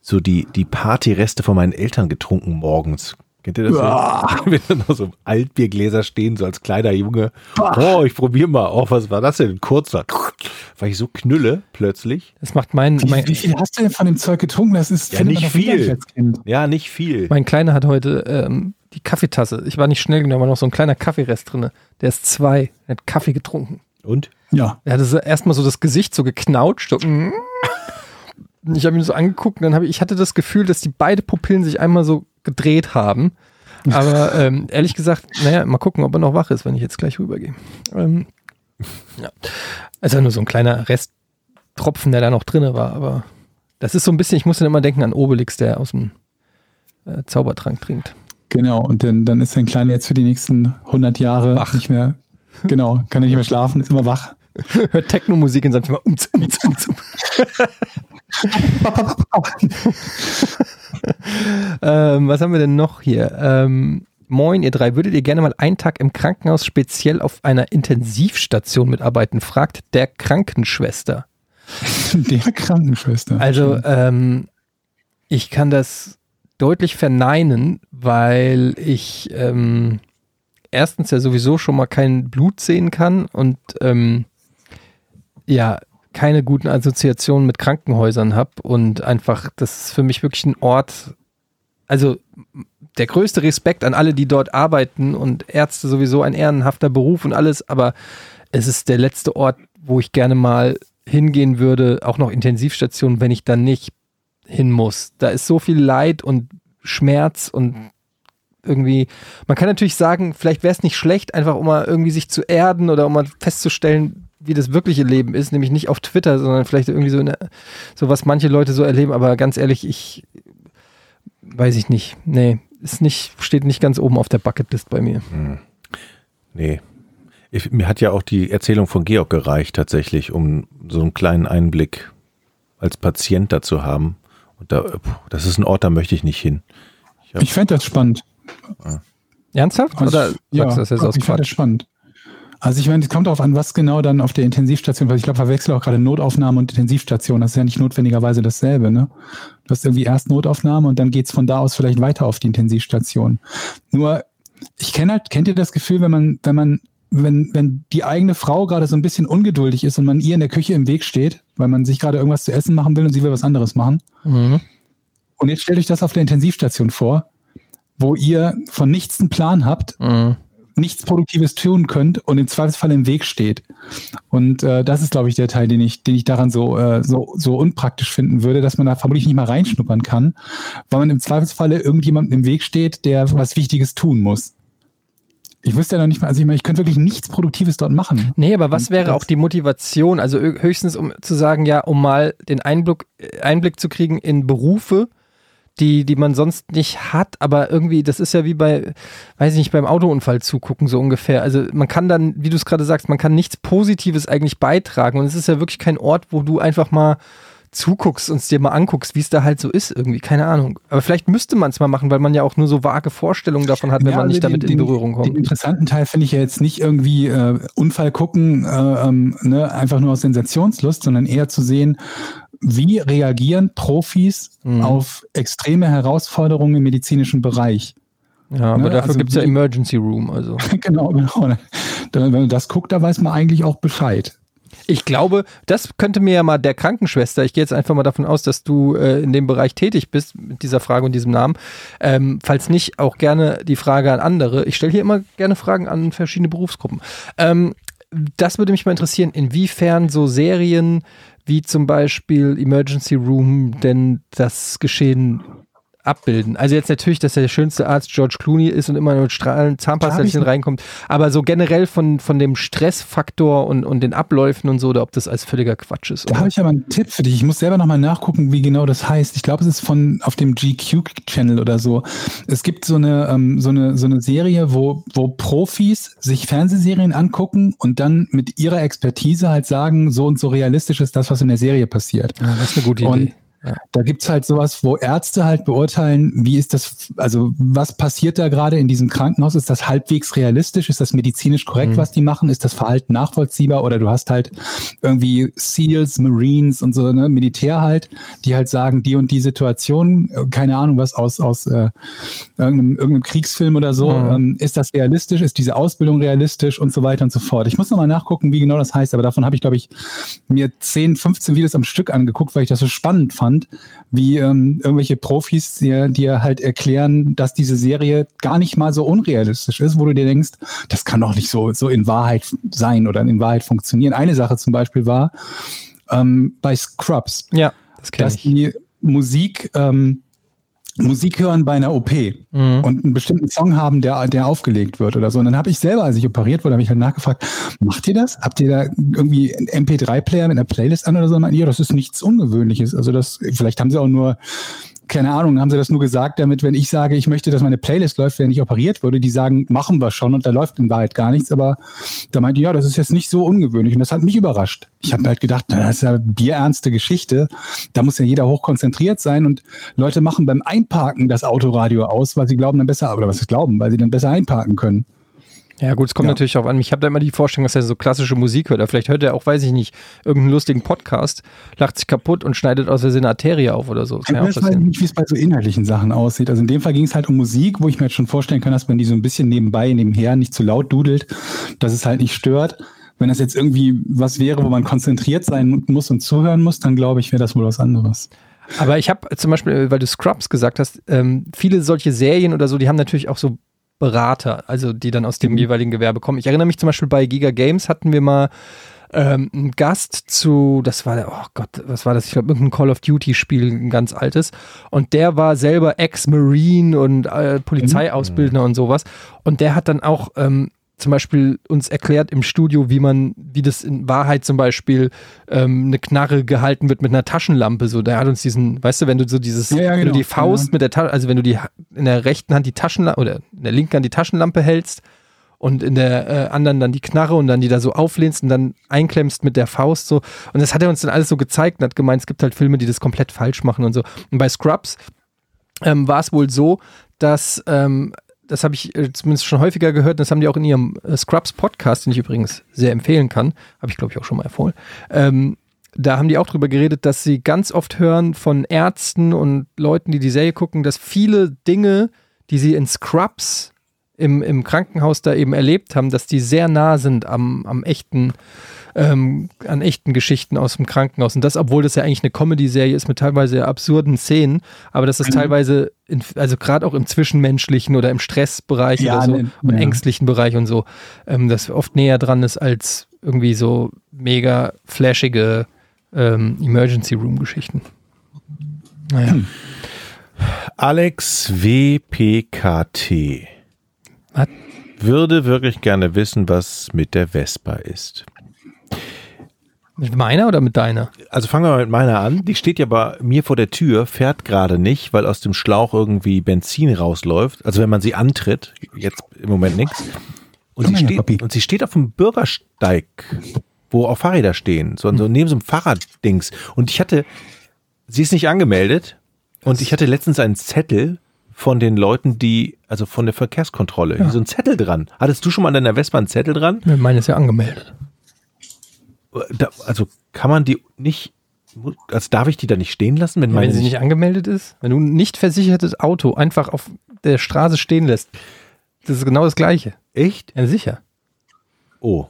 so die, die Partyreste von meinen Eltern getrunken morgens. Kennt ihr das? So? [laughs] Wenn dann noch so Altbiergläser stehen, so als kleiner Junge. Oh, ich probiere mal. Oh, was war das denn? Ein kurzer. War ich so knülle plötzlich. Das macht mein, Wie, mein, wie viel hast du denn von dem Zeug getrunken? Das ist Ja, nicht viel. als Kind. Ja, nicht viel. mein Kleiner hat heute ähm, die Kaffeetasse. Ich war nicht schnell genug, da war noch so ein kleiner Kaffeerest drin. Der ist zwei, der hat Kaffee getrunken. Und? Ja. Er hatte so erstmal so das Gesicht so geknautscht. So, mm. ich habe ihn so angeguckt und dann habe ich, ich hatte das Gefühl, dass die beide Pupillen sich einmal so gedreht haben. Aber [laughs] ähm, ehrlich gesagt, naja, mal gucken, ob er noch wach ist, wenn ich jetzt gleich rübergehe. Ähm, ja. Also nur so ein kleiner Resttropfen, der da noch drin war, aber das ist so ein bisschen, ich muss dann immer denken an Obelix, der aus dem äh, Zaubertrank trinkt. Genau, und dann, dann ist dein Kleiner jetzt für die nächsten 100 Jahre Wach. nicht mehr, genau, kann er nicht mehr schlafen, ist immer wach. [laughs] Hört Techno-Musik in seinem Zimmer. Umz, umz, umz. ähm, was haben wir denn noch hier? Ähm, moin, ihr drei. Würdet ihr gerne mal einen Tag im Krankenhaus speziell auf einer Intensivstation mitarbeiten? Fragt der Krankenschwester. [laughs] Der Krankenschwester. Also, ähm, ich kann das deutlich verneinen, weil ich ähm, erstens ja sowieso schon mal kein Blut sehen kann und ähm, ja, keine guten Assoziationen mit Krankenhäusern habe und einfach, das ist für mich wirklich ein Ort, also der größte Respekt an alle, die dort arbeiten und Ärzte sowieso ein ehrenhafter Beruf und alles, aber es ist der letzte Ort, wo ich gerne mal hingehen würde, auch noch Intensivstation, wenn ich dann nicht hin muss. Da ist so viel Leid und Schmerz und irgendwie, man kann natürlich sagen, vielleicht wäre es nicht schlecht, einfach um mal irgendwie sich zu erden oder um mal festzustellen, wie das wirkliche Leben ist, nämlich nicht auf Twitter, sondern vielleicht irgendwie so, eine, so was manche Leute so erleben, aber ganz ehrlich, ich weiß ich nicht. Nee, ist nicht, steht nicht ganz oben auf der Bucketlist bei mir. Nee. Ich, mir hat ja auch die Erzählung von Georg gereicht, tatsächlich, um so einen kleinen Einblick als Patient da zu haben. Und da, puh, das ist ein Ort, da möchte ich nicht hin. Ich Ich fände das spannend. Ernsthaft? Also, Oder sagst du das jetzt aus ich fände das Quatsch? spannend. Also ich meine, es kommt darauf an, was genau dann auf der Intensivstation, weil ich glaube, verwechsel auch gerade Notaufnahme und Intensivstation. Das ist ja nicht notwendigerweise dasselbe, ne? Du hast irgendwie erst Notaufnahme und dann geht's von da aus vielleicht weiter auf die Intensivstation. Nur, ich kenne halt, kennt ihr das Gefühl, wenn man, wenn man, wenn, wenn die eigene Frau gerade so ein bisschen ungeduldig ist und man ihr in der Küche im Weg steht, weil man sich gerade irgendwas zu essen machen will und sie will was anderes machen. Mhm. Und jetzt stellt euch das auf der Intensivstation vor, wo ihr von nichts einen Plan habt Mhm. nichts Produktives tun könnt und im Zweifelsfall im Weg steht. Und äh, das ist, glaube ich, der Teil, den ich, den ich daran so, äh, so, so unpraktisch finden würde, dass man da vermutlich nicht mal reinschnuppern kann, weil man im Zweifelsfalle irgendjemandem im Weg steht, der was Wichtiges tun muss. Ich wüsste ja noch nicht mal, also ich meine, ich könnte wirklich nichts Produktives dort machen. Nee, aber was wäre auch die Motivation? Also hö- höchstens, um zu sagen, ja, um mal den Einblick, äh, Einblick zu kriegen in Berufe, die, die man sonst nicht hat, aber irgendwie, das ist ja wie bei, weiß ich nicht, beim Autounfall zugucken, so ungefähr. Also man kann dann, wie du es gerade sagst, man kann nichts Positives eigentlich beitragen. Und es ist ja wirklich kein Ort, wo du einfach mal zuguckst und es dir mal anguckst, wie es da halt so ist, irgendwie, keine Ahnung. Aber vielleicht müsste man es mal machen, weil man ja auch nur so vage Vorstellungen davon hat, wenn Ja, man also nicht damit den, in den- Berührung Den kommt. interessanten Teil finde ich ja jetzt nicht irgendwie äh, Unfall gucken, äh, ähm, ne, einfach nur aus Sensationslust, sondern eher zu sehen, wie reagieren Profis Mhm. auf extreme Herausforderungen im medizinischen Bereich. Ja, aber ne, dafür also gibt's ja wie- Emergency Room, also. [laughs] genau, genau. Wenn man das guckt, da weiß man eigentlich auch Bescheid. Ich glaube, das könnte mir ja mal der Krankenschwester, ich gehe jetzt einfach mal davon aus, dass du äh, in dem Bereich tätig bist mit dieser Frage und diesem Namen. Ähm, falls nicht, auch gerne die Frage an andere. Ich stelle hier immer gerne Fragen an verschiedene Berufsgruppen. Ähm, das würde mich mal interessieren, inwiefern so Serien wie zum Beispiel Emergency Room denn das Geschehen abbilden. Also jetzt natürlich, dass der schönste Arzt George Clooney ist und immer Zahnpastelchen Da hab ich- reinkommt, aber so generell von, von dem Stressfaktor und, und den Abläufen und so, oder ob das als völliger Quatsch ist. Da habe ich aber einen Tipp für dich. Ich muss selber nochmal nachgucken, wie genau das heißt. Ich glaube, es ist von auf dem GQ-Channel oder so. Es gibt so eine, ähm, so eine, so eine Serie, wo, wo Profis sich Fernsehserien angucken und dann mit ihrer Expertise halt sagen, so und so realistisch ist das, was in der Serie passiert. Ja, das ist eine gute Und Da gibt's halt sowas, wo Ärzte halt beurteilen, wie ist das, also was passiert da gerade in diesem Krankenhaus? Ist das halbwegs realistisch? Ist das medizinisch korrekt, Mhm. was die machen? Ist das Verhalten nachvollziehbar? Oder du hast halt irgendwie SEALs, Marines und so, ne, Militär halt, die halt sagen, die und die Situation, äh, keine Ahnung, was aus, aus äh, irgendeinem, irgendeinem Kriegsfilm oder so, Mhm. ähm, ist das realistisch? Ist diese Ausbildung realistisch und so weiter und so fort? Ich muss nochmal nachgucken, wie genau das heißt, aber davon habe ich, glaube ich, mir 10, 15 Videos am Stück angeguckt, weil ich das so spannend fand, wie ähm, irgendwelche Profis dir, dir halt erklären, dass diese Serie gar nicht mal so unrealistisch ist, wo du dir denkst, das kann doch nicht so, so in Wahrheit sein oder in Wahrheit funktionieren. Eine Sache zum Beispiel war ähm, bei Scrubs Ja. Das dass ich. die Musik, ähm, Musik hören bei einer OP Mhm. und einen bestimmten Song haben, der, der aufgelegt wird oder so. Und dann habe ich selber, als ich operiert wurde, habe ich halt nachgefragt, macht ihr das? Habt ihr da irgendwie einen MP3-Player mit einer Playlist an oder so? Und Ja, das ist nichts Ungewöhnliches. Also das, vielleicht haben sie auch nur, keine Ahnung, haben sie das nur gesagt, damit, wenn ich sage, ich möchte, dass meine Playlist läuft, wenn ich operiert wurde, die sagen, machen wir schon und da läuft in Wahrheit gar nichts. Aber da meinte ich, ja, das ist jetzt nicht so ungewöhnlich und das hat mich überrascht. Ich habe halt gedacht, na, das ist ja bierernste Geschichte. Da muss ja jeder hochkonzentriert sein und Leute machen beim Einparken das Autoradio aus, weil sie glauben dann besser, oder was sie glauben, weil sie dann besser einparken können. Ja, gut, es kommt Ja. natürlich auch an. Ich habe da immer die Vorstellung, dass er so klassische Musik hört. Oder vielleicht hört er auch, weiß ich nicht, irgendeinen lustigen Podcast, lacht sich kaputt und schneidet aus Versehen eine Arterie auf oder so. Das Ich ja auch weiß halt nicht, wie es bei so inhaltlichen Sachen aussieht. Also in dem Fall ging es halt um Musik, wo ich mir jetzt schon vorstellen kann, dass man die so ein bisschen nebenbei, nebenher nicht zu laut dudelt, dass es halt nicht stört. Wenn das jetzt irgendwie was wäre, wo man konzentriert sein muss und zuhören muss, dann glaube ich, wäre das wohl was anderes. Aber ich habe zum Beispiel, weil du Scrubs gesagt hast, ähm, viele solche Serien oder so, die haben natürlich auch so Berater, also die dann aus dem Mhm. jeweiligen Gewerbe kommen. Ich erinnere mich zum Beispiel bei Giga Games hatten wir mal ähm, einen Gast zu, das war der, oh Gott, was war das? Ich glaube, irgendein Call of Duty-Spiel, ein ganz altes. Und der war selber Ex-Marine und äh, Polizeiausbildner und sowas. Und der hat dann auch ähm, zum Beispiel uns erklärt im Studio, wie man, wie das in Wahrheit zum Beispiel ähm, eine Knarre gehalten wird mit einer Taschenlampe. So, der hat uns diesen, weißt du, wenn du so dieses, Ja, ja, wenn du genau. die Faust Ja. mit der Tasche, also wenn du die in der rechten Hand die Taschenlampe oder in der linken Hand die Taschenlampe hältst und in der äh, anderen dann die Knarre und dann die da so auflehnst und dann einklemmst mit der Faust so. Und das hat er uns dann alles so gezeigt und hat gemeint, es gibt halt Filme, die das komplett falsch machen und so. Und bei Scrubs ähm, war es wohl so, dass, ähm, das habe ich äh, zumindest schon häufiger gehört, und das haben die auch in ihrem äh, Scrubs-Podcast, den ich übrigens sehr empfehlen kann, habe ich glaube ich auch schon mal empfohlen, ähm, da haben die auch drüber geredet, dass sie ganz oft hören von Ärzten und Leuten, die die Serie gucken, dass viele Dinge, die sie in Scrubs im, im Krankenhaus da eben erlebt haben, dass die sehr nah sind am, am echten, ähm, an echten Geschichten aus dem Krankenhaus. Und das, obwohl das ja eigentlich eine Comedy-Serie ist mit teilweise absurden Szenen, aber dass das Mhm. teilweise, in, also gerade auch im Zwischenmenschlichen oder im Stressbereich Ja, oder so ne, und ja. ängstlichen Bereich und so, ähm, das oft näher dran ist als irgendwie so mega flashige ähm, Emergency Room-Geschichten. Naja. Alex WPKT Was? würde wirklich gerne wissen, was mit der Vespa ist. Mit meiner oder mit deiner? Also fangen wir mal mit meiner an. Die steht ja bei mir vor der Tür, fährt gerade nicht, weil aus dem Schlauch irgendwie Benzin rausläuft. Also wenn man sie antritt, jetzt im Moment nichts. Und, sie steht, und sie steht auf dem Bürgersteig, wo auch Fahrräder stehen, so, so neben so einem Fahrraddings. Und ich hatte, sie ist nicht angemeldet. Und ich hatte letztens einen Zettel von den Leuten, die, also von der Verkehrskontrolle, hier so ein Zettel dran. Hattest du schon mal an deiner Vespa einen Zettel dran? Meine ist ja angemeldet. Da, also kann man die nicht, also darf ich die da nicht stehen lassen, wenn meine Wenn sie nicht angemeldet ist, wenn du ein nicht versichertes Auto einfach auf der Straße stehen lässt, das ist genau das Gleiche. echt? Ja, sicher. Oh,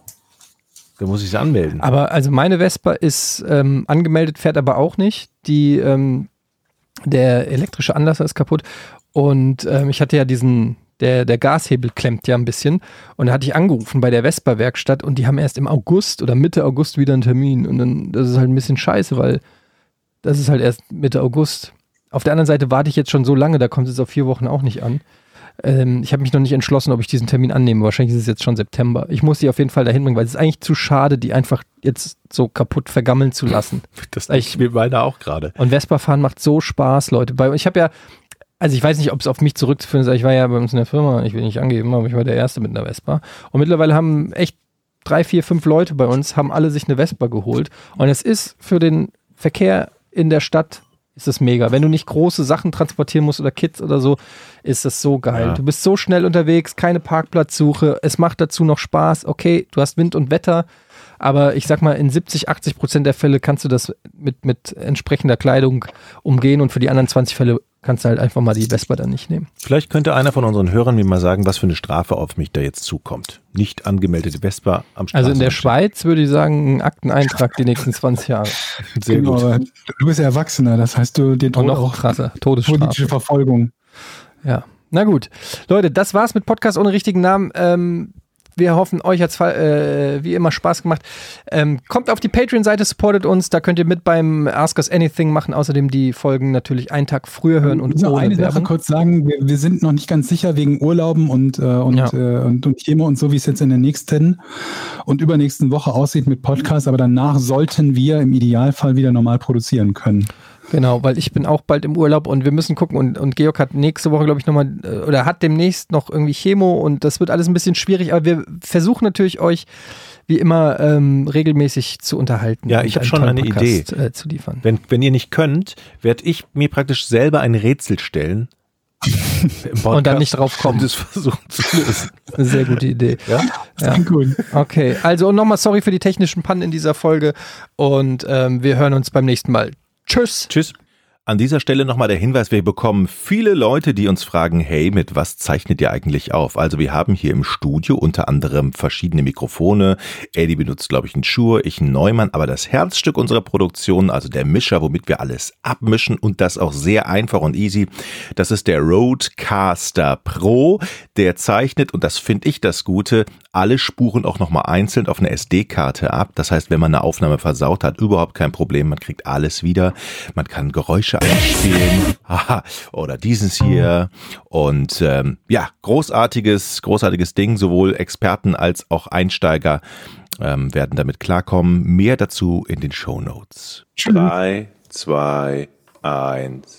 da muss ich sie anmelden. Aber also meine Vespa ist ähm, angemeldet, fährt aber auch nicht. Die, ähm, der elektrische Anlasser ist kaputt. Und ähm, ich hatte ja diesen, der, der Gashebel klemmt ja ein bisschen. Und da hatte ich angerufen bei der Vespa-Werkstatt und die haben erst im August oder Mitte August wieder einen Termin. Und dann, das ist halt ein bisschen scheiße, weil das ist halt erst Mitte August. Auf der anderen Seite warte ich jetzt schon so lange, da kommt es jetzt auf vier Wochen auch nicht an. Ähm, ich habe mich noch nicht entschlossen, ob ich diesen Termin annehme. Wahrscheinlich ist es jetzt schon September. Ich muss die auf jeden Fall dahin bringen, weil es ist eigentlich zu schade, die einfach jetzt so kaputt vergammeln zu lassen. Das ich mir beide auch gerade. Und Vespa fahren macht so Spaß, Leute. Bei, ich habe ja, also ich weiß nicht, ob es auf mich zurückzuführen ist, ich war ja bei uns in der Firma, ich will nicht angeben, aber ich war der Erste mit einer Vespa. Und mittlerweile haben echt drei, vier, fünf Leute bei uns, haben alle sich eine Vespa geholt. Und es ist für den Verkehr in der Stadt ist das mega. Wenn du nicht große Sachen transportieren musst oder Kids oder so, ist das so geil. Ja. Du bist so schnell unterwegs, keine Parkplatzsuche, es macht dazu noch Spaß. Okay, du hast Wind und Wetter, aber ich sag mal, in 70, 80 Prozent der Fälle kannst du das mit, mit entsprechender Kleidung umgehen und für die anderen 20 Fälle kannst du halt einfach mal die Vespa dann nicht nehmen. Vielleicht könnte einer von unseren Hörern mir mal sagen, was für eine Strafe auf mich da jetzt zukommt. Nicht angemeldete Vespa am Also in der. Schweiz würde ich sagen, ein Akteneintrag die nächsten 20 Jahre. [laughs] Sehr Genau, gut. aber du bist ja Erwachsener, das heißt, du den Und droht noch auch krasser, Todesstrafe. politische Verfolgung. Ja. Na gut. Leute, das war's mit Podcast ohne richtigen Namen. Ähm, Wir hoffen, euch hat's äh, wie immer Spaß gemacht. Ähm, kommt auf die Patreon-Seite, supportet uns. Da könnt ihr mit beim Ask Us Anything machen. Außerdem die Folgen natürlich einen Tag früher hören und ohne eine Sache Werbung. kurz sagen, wir, wir sind noch nicht ganz sicher wegen Urlauben und, äh, und, Ja. äh, und, und Chemo und so, wie es jetzt in der nächsten und übernächsten Woche aussieht mit Podcast, aber danach sollten wir im Idealfall wieder normal produzieren können. Genau, weil ich bin auch bald im Urlaub und wir müssen gucken und, und Georg hat nächste Woche, glaube ich, nochmal, äh, oder hat demnächst noch irgendwie Chemo und das wird alles ein bisschen schwierig, aber wir versuchen natürlich euch wie immer ähm, regelmäßig zu unterhalten. Ja, ich hab einen schon eine Podcast, Äh, zu liefern. Wenn, wenn ihr nicht könnt, werde ich mir praktisch selber ein Rätsel stellen. [laughs] Und dann nicht drauf kommen. Und es versuchen zu lösen. Eine [laughs] sehr gute Idee. Ja? Ja. Gut. Okay, also und nochmal sorry für die technischen Pannen in dieser Folge und ähm, wir hören uns beim nächsten Mal. Tschüss. Tschüss. An dieser Stelle nochmal der Hinweis, wir bekommen viele Leute, die uns fragen, hey, mit was zeichnet ihr eigentlich auf? Also wir haben hier im Studio unter anderem verschiedene Mikrofone. Eddie benutzt, glaube ich, einen Shure, ich einen Neumann, aber das Herzstück unserer Produktion, also der Mischer, womit wir alles abmischen und das auch sehr einfach und easy, das ist der Rodecaster Pro. Der zeichnet, und das finde ich das Gute, alle Spuren auch nochmal einzeln auf eine SD-Karte ab. Das heißt, wenn man eine Aufnahme versaut hat, überhaupt kein Problem. Man kriegt alles wieder. Man kann Geräusche einspielen. [laughs] Haha. Oder dieses hier. Und ähm, ja, großartiges, großartiges Ding. Sowohl Experten als auch Einsteiger ähm, werden damit klarkommen. Mehr dazu in den Show Notes. Drei, zwei, eins.